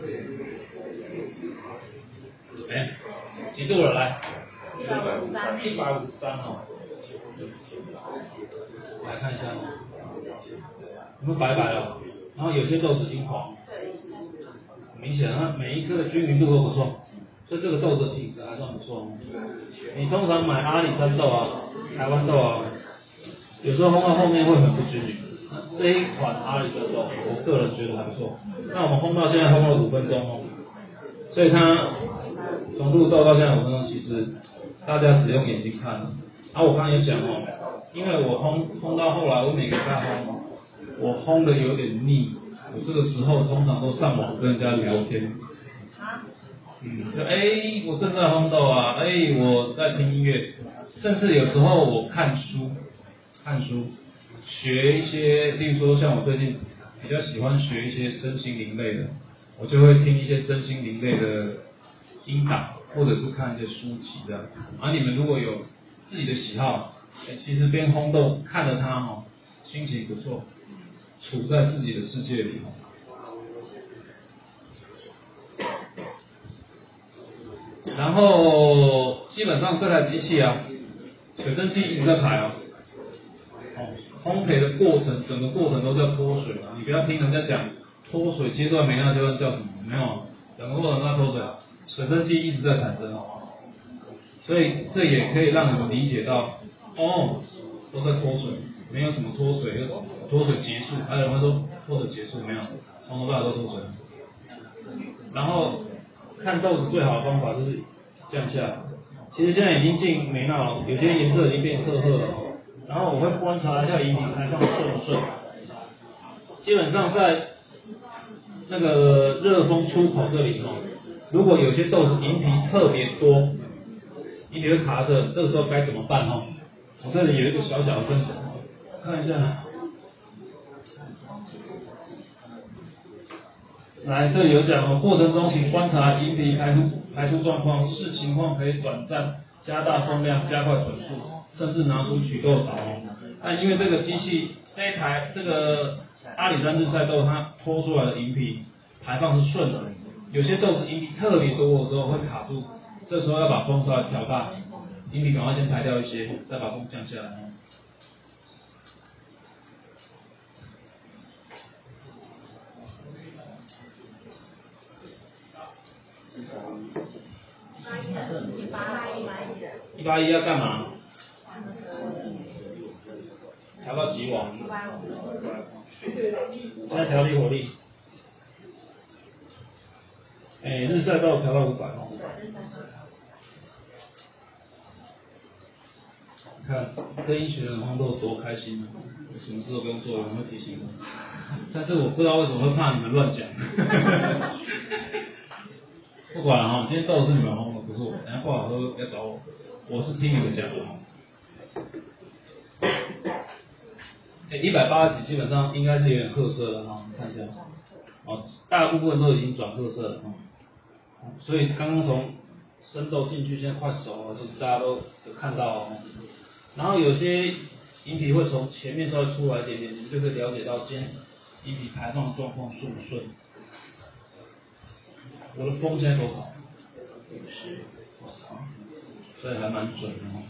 [SPEAKER 1] 哎，几度了？来，
[SPEAKER 2] 一百五十三。
[SPEAKER 1] 一百五十三哦。来看一下哦，有没有白白了？然后有些豆子已经黄，很明显啊，每一颗的均匀度都不错，所以这个豆子品质还算不错哦。你通常买阿里山豆啊、台湾豆啊，有时候烘到后面会很不均匀。这一款阿里山豆，我个人觉得还不错。那我们烘到现在烘了五分钟哦，所以它从入豆到现在五分钟，其实大家只用眼睛看。啊，我刚刚有讲哦，因为我烘烘到后来，我每个礼拜烘，我烘的有点腻，我这个时候通常都上网跟人家聊天。嗯，就哎，我正在烘豆啊，哎，我在听音乐，甚至有时候我看书，看书，学一些，例如说像我最近比较喜欢学一些身心灵类的，我就会听一些身心灵类的音档，或者是看一些书籍这样。而、你们如果有自己的喜好，其实边烘豆看着它哦，心情不错，处在自己的世界里哦。然后基本上这台机器啊，水蒸气一直在排啊，哦，烘焙的过程，整个过程都在脱水啊，你不要听人家讲脱水阶段没那阶段叫什么，没有，整个过程都在脱水，水蒸气一直在产生哦，所以这也可以让你们理解到，哦，都在脱水，没有什么脱水，又脱水结束，还有人会说脱水结束没有，从头到尾都脱水，然后看豆子最好的方法就是降下来。其实现在已经进梅纳了，有些颜色已经变褐褐了。然后我会观察一下饮品排放顺不顺。基本上在那个热风出口这里哦，如果有些豆子银皮特别多，银皮会卡着，这个时候该怎么办哦？我这里有一个小小的分享，看一下。来，这里有讲哦，过程中请观察银皮排出排出状况，视情况可以短暂加大风量，加快转速，甚至拿出取豆勺哦。但因为这个机器这一台这个阿里山日晒豆，它脱出来的饮品排放是顺的，有些豆子饮品特别多的时候会卡住，这时候要把风稍微调大，饮品赶快先排掉一些，再把风降下来
[SPEAKER 2] 一八一
[SPEAKER 1] 要干嘛？调到几瓦？
[SPEAKER 2] 一八五。
[SPEAKER 1] 现在调低火力。哎，日晒豆调到五百哦。你看跟一群人烘豆多开心啊！我什么事都不用做，有人提醒我。但是我不知道为什么会怕你们乱讲。不管了哈，今天到的是你们烘的，不是我。等下不好喝要找我，我是听你们讲的。哎，一百八十几基本上应该是有点褐色了哈，你看一下。哦，大部分都已经转褐色了哈。所以刚刚从生豆进去，现在快熟了，就是大家都有看到哦。然后有些饮品会从前面稍微出来一点点，你们就可以了解到今天饮品排放的状况顺不顺。我的风现在多少？所以还蛮准的哦。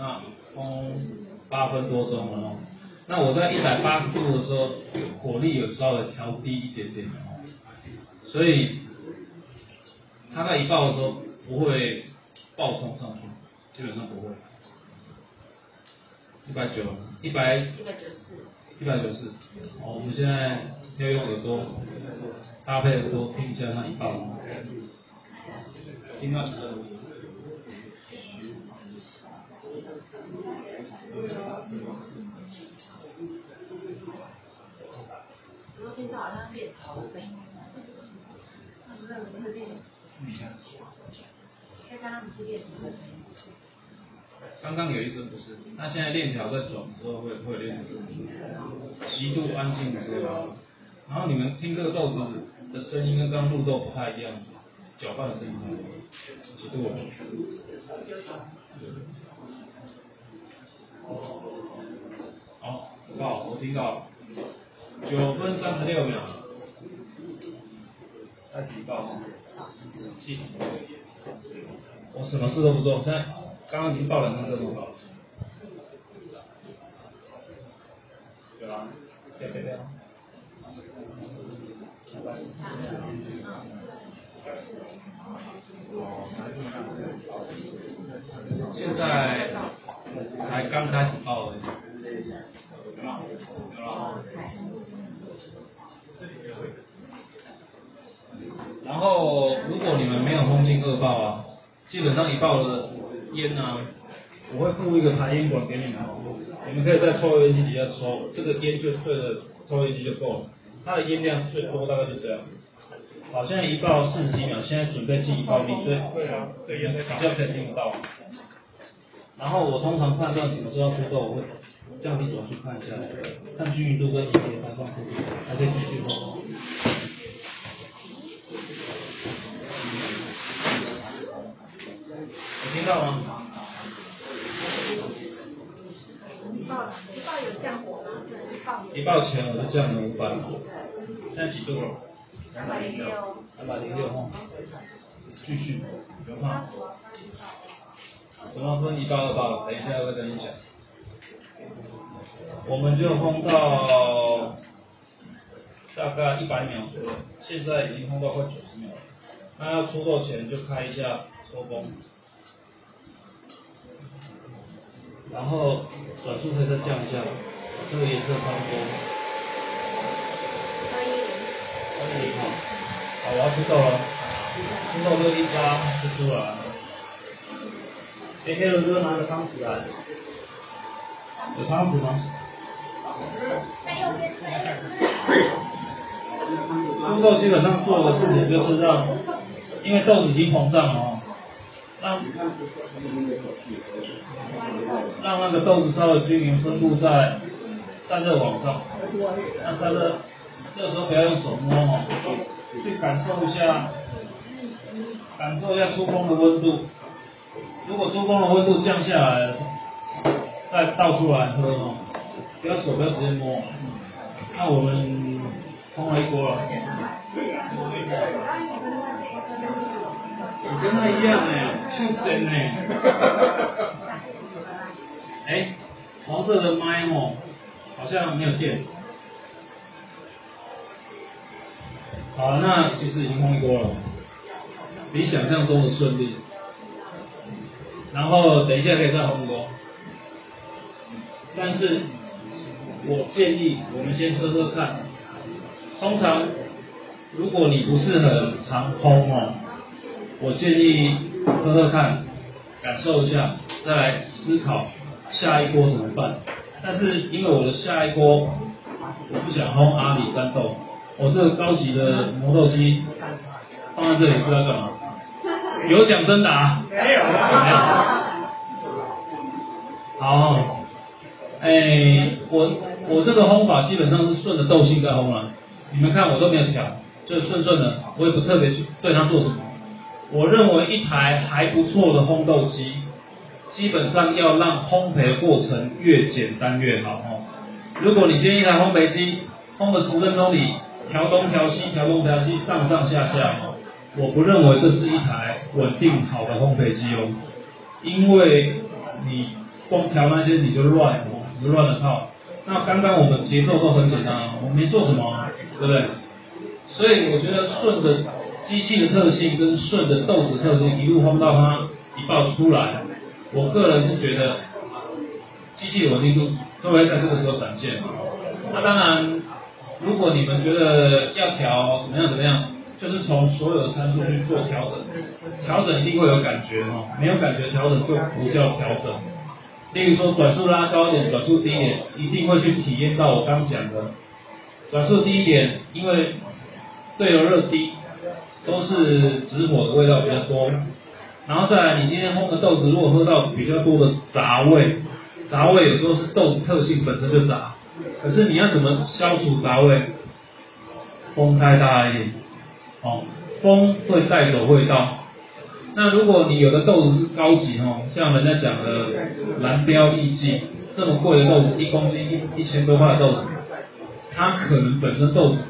[SPEAKER 1] 那风八分多钟了哦。那我在一百八十度的时候，火力有稍微调低一点点哦。所以它在一爆的时候不会爆冲上去，基本上不会。一百九，一百
[SPEAKER 2] 一百九十四，
[SPEAKER 1] 一百九四。好，我们现在要用耳朵搭配耳朵听一下那一爆，听到声。
[SPEAKER 2] 我听到好像练陶的声音，那不是练，因为刚刚不是练陶的声音。
[SPEAKER 1] 刚刚有一声不是，那现在链条在转之后会会有链条，极度安静的时候，然后你们听这个豆子的声音跟刚刚录豆不太一样，搅拌的声音，极度安静。好，报我听到了，九分三十六秒，开始报，计时。我什么事都不做，现在刚刚已经报两张正方了，对吧？对对对。现在才刚开始报而已。有吗？有了。然后，如果你们没有轰进二爆啊，基本上你爆的烟呢、我会附一个排烟管给你们，你们可以在抽烟机底下抽，这个烟就对着抽烟机就够了，它的烟量最多大概就这样。好，现在一爆四十几秒，现在准备进一爆力，所以
[SPEAKER 8] 对啊，对烟
[SPEAKER 1] 比较可以听得到。然后我通常判断什么时候出豆，我会降低转速看一下，看均匀度跟引擎排放速度，还可以继续轰。有听到吗？
[SPEAKER 2] 一爆一爆有降火吗？一爆
[SPEAKER 1] 一爆前我就降了五百，现在几度了？
[SPEAKER 2] 两百零六，
[SPEAKER 1] 两百零六哈，继续，不用怕。怎么分一爆二爆？等一下会跟你讲。我们就轰到大概一百秒左右，现在已经轰到快九十秒了。那要出豆前就开一下抽风，然后转速可以再降一下，这个颜色差不多。
[SPEAKER 2] 二一零，
[SPEAKER 1] 二零号，好，我要出豆了，出豆就一拉就出来了。给黑人哥拿个汤匙来，有汤匙吗？
[SPEAKER 2] 在右边，在右边。
[SPEAKER 1] 出豆基本上做的事情就是让，因为豆子已经膨胀了哦，让让那个豆子稍微均匀分布在散热网上。那散热这个时候不要用手摸哦，去感受一下，感受一下出风的温度。如果出风的温度降下来了，再倒出来喝哦，不要手不要直接摸。那我们烘了一锅了。你跟他一样哎，就真哎。哎，黄色的麦哦，好像没有电。好，那其实已经烘一锅了，比想象中的顺利。然后等一下可以再烘锅，但是我建议我们先喝喝看。通常如果你不是很常烘哦，我建议喝喝看，感受一下，再来思考下一锅怎么办。但是因为我的下一锅，我不想烘阿里山豆，我这个高级的磨豆机放在这里是要干嘛？有奖征答？
[SPEAKER 8] 没有
[SPEAKER 1] 没有。好，哎，我我这个烘法基本上是顺着豆性在烘了。你们看我都没有调，就顺顺的，我也不特别去对它做什么。我认为一台还不错的烘豆机，基本上要让烘焙的过程越简单越好哦。如果你今天一台烘焙机烘了十分钟，你调东调西调东调西上上下下，我不认为这是一台稳定好的烘焙机哦，因为你光调那些你就乱哦，你就乱了套。那刚刚我们节奏都很简单，我们没做什么，对不对？所以我觉得顺着机器的特性跟顺着豆子特性一路轰到它一爆出来，我个人是觉得机器的稳定度都会在这个时候展现。那当然，如果你们觉得要调怎么样怎么样，就是从所有的参数去做调整，调整一定会有感觉哈，没有感觉调整就不叫调整。例如说转速拉高一点，转速低一点，一定会去体验到我刚讲的，转速低一点，因为对流热低，都是直火的味道比较多。然后再来，你今天烘的豆子如果喝到比较多的杂味，杂味有时候是豆子特性本身就杂，可是你要怎么消除杂味？风太大一点，哦，风会带走味道。那如果你有的豆子是高级哦，像人家讲的蓝标艺伎这么贵的豆子，一公斤一千多块的豆子，它可能本身豆子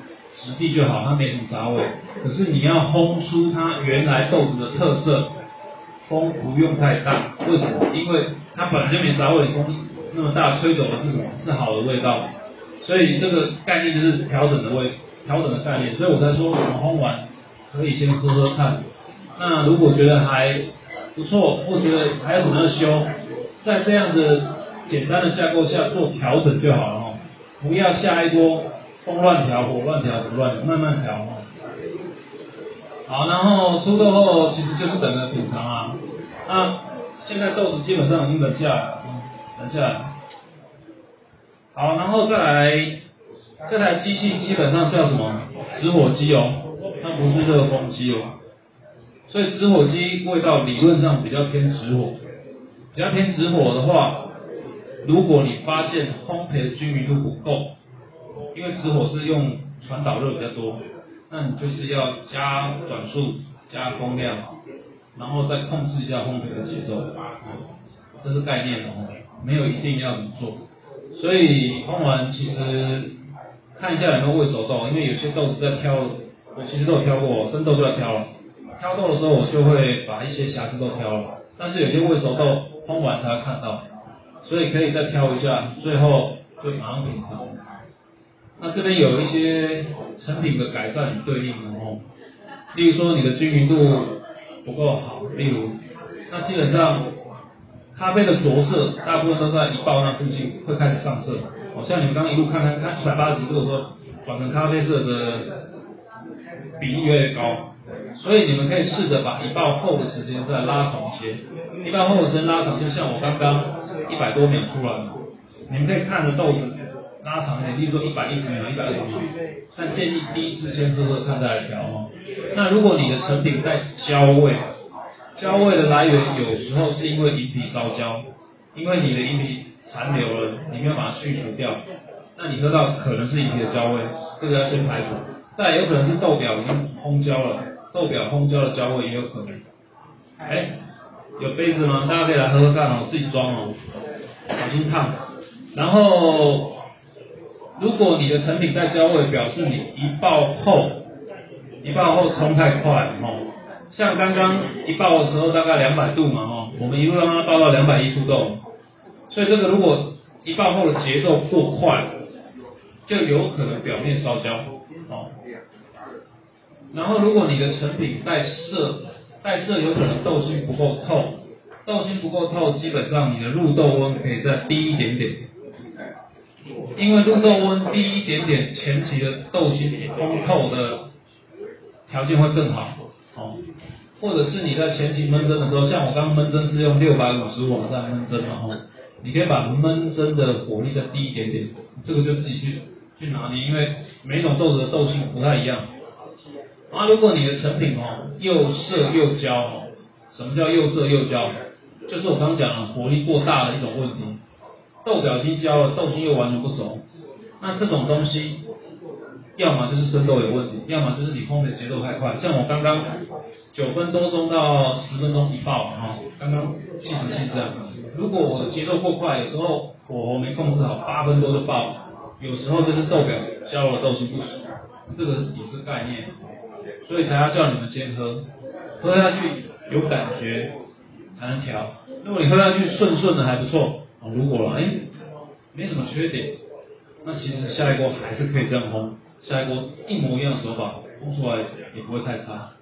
[SPEAKER 1] 质地就好，它没什么杂味。可是你要烘出它原来豆子的特色，风不用太大，为什么？因为它本来就没杂味，风那么大吹走的是什么？是好的味道。所以这个概念就是调整的味，调整的概念。所以我才说，我们烘完可以先喝喝看。那如果觉得还不错，或觉得还有什么要修，在这样的简单的架构下做调整就好了哦，不要下一锅风乱调、火乱调、什么乱调，慢慢调。好，然后出豆后其实就是等着品尝啊。那现在豆子基本上已经冷下来了，冷下来。好，然后再来，这台机器基本上叫什么？直火机哦，它不是热风机哦。所以直火机味道理论上比较偏直火，比较偏直火的话，如果你发现烘焙的均匀度不够，因为直火是用传导热比较多，那你就是要加转速、加风量，然后再控制一下烘焙的节奏，这是概念哦，没有一定要怎么做。所以烘完其实看一下有没有未熟豆，因为有些豆子在挑，我其实都有挑过，生豆就要挑了。挑豆的时候，我就会把一些瑕疵都挑了，但是有些未熟豆烘完才会看到，所以可以再挑一下，最后就马上品尝。那这边有一些成品的改善与对应的哦，例如说你的均匀度不够好，例如，那基本上咖啡的着色大部分都在一爆那附近会开始上色，哦，像你们刚刚一路看看看一百八十度的时候，转成咖啡色的比例越来越高。所以你们可以试着把一爆后的时间再拉长一些，一爆后的时间拉长，就像我刚刚一百多秒出来，你们可以看着豆子拉长一点，例如说一百一十秒、一百二十秒，但建议第一次先喝喝看再来调哦。那如果你的成品在焦味，焦味的来源有时候是因为饮皮烧焦，因为你的饮皮残留了，你没有把它去除掉，那你喝到可能是饮皮的焦味，这个要先排除。再有可能是豆表已经烘焦了。豆表烘焦的焦味也有可能。哎，有杯子吗？大家可以来喝喝看哦，自己装哦，小心烫。然后，如果你的成品带焦味，表示你一爆后，一爆后冲太快哦。像刚刚一爆的时候大概两百度嘛哦，我们一路让它爆到两百一出豆，所以这个如果一爆后的节奏过快，就有可能表面烧焦哦。然后，如果你的成品带色，带色有可能豆心不够透，豆心不够透，基本上你的入豆温可以再低一点点，因为入豆温低一点点，前期的豆心通透的条件会更好，哦，或者是你在前期焖蒸的时候，像我刚刚焖蒸是用六百五十瓦在焖蒸嘛，吼，你可以把焖蒸的火力再低一点点，这个就自己去去拿捏，因为每种豆子的豆心不太一样。啊，如果你的成品哦又涩又焦哦，什么叫又涩又焦？就是我刚刚讲了火力过大的一种问题，豆表已经焦了，豆心又完全不熟，那这种东西，要么就是生豆有问题，要么就是你烘的节奏太快。像我刚刚九分多钟到十分钟一爆啊，刚刚计时器这样。如果我的节奏过快，有时候火候没控制好，八分多就爆，有时候就是豆表焦了，豆心不熟，这个也是概念。所以才要叫你们先喝，喝下去有感觉才能调。如果你喝下去顺顺的还不错，哦，如果了哎没什么缺点，那其实下一锅还是可以这样烘，下一锅一模一样的手法烘出来也不会太差。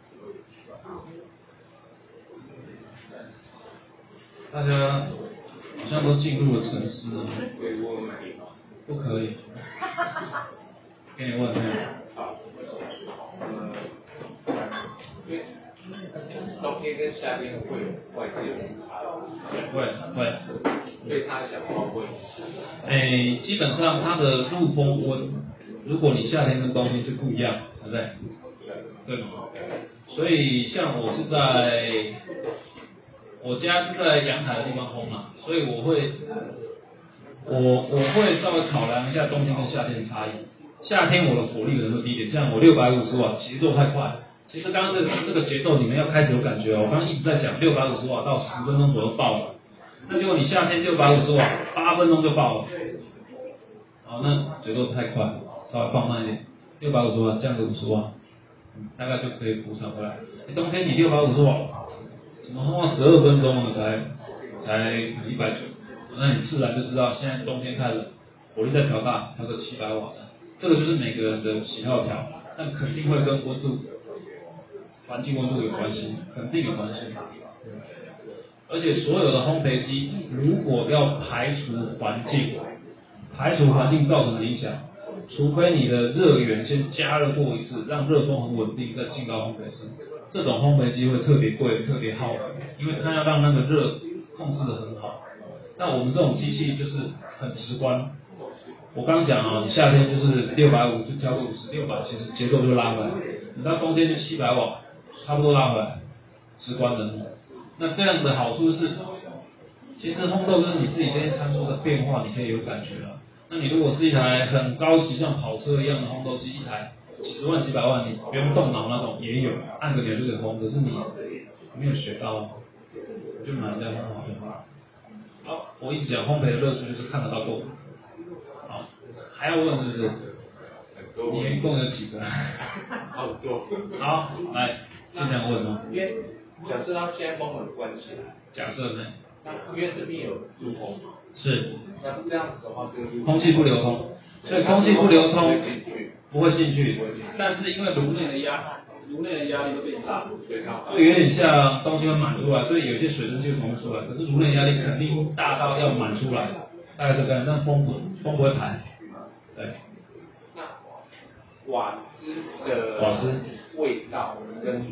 [SPEAKER 1] 大家好像都进入了沉思了。不可以。给你问没有？
[SPEAKER 3] 冬天跟夏天会有外界的差
[SPEAKER 1] 会会。
[SPEAKER 3] 对他讲话会。
[SPEAKER 1] 诶，基本上它的陆风温，如果你夏天跟冬天就不一样，对不对？对吗？所以像我是在，我家是在阳台的地方烘嘛，所以我会，我我会稍微考量一下冬天跟夏天的差异。夏天我的火力可能会低一点，像我六百五十瓦，其实做太快。其实刚刚这个这个节奏你们要开始有感觉哦，我刚刚一直在讲六百五十瓦到十分钟左右爆了，那结果你夏天六百五十瓦八分钟就爆了，好，那节奏太快，稍微放慢一点，六百五十瓦降个五十瓦，大概就可以补偿回来。冬天你六百五十瓦，怎么烘到十二分钟呢？才才一百九，那你自然就知道现在冬天太冷，火力在调大，调个七百瓦的，这个就是每个人的喜好调，但肯定会跟温度。环境温度有关系，肯定有关系。而且所有的烘焙机，如果要排除环境，排除环境造成的影响，除非你的热源先加热过一次，让热风很稳定，再进到烘焙室，这种烘焙机会特别贵，特别耗能，因为它要让那个热控制的很好。那我们这种机器就是很直观。我刚讲啊，你夏天就是六百五十调个五十六百，其实节奏就拉回来。你到冬天就七百瓦。差不多拉回来，直观的。那这样的好处是，其实烘豆就是你自己这些参数的变化，你可以有感觉了。那你如果是一台很高级像跑车一样的烘豆机，一台几十万几百万，你不用动脑那种也有，按个钮就可以烘。可是你没有学到，就买一台烘好就好。好，我一直讲烘焙的乐趣就是看得到豆。好，还要问是不是？你一共有几个？
[SPEAKER 3] 好多。
[SPEAKER 1] 好，来。尽量问哦。
[SPEAKER 3] 因为假设它现在风很关起来，
[SPEAKER 1] 假设呢？
[SPEAKER 3] 那因为这边有路空。
[SPEAKER 1] 是。
[SPEAKER 3] 那这样子的话，就
[SPEAKER 1] 空气不流通，所以空气不流通
[SPEAKER 3] 不会进
[SPEAKER 1] 去。但是因为颅内的压，颅内的压力会变大，
[SPEAKER 3] 对它。
[SPEAKER 1] 就有点像东西会满出来，所以有些水蒸气会出来。可是颅内压力肯定大到要满出来，大概是这样，但风不风不会排。对。
[SPEAKER 3] 那瓦斯的
[SPEAKER 1] 瓦斯
[SPEAKER 3] 味道跟。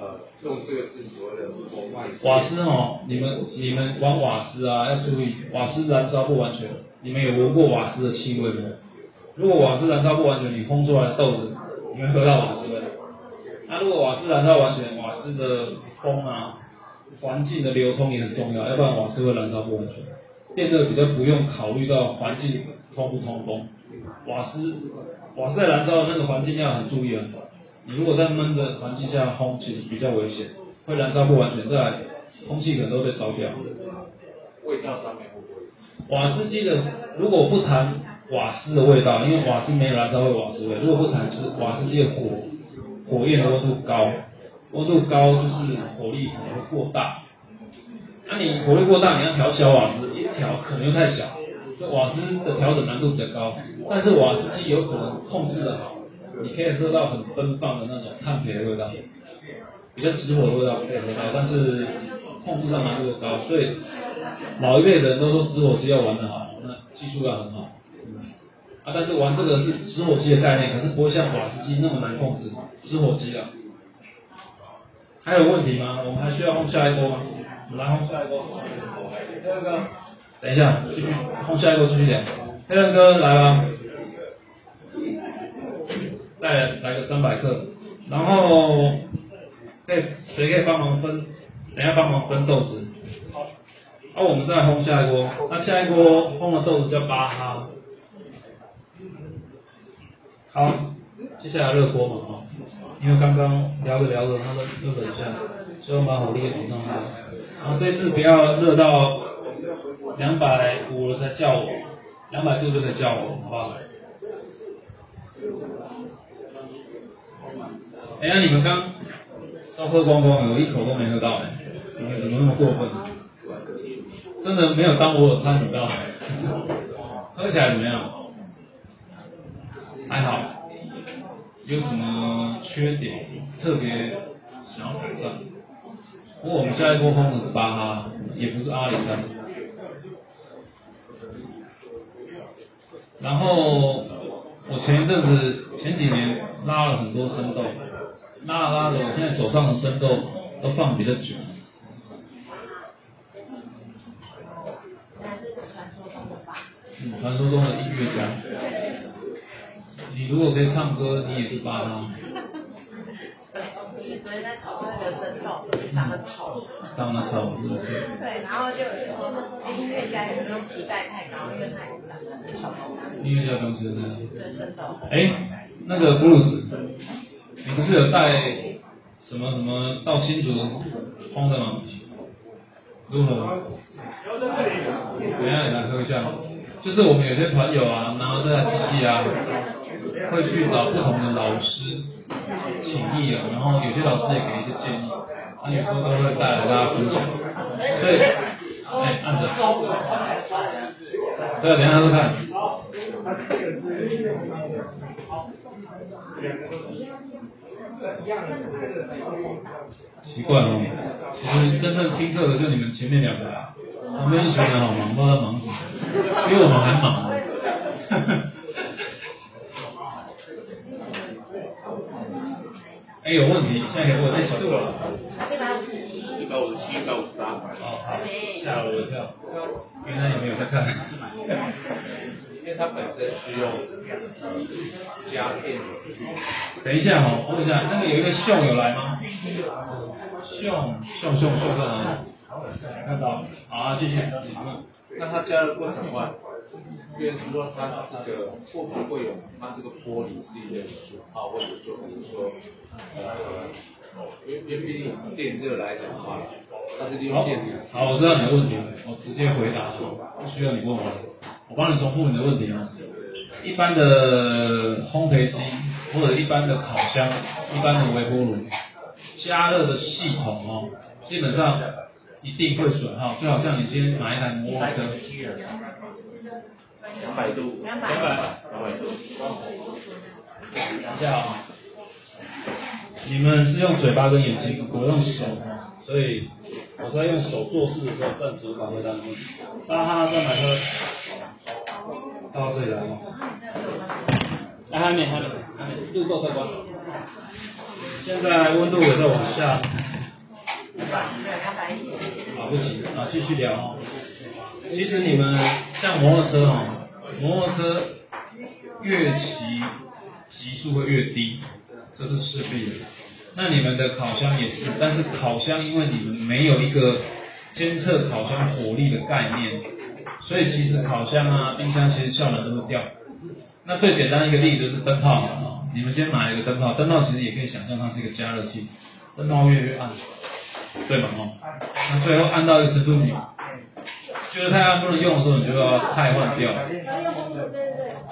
[SPEAKER 3] 呃，用这个是所谓的红外
[SPEAKER 1] 瓦斯哦，你们你们玩瓦斯啊，要注意瓦斯燃烧不完全。你们有闻过瓦斯的气味吗？如果瓦斯燃烧不完全，你烘出来的豆子，你会喝到瓦斯味。那如果瓦斯燃烧完全，瓦斯的风啊，环境的流通也很重要，要不然瓦斯会燃烧不完全。电热比较不用考虑到环境通不通风，瓦斯瓦斯在燃烧的那个环境要很注意啊。你如果在闷的环境下烘，其实比较危险，会燃烧不完全，在空气可能都被烧掉。
[SPEAKER 3] 味道上面会不会？
[SPEAKER 1] 瓦斯机的，如果不谈瓦斯的味道，因为瓦斯没有燃烧会瓦斯味。如果不谈，是瓦斯机的火火焰的温度高，温度高就是火力可能会过大。那你火力过大，你要调小瓦斯，一调可能又太小，瓦斯的调整难度比较高。但是瓦斯机有可能控制的好。你可以喝到很奔放的那种炭焙的味道，比较直火的味道可以喝到，但是控制上难度高，所以老一辈的人都说直火机要玩得好，那技术要很好。啊，但是玩这个是直火机的概念，可是不会像瓦斯机那么难控制，直火机啊。还有问题吗？我们还需要烘下一锅吗？来烘下一锅。黑人哥，等一下，继续烘下一锅继续点。黑人哥来了。再来个三百克，然后可以谁可以帮忙分？等下帮忙分豆子。好，那我们再烘下一锅。那下一锅烘的豆子叫巴哈。好，接下来热锅嘛啊，因为刚刚聊着聊着它都又冷下，所以我们把火力往上拉。然后这次不要热到两百五了才叫我，两百度就可以叫我，好不好？哎呀，你们刚都喝光光了，我一口都没喝到哎，怎么怎么那么过分？真的没有当我有参与到，喝起来怎么样？还好，有什么缺点特别想要改善？不过我们下一波轰的是巴哈，也不是阿里山。然后我前一阵子前几年拉了很多生豆，拉了拉的，我现在手上的生豆都放比较久。嗯，传说中的音乐家。你如果可以唱歌，你也是巴哈。
[SPEAKER 2] 昨天在讨论那个生豆长得丑，
[SPEAKER 1] 长得丑是不是？
[SPEAKER 2] 对，然后就有人说，音乐家也不用期待太高，因为他也是长得很丑。
[SPEAKER 1] 音乐家公司的。
[SPEAKER 2] 对，生豆。
[SPEAKER 1] 哎，那个布鲁斯，你不是有带什么什么到新竹烘的吗？如何？等下你来喝一下。就是我们有些团友啊，拿了这台机器啊，会去找不同的老师请益啊，然后有些老师也给一些建议，他有时候都会带来大家分享。对，哎，按着。对，等一下试看。奇怪哦，其实真正听课的就你们前面两个，旁边一群人好忙，不知道在忙什么，比我们还忙。哎，有问题，现在可以问，哎，几度了？
[SPEAKER 2] 一百五十七。
[SPEAKER 3] 一百五十七，一百五十八。
[SPEAKER 1] 哦，好，吓了我一跳，原来你没有在看？
[SPEAKER 3] 因为它本身是用加电。
[SPEAKER 1] 等一下哦，问一下，那个有一个秀有来吗？秀秀秀秀在哪里？看到，好，继续。
[SPEAKER 3] 那它加热过程外，因为是说它这个会不会有它这个玻璃是一个损耗，或者说比如说呃，因为因为电热来讲的话，它是利用电力。
[SPEAKER 1] 好，我知道你的问题，我直接回答，不需要你问我，我帮你重复你的问题啊。一般的烘焙机或者一般的烤箱、一般的微波炉加热的系统哦，基本上一定会损耗，就好像你今天买一台摩托车，
[SPEAKER 3] 两百度，
[SPEAKER 2] 两百。
[SPEAKER 3] 两百度。
[SPEAKER 1] 等一下啊、你们是用嘴巴跟眼睛，我用手啊，所以我在用手做事的时候，暂时无法回答你问题。巴哈再买喝，到这里来哦。哎，还没，还没，还没，路够客观。现在温度也在往下。好不急啊，继续聊哦。其实你们像摩托车哦，摩托车越骑级数会越低，这是势必的。那你们的烤箱也是，但是烤箱因为你们没有一个监测烤箱火力的概念，所以其实烤箱啊、冰箱其实效能都会掉。那最简单一个例子就是灯泡嘛，哦你们今天买一个灯泡，灯泡其实也可以想象它是一个加热器，灯泡越来越暗，对吗？哦，那最后暗到一个程度，你就是太暗不能用的时候，你就要汰换掉。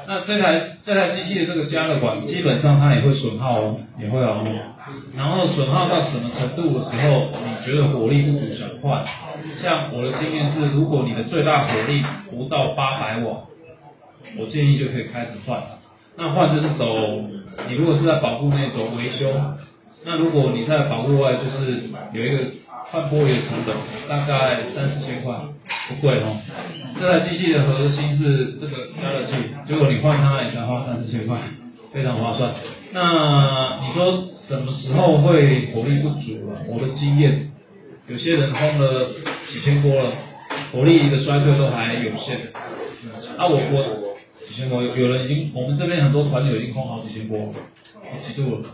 [SPEAKER 1] 那这台这台机器的这个加热管，基本上它也会损耗哦，也会哦。然后损耗到什么程度的时候，你觉得火力不足想换？像我的经验是，如果你的最大火力不到八百瓦，我建议就可以开始换。那换就是走，你如果是在保护内走维修，那如果你在保护外，就是有一个换玻璃的成本，大概三四千块，不贵哦。这台机器的核心是这个加热器，结果你换它也才花三四千块，非常划算。那你说什么时候会火力不足了？我的经验，有些人空了几千波了，火力的衰退都还有限。啊，我我几千锅，有有人已经，我们这边很多团友已经空好几千锅，几度了？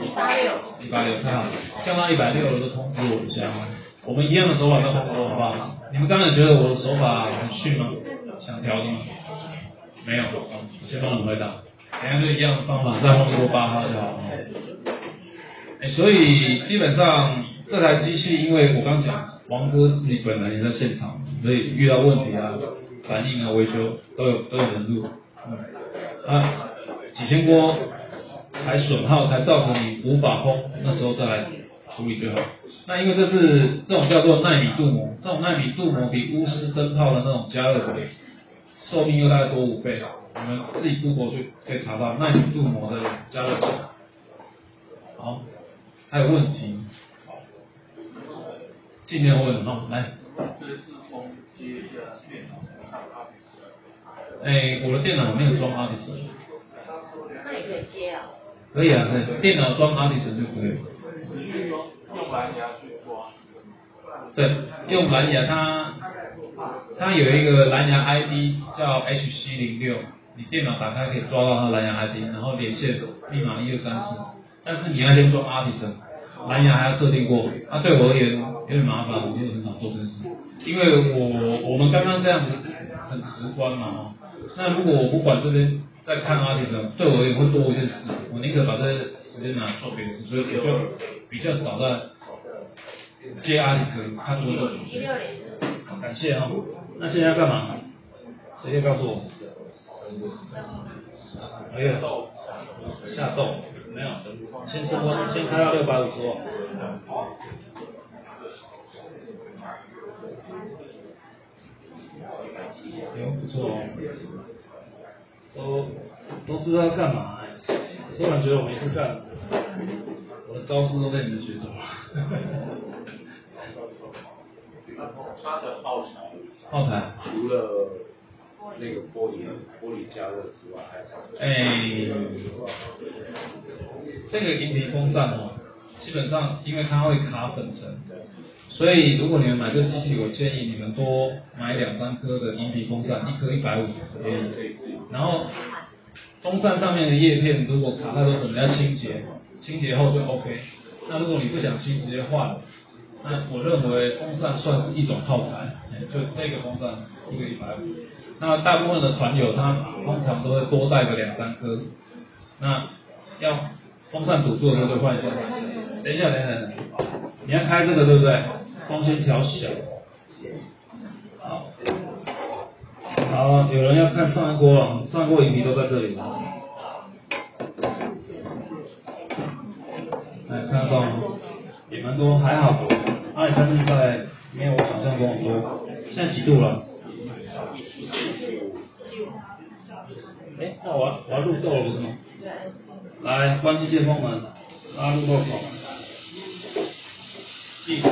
[SPEAKER 2] 一八六。
[SPEAKER 1] 一百六，太好了，降到一百六了都通知我一下啊。我们一样的手法在烘锅，好不好？你们刚才觉得我的手法很逊吗？想调的吗？没有，好先帮你们回答。等一下就一样的方法，再烘一锅八哈就好了。哎，所以基本上这台机器，因为我刚讲，王哥自己本来也在现场，所以遇到问题啊、反应啊、维修都有都有人录。啊，几千锅还损耗，才造成你无法烘，那时候再来处理就好。那因为这是这种叫做纳米镀膜，这种纳米镀膜比钨丝灯泡的那种加热管寿命又大概多五倍，你们自己 Google 就可以查到纳米镀膜的加热器。好，还有问题，尽量问哈，来。
[SPEAKER 4] 这是从接一下电脑看 Office。
[SPEAKER 1] 哎，我的电脑没有装 Office。
[SPEAKER 2] 那也可以接啊。
[SPEAKER 1] 可以啊，可以，电脑装 Office 就可以。
[SPEAKER 4] 是用用蓝牙去装。
[SPEAKER 1] 对，用蓝牙，它它有一个蓝牙 ID 叫 HC 零六，你电脑打开可以抓到它蓝牙 ID，然后连线密码一二三四，但是你要先装 Office，蓝牙还要设定过，啊，对我而言有点麻烦，我就很少做这件事，因为我我们刚刚这样子很直观嘛，哦，那如果我不管这边在看 Office，对我也会多一件事，我宁可把这时间拿来做别的事，所以我就比较少在。接阿里斯看多的，感谢哈。那现在要干嘛？谁可以告诉我？没有下豆没有，先升温，先开到六百五十瓦。哎，不错哦，都都知道。要干嘛哎，突然觉得我没事干，我的招式都被你们学走了。
[SPEAKER 3] 它的耗材，
[SPEAKER 1] 耗材
[SPEAKER 3] 除了那个玻璃玻璃加热之外，还有
[SPEAKER 1] 哎，这个银皮风扇哦，基本上因为它会卡粉尘，所以如果你们买这个机器，我建议你们多买两三颗的银皮风扇，一颗一百五可以。然后风扇上面的叶片如果卡太多粉，要清洁，清洁后就 OK。那如果你不想清，直接换。那我认为风扇算是一种耗材，就这个风扇一个一百五。那大部分的船友他通常都会多带个两三颗。那要风扇堵住的时候就换一下。等一下，等等，你要开这个对不对？风先调小。好。好，有人要看上一锅了，上一锅饮皮都在这里了。来，看到吗？也蛮多，还好。阿里山现在没有我想象中多，现在几度了？哎，那我我要入豆了不是吗？来，关机械风门，拉入豆口，进，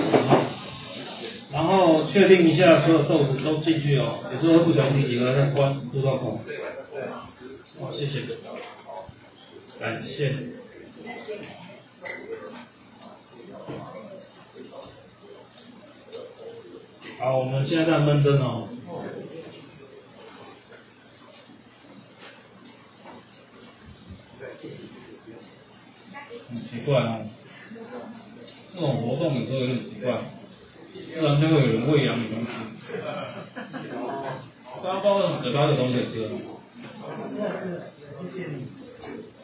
[SPEAKER 1] 然后确定一下所有豆子都进去哦，有时候会不小心几个再关入豆口。好，谢谢，感谢。好，我们现在在闷蒸哦。很奇怪哦，这种活动有时候有点奇怪，不然就会有人喂养你东西。刚刚不知道为什么给到这东西吃。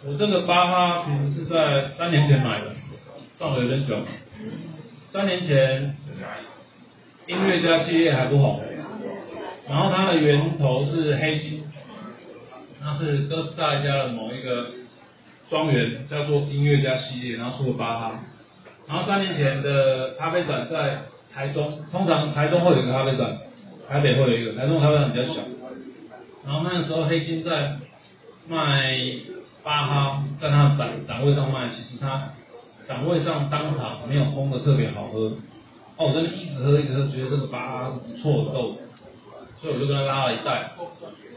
[SPEAKER 1] 我这个巴哈其实是在三年前买的，放了有点久。三年前。音乐家系列还不红，然后它的源头是黑金，那是哥斯达黎加的某一个庄园叫做音乐家系列，然后出了八哈，然后三年前的咖啡展在台中，通常台中会有一个咖啡展，台北会有一个，台中咖啡展比较小，然后那个时候黑金在卖八哈，在他展展位上卖，其实他展位上当场没有烘的特别好喝。哦，我在那一直喝一直喝，觉得这个八哈是不错的豆，所以我就跟他拉了一袋，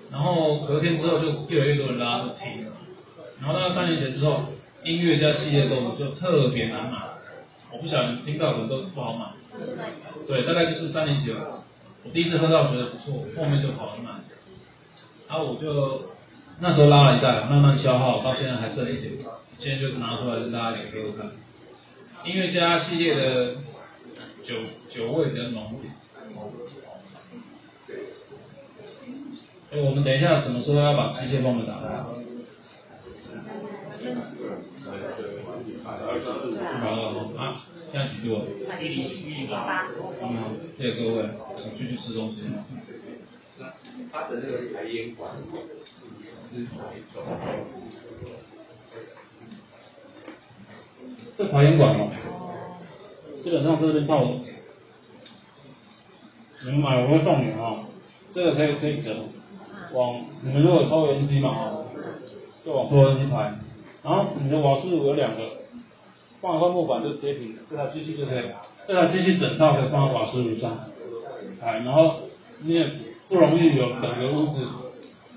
[SPEAKER 1] 然后隔天之后就越来越多人拉就停了，然后到三年前之后，音乐家系列豆子就特别难买，我不晓得听到的都不好买，对，大概就是三年前，我第一次喝到觉得不错，后面就好难买，然后我就那时候拉了一袋，慢慢消耗，到现在还剩一点，今天就拿出来跟大家一起喝喝看，音乐家系列的。酒酒味比较浓一点。哎，我们等一下什么时候要把机械风门打开？好了好啊，现在几度？
[SPEAKER 2] 一零一零八。
[SPEAKER 1] 嗯，谢谢各位，我继续吃东西。
[SPEAKER 3] 那它的那个排烟管是哪一种？
[SPEAKER 1] 这排烟管哦。基本上这边泡，你们买我会送你啊，这个可以可以折，往你们如果抽油机嘛啊，就往抽油机排，然后你的瓦斯炉有两个，放一块木板就贴平，这台机器就可以，这台机器整套可以放在瓦斯炉上，哎，然后你也不容易有整个屋子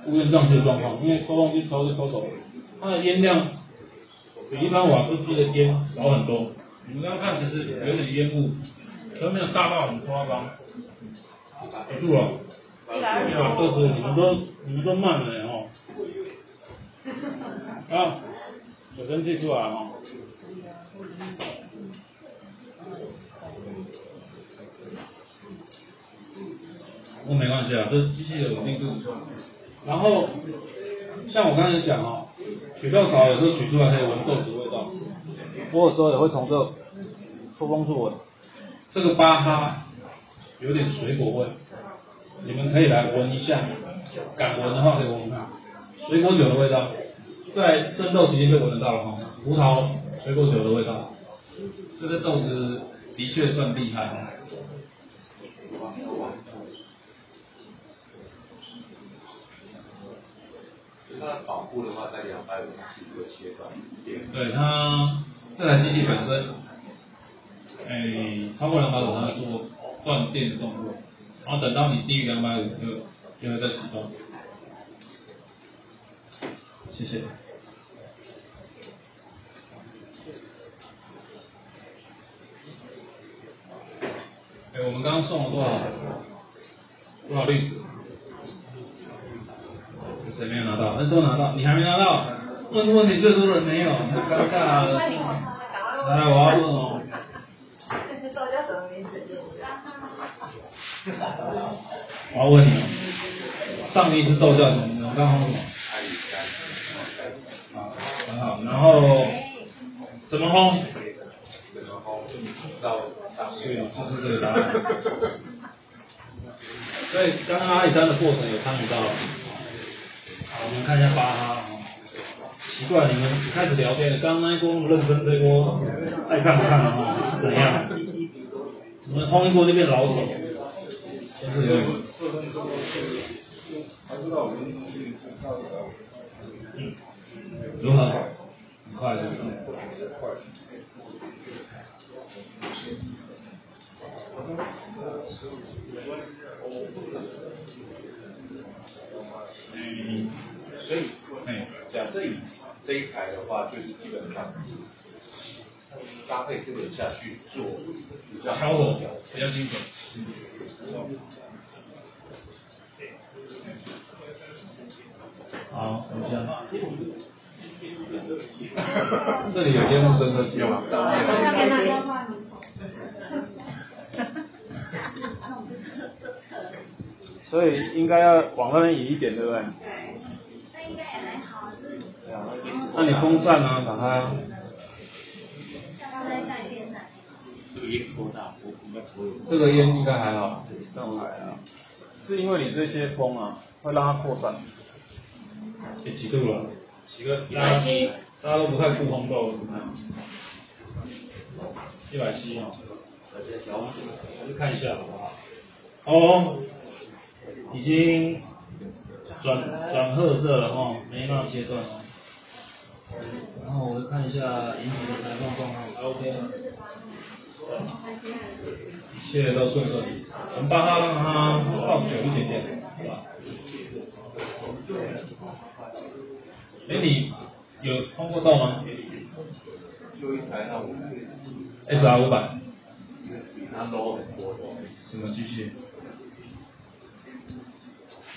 [SPEAKER 1] 乌烟瘴气的状况，因为抽风机抽就抽走了，它的烟量比一般瓦斯机的烟少很多。你们刚刚看其实有点烟雾，可没有大到很夸张。不住了，
[SPEAKER 2] 一百二十
[SPEAKER 1] 啊，二十，你们都你们都慢了哦。啊，水蒸气出来哦。那没关系啊，这机器的稳定度不错。然后像我刚才讲哦，取豆槽有时候取出来可以闻豆子味道，我有时候也会从这抽风处闻。这个巴哈有点水果味，你们可以来闻一下，敢闻的话可以闻闻看，水果酒的味道，在生豆期间就闻得到了哈，葡萄水果酒的味道，这个豆子的确算厉害
[SPEAKER 3] 它的保护的话，在两百五是一个阶段。
[SPEAKER 1] 对它这台机器本身，哎，超过两百五它会做断电的动作，然后等到你低于两百五就就会再启动。谢谢。哎，我们刚刚送了多少多少粒子？有谁没有拿到？那都拿到，你还没拿到？问问题最多的人没有，太尴尬了。来，我要问哦。
[SPEAKER 2] 这叫什么名字？
[SPEAKER 1] 我要问你哦，上一只豆叫什么名字？我刚刚说然后怎么烘？
[SPEAKER 3] 怎么烘？到上
[SPEAKER 1] 对，就是这个答案。所以刚刚阿里山的过程有参与到。好，我们看一下巴哈。奇怪，你们开始聊天了，刚刚那一锅那么认真，这一锅爱看不看了哈？是怎样？怎么烘一锅就变老手？真是有点。嗯，如何？快对不对？嗯，
[SPEAKER 3] 所以，
[SPEAKER 1] 哎，
[SPEAKER 3] 假设以这一台的话，就是基本上搭配这个下去做，比较
[SPEAKER 1] 小火比较精准。好，等一下。这里有烟雾侦测器吗？所以应该要往那边移一点，对不对？
[SPEAKER 2] 那应该也还好，是
[SPEAKER 1] 那你风扇呢？打开啊。
[SPEAKER 2] 刚才在电扇。
[SPEAKER 3] 这个烟应该
[SPEAKER 1] 还好，这样还好。是因为你这些风啊，会让它扩散。也几度了？几个？一百七。大家都不太顾红豆，怎么样？一百七哦。我就看一下好不好？哦，已经转转褐色了哦，没那阶段哦。然后我看一下引擎的排放状况 OK 吗？一切都顺顺利。我们帮它让它放久一点点，是吧？哎，你有通过到吗？
[SPEAKER 3] 就一台那我
[SPEAKER 1] ？S R 五百，
[SPEAKER 3] 比它 low 很多的，
[SPEAKER 1] 什么机器？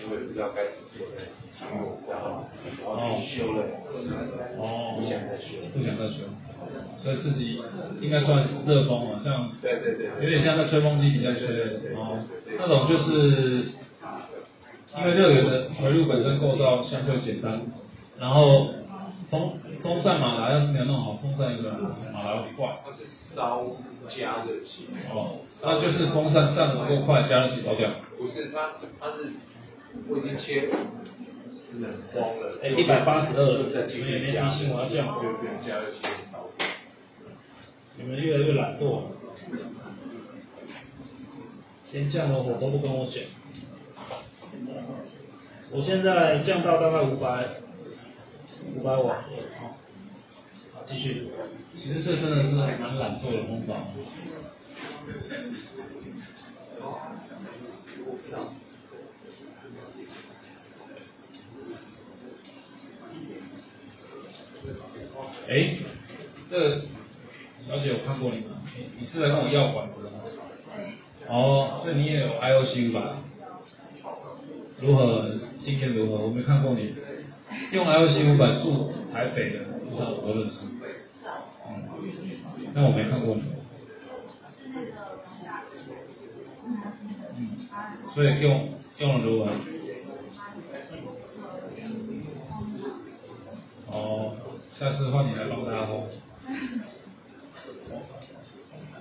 [SPEAKER 3] 因为不知道该怎么做那机器，然后然后去修了，
[SPEAKER 1] 哦，
[SPEAKER 3] 不想再修。
[SPEAKER 1] 不想再修，所以自己应该算热风啊，像
[SPEAKER 3] 对对对
[SPEAKER 1] 有点像在吹风机底下吹的。哦，那种就是因为热源的回路本身构造相对简单，然后风风扇马达要是没有弄好，风扇一个马达会坏
[SPEAKER 3] 或者烧加热器，
[SPEAKER 1] 哦，那就是风扇散的不够快，加热器烧掉。
[SPEAKER 3] 不是它它是我已经切冷光了，
[SPEAKER 1] 哎，一百八十二，你们也没
[SPEAKER 3] 续加
[SPEAKER 1] 提醒我要降，
[SPEAKER 3] 就变加热器烧掉。
[SPEAKER 1] 你们越来越懒惰，连降的火都不跟我讲。我现在降到大概五百五百瓦，好，
[SPEAKER 6] 继续。
[SPEAKER 1] 其实这真的是蛮懒惰的方法。哎，这小姐我看过你吗？你你是来跟我要管子的吗？哦，所以你也有 IOC 五百？如何？今天如何？我没看过你用 L C 五百住台北的，不知道我认识。嗯，那我没看过你。嗯，所以用用了如何？哦，下次换你来帮大家烘。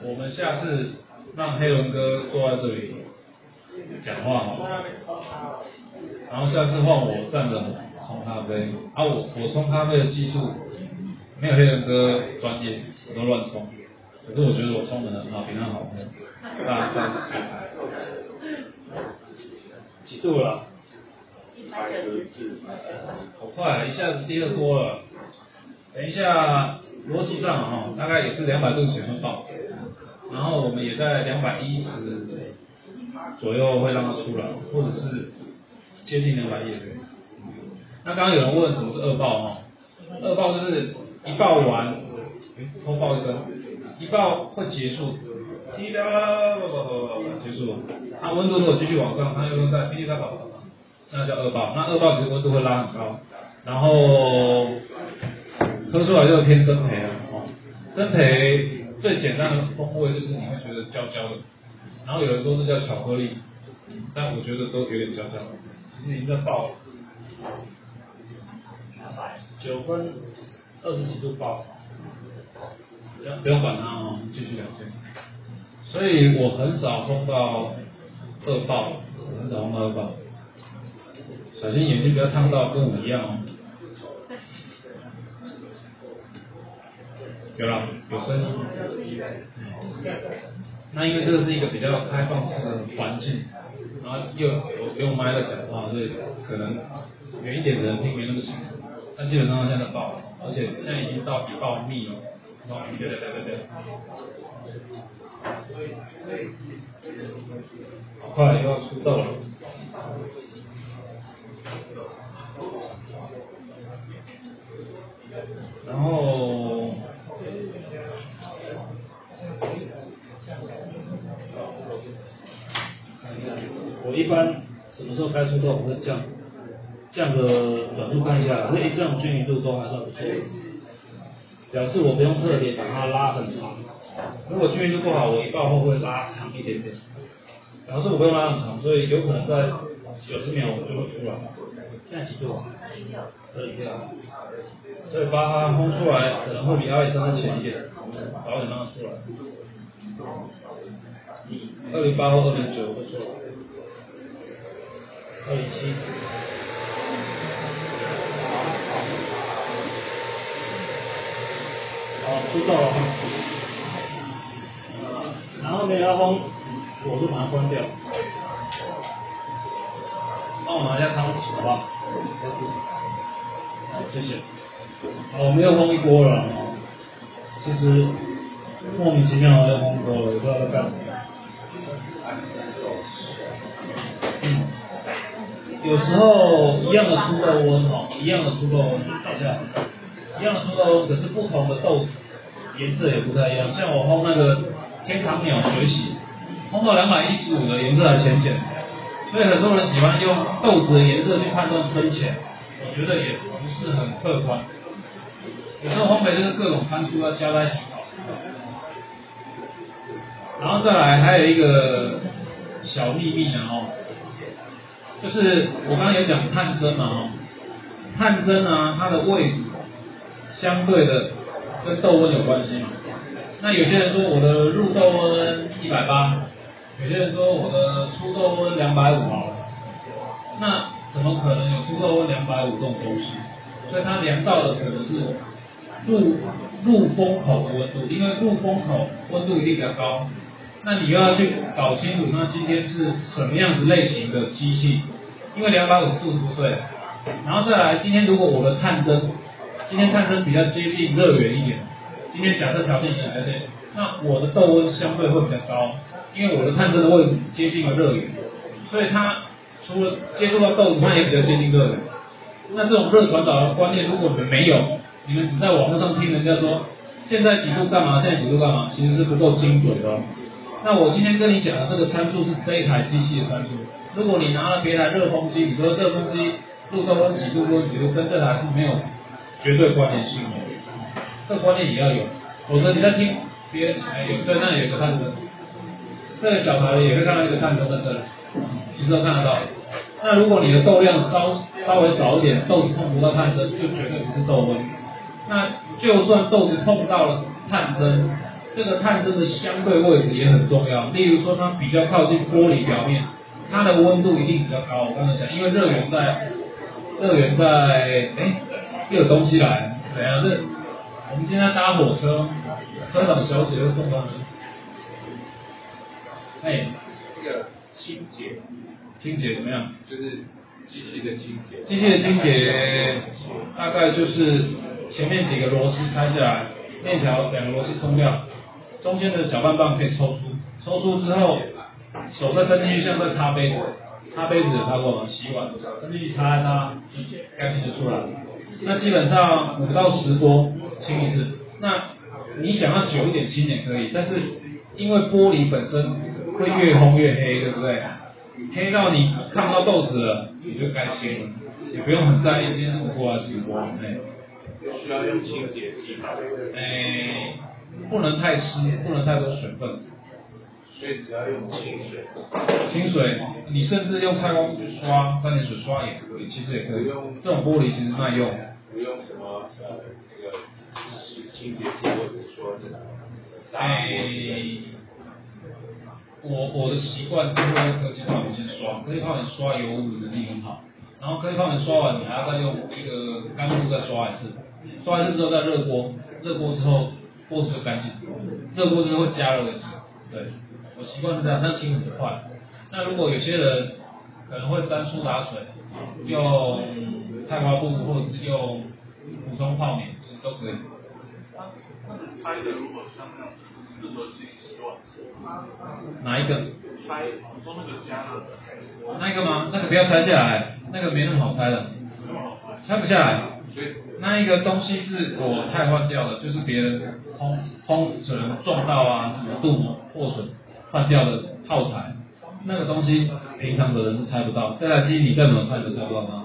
[SPEAKER 1] 我们下次让黑龙哥坐在这里讲话好，然后下次换我站着冲咖啡，啊我我冲咖啡的技术没有黑人哥专业，我都乱冲，可是我觉得我冲的很好，比他好喝，大三十，几度了？好快，一下子第二波了。等一下，逻辑上哈，大概也是两百度前会爆，然后我们也在两百一十左右会让它出来，或者是接近两百也可以。那刚刚有人问什么是恶爆哈？恶爆就是一爆完，哎，偷爆一声，一爆会结束，噼里啪啦，不不不不结束。它温度如果继续往上，它又在噼里啪啦。那叫恶爆，那恶爆其实温度会拉很高，然后喝出来就偏生培了哦。生培最简单的风味就是你会觉得焦焦的，然后有人说这叫巧克力，但我觉得都有点焦焦的，其实已经在爆了。九分二十几度爆，不用不用管它哦，继续聊天。所以我很少碰到二爆，很少碰到二爆。小心眼睛不要烫到，跟我一样哦。有了，有声音。那因为这个是一个比较开放式的环境，然后又有用麦在讲话，所以可能远一点的人听没那么清楚。但基本上现在爆，而且现在已经到比爆密了。对对对对对。好快又要出豆了。然后，我一般什么时候该出豆，我会降降个短度看一下，所以这种均匀度都还算不错，表示我不用特别把它拉很长。如果均匀度不好，我一爆后会拉长一点点。表示我不用拉很长，所以有可能在九十秒我就会出来。现在几度啊？二零六。所以把它烘出来可能会比阿里山浅一点，早点让它出来。二零八或二零九会出来。二零七。好，出道了。然后没有烘，我就把它关掉。帮我拿一下汤匙，好不好？好，谢谢。好，我们又烘一锅了。其实莫名其妙又烘锅了，我不知道在干什么。嗯，有时候一样的出豆温哦，一样的出豆温，倒下，一样的出豆温，可是不同的豆子颜色也不太一样。像我烘那个天堂鸟水洗，烘到两百一十五的颜色还浅浅，所以很多人喜欢用豆子的颜色去判断深浅，我觉得也不是很客观。有时候烘焙就是各种参数要加在一起搞。然后再来还有一个小秘密呢哦，就是我刚刚有讲探针嘛哦，探针啊它的位置相对的跟豆温有关系嘛。那有些人说我的入豆温一百八，有些人说我的出豆温两百五啊，那怎么可能有出豆温两百五这种东西？所以它量到的可能是。入入风口的温度，因为入风口温度一定比较高，那你又要去搞清楚，那今天是什么样子类型的机器，因为两百五十度是不对，然后再来，今天如果我的探针今天探针比较接近热源一点，今天假设条件也在，那我的窦温相对会比较高，因为我的探针的位置接近了热源，所以它除了接触到豆子，它也比较接近热源。那这种热传导的观念，如果你们没有，你们只在网络上听人家说现在几度干嘛，现在几度干嘛，其实是不够精准的。那我今天跟你讲的这个参数是这一台机器的参数，如果你拿了别台热风机，你说热风机入豆温几度温几度，跟这台是没有绝对关联性的，这个观念也要有，否则你在听别人哎有在那里有个探针，这个小孩也会看到一个探针在这里，其实都看得到。那如果你的豆量稍稍微少一点，豆子碰不到探针，就绝对不是豆温。那就算豆子碰到了探针，这个探针的相对位置也很重要。例如说，它比较靠近玻璃表面，它的温度一定比较高。我刚才讲，因为热源在，热源在，哎，又有东西来，怎样？这我们今天搭火车，车长小姐又送到了，哎，
[SPEAKER 3] 这个清洁，
[SPEAKER 1] 清洁怎么样？
[SPEAKER 3] 就是机器的清洁。
[SPEAKER 1] 机器的清洁大概就是前面几个螺丝拆下来，面条两个螺丝松掉，中间的搅拌棒可以抽出，抽出之后手再伸进去，像在擦杯子，擦杯子有擦过吗？洗碗，伸进去擦一擦，干净就出来了。那基本上五到十波清一次。那你想要久一点清也可以，但是因为玻璃本身会越烘越黑，对不对？黑到你看不到豆子了，你就该清了，也不用很在意今天是五波还是十波，哎。
[SPEAKER 3] 需要用清洁剂吗？
[SPEAKER 1] 哎，不能太湿，不能太多水分。
[SPEAKER 3] 所以只要用清水。
[SPEAKER 1] 清水，你甚至用菜瓜布去刷，三点水刷也可以，其实也可以。用这种玻璃其实耐用。
[SPEAKER 3] 不用什么呃那个清洁剂或者说那种。
[SPEAKER 1] 哎，我我的习惯是用科技泡棉先刷，科技泡棉刷油污能力很好，然后科技泡棉刷完，你还要再用一个干布再刷一次，刷一次之后再热锅，热锅之后锅子就干净，热锅之后会加热一次，对，我习惯是这样，那清很快。那如果有些人可能会沾苏打水，用菜花布或者是用普通泡棉，其实都可以。
[SPEAKER 5] 拆的如果像那种适合自己洗碗，
[SPEAKER 1] 哪一个？
[SPEAKER 5] 拆，我说那个加热的，
[SPEAKER 1] 那个吗？那个不要拆下来，那个没那么好拆的，拆不下来。那一个东西是我太换掉了，就是别人烘烘可能撞到啊，什么镀膜破损换掉的耗材，那个东西平常的人是拆不到，这台机器你再怎么拆都拆不到它。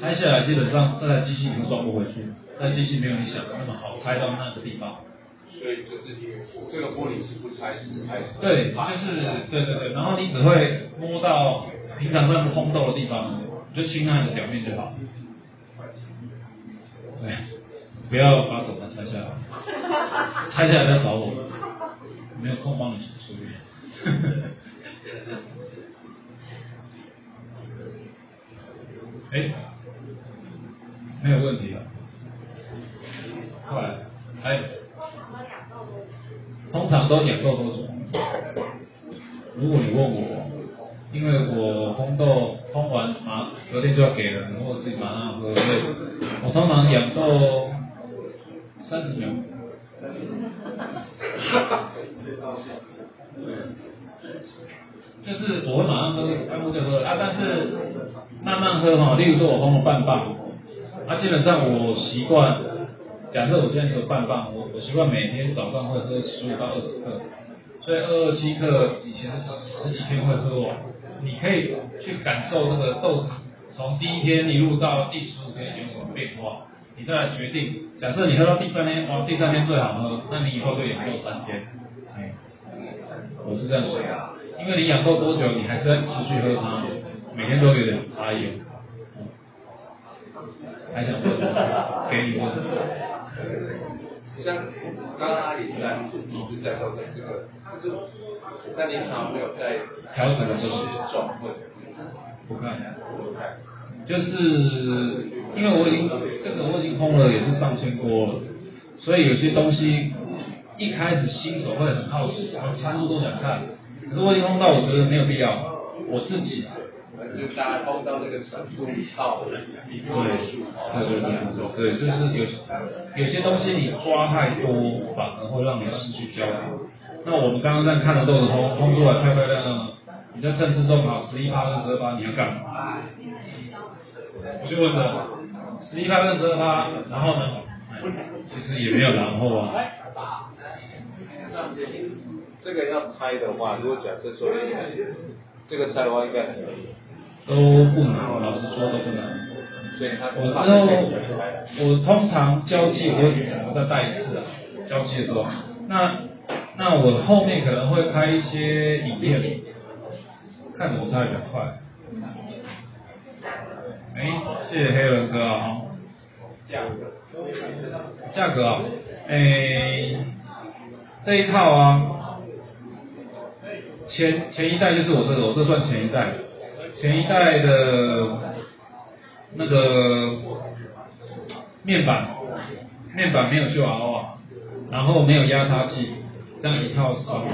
[SPEAKER 1] 拆下来基本上这台机器你都装不回去，这台机器没有你想的那么好拆到那个地方。
[SPEAKER 3] 所以就是这个玻璃是不拆是拆。
[SPEAKER 1] 对，就是对对对，然后你只会摸到平常那么烘豆的地方，你就清它的表面就好。对，不要把狗子拆下来，拆下来再找我，没有空帮你处理。哎，没有问题了，快，哎。通常都养豆多久？如果你问我，因为我烘豆烘完马隔天就要给人，或者自己马上喝，所以我通常养豆三十秒。就是我会马上喝，干喝就喝啊，但是慢慢喝哈。例如说我喝了半磅，啊，基本上我习惯。假设我现在只有半磅，我我习惯每天早上会喝十五到二十克，所以二二七克以前十几天会喝完。你可以去感受那个豆子从第一天一路到第十五天有什么变化，你再来决定。假设你喝到第三天，哇，第三天最好喝，那你以后就养豆三天。哎，我是这样说，因为你养够多久，你还是要持续喝它，每天都有点差异。还想喝给你问。
[SPEAKER 3] 像刚刚阿里在一直在说的这个，就是但你常没有在
[SPEAKER 1] 调整的时候
[SPEAKER 3] 状或者
[SPEAKER 1] 不看，不看，就是因为我已经这个我已经空了也是上千锅了，所以有些东西一开始新手会很好奇，什么参数都想看，可是我已经烘到我觉得没有必要，我自己
[SPEAKER 3] 就大家烘到那个程度，到一定结束。
[SPEAKER 1] 对对对对，就是有有些东西你抓太多，反而会让你失去焦点。那我们刚刚在看的豆子烘烘出来漂漂亮亮的，你在称试中考十一趴跟十二趴，你要干嘛？我就问了，十一趴跟十二趴，然后呢？其实也没有然后啊。
[SPEAKER 3] 这个要猜的话，如果假设说这个猜的话，应该很容易。
[SPEAKER 1] 都不难，老实说都不难。
[SPEAKER 3] 所以他
[SPEAKER 1] 我之后我通常交际我会整个再带一次啊，交际的时候，那那我后面可能会拍一些影片，看怎么猜比较快。哎，谢谢黑人哥啊。价格。价格啊，哎，这一套啊，前前一代就是我这个，我这算前一代。前一代的那个面板，面板没有秀 R 瓦，然后没有压差器，这样一套三万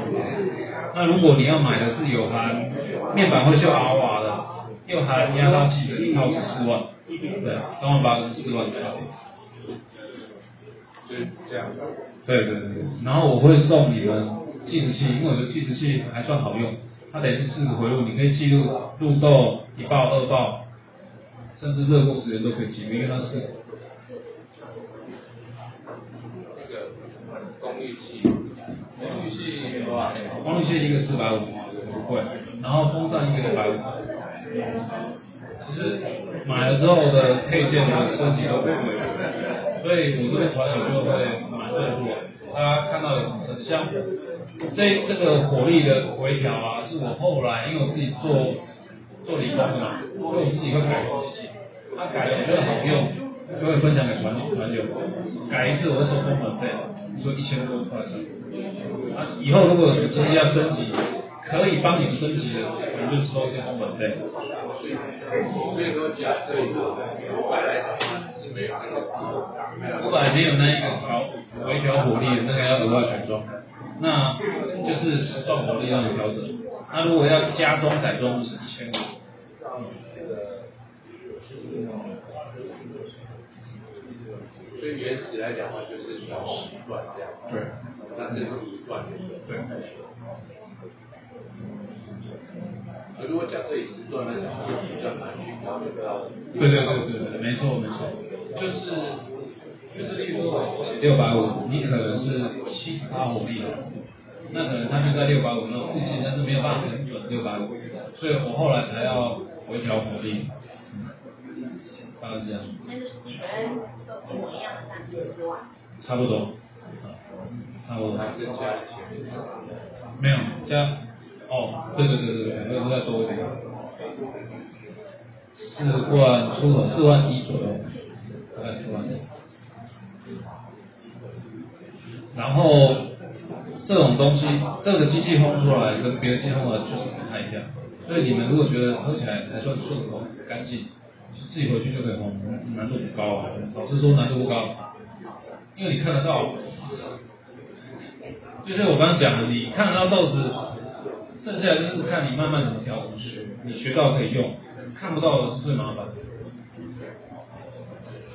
[SPEAKER 1] 那如果你要买的是有含面板会秀 R 瓦的，又含压差器的，一套是四万，对，三万八跟四万差别。
[SPEAKER 3] 就这样。
[SPEAKER 1] 对对对，然后我会送你们计时器，因为我觉得计时器还算好用。它等于是四个回路，你可以记录入豆一爆、二爆，甚至热过时间都可以记录，因为它是。
[SPEAKER 3] 那个功率器，
[SPEAKER 1] 功率器多少？功率器一个四百五，不贵。然后风扇一个一百五。其实买了之后的配件的设计都不贵，所以我这边团友就会蛮热络。大家看到有什么设计，像。这这个火力的回调啊，是我后来因为我自己做做理工嘛，所以我自己会改东西。他改了我觉得好用，就会分享给团团友。改一次我会收工本费，你说一千多块钱。啊，以后如果有什么东西要升级，可以帮你们升级的，我们就收一些工本费。
[SPEAKER 3] 所以所以说假设一个五百来讲是没有那个，
[SPEAKER 1] 五百没有那一个调回调火力的那个要额外选装。那就是实状火力让你调整。那如果要加装改装，就是一千五。
[SPEAKER 3] 所以原始来讲的话，就是调十段这样。
[SPEAKER 1] 对。
[SPEAKER 3] 那这是一段。
[SPEAKER 1] 对。
[SPEAKER 3] 如果假设以十段来讲，就比较难去调整到。
[SPEAKER 1] 对对对对对，没错没错，就是。就是例如我写六百五，你可能是七十八火力的，那可能他就在六百五那附近，但是没有办法很准六百五，所以我后来才要回调火力，大概是这样。那就是全都一样的三十万。差不多，差不多。没有加，哦，对对对对对，会再多一点，四万出口四万一左右，大概四万。然后这种东西，这个机器烘出来跟别的机器烘出来确实不太一样，所以你们如果觉得喝起来还算顺口、干净，自己回去就可以烘，难度不高啊。老实说难度不高，因为你看得到，就是我刚刚讲的，你看得到豆子，剩下就是看你慢慢怎么调你学到可以用，看不到的是最麻烦。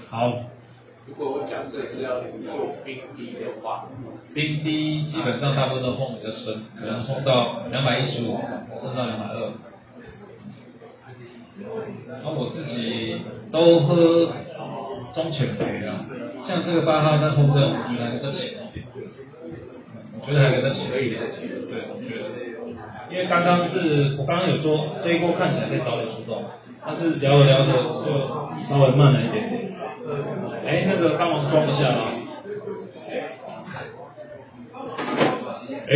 [SPEAKER 1] 好。
[SPEAKER 3] 如果我假设是要做冰滴的话，
[SPEAKER 1] 冰滴基本上大部分都烘比较深，可能烘到两百一十五，甚至两百二。然后我自己都喝中浅焙啊，像这个八号在烘这种，我觉得还是浅一点。我觉得还可以浅一点，对，我觉得。因为刚刚是我刚刚有说这一波看起来可以早点出动，但是聊着聊着就稍微慢了一点点。哎，那个帮忙装一下了！哎，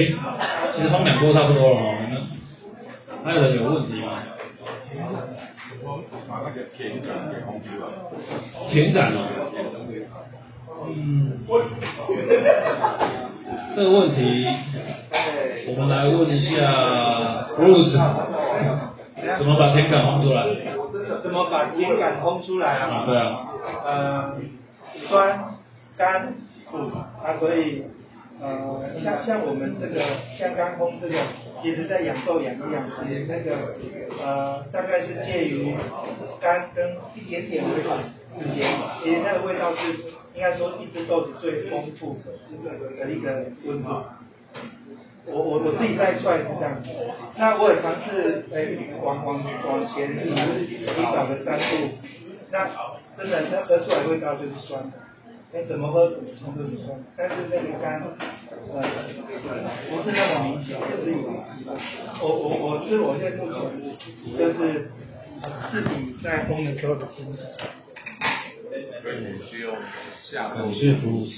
[SPEAKER 1] 其实他们两波差不多了哦，你们还有人有问题吗？
[SPEAKER 4] 把那个甜感给烘出来。
[SPEAKER 1] 田展哦。嗯。这个问题，我们来问一下 Bruce，怎么把甜感烘出来？
[SPEAKER 9] 怎么把甜感烘出来啊？
[SPEAKER 1] 对啊。
[SPEAKER 9] 呃。酸、甘、苦啊，所以呃，像像我们这个像刚烘这个，其实在养豆养一养，其实那个呃大概是介于干跟一点点微软之间，其实那个味道是应该说一只豆子最丰富的一个温度。我我我自己在算是这样子，那我也尝试诶往往往前提早个三度，那真的那喝出来味道就是酸的。哎，怎么喝怎么冲都是酸，但是那个干，呃，不是那么明显，就是我我我是我现在目前就是自己在烘的时候的心得。
[SPEAKER 3] 所以你是用下
[SPEAKER 1] 感谢服务师。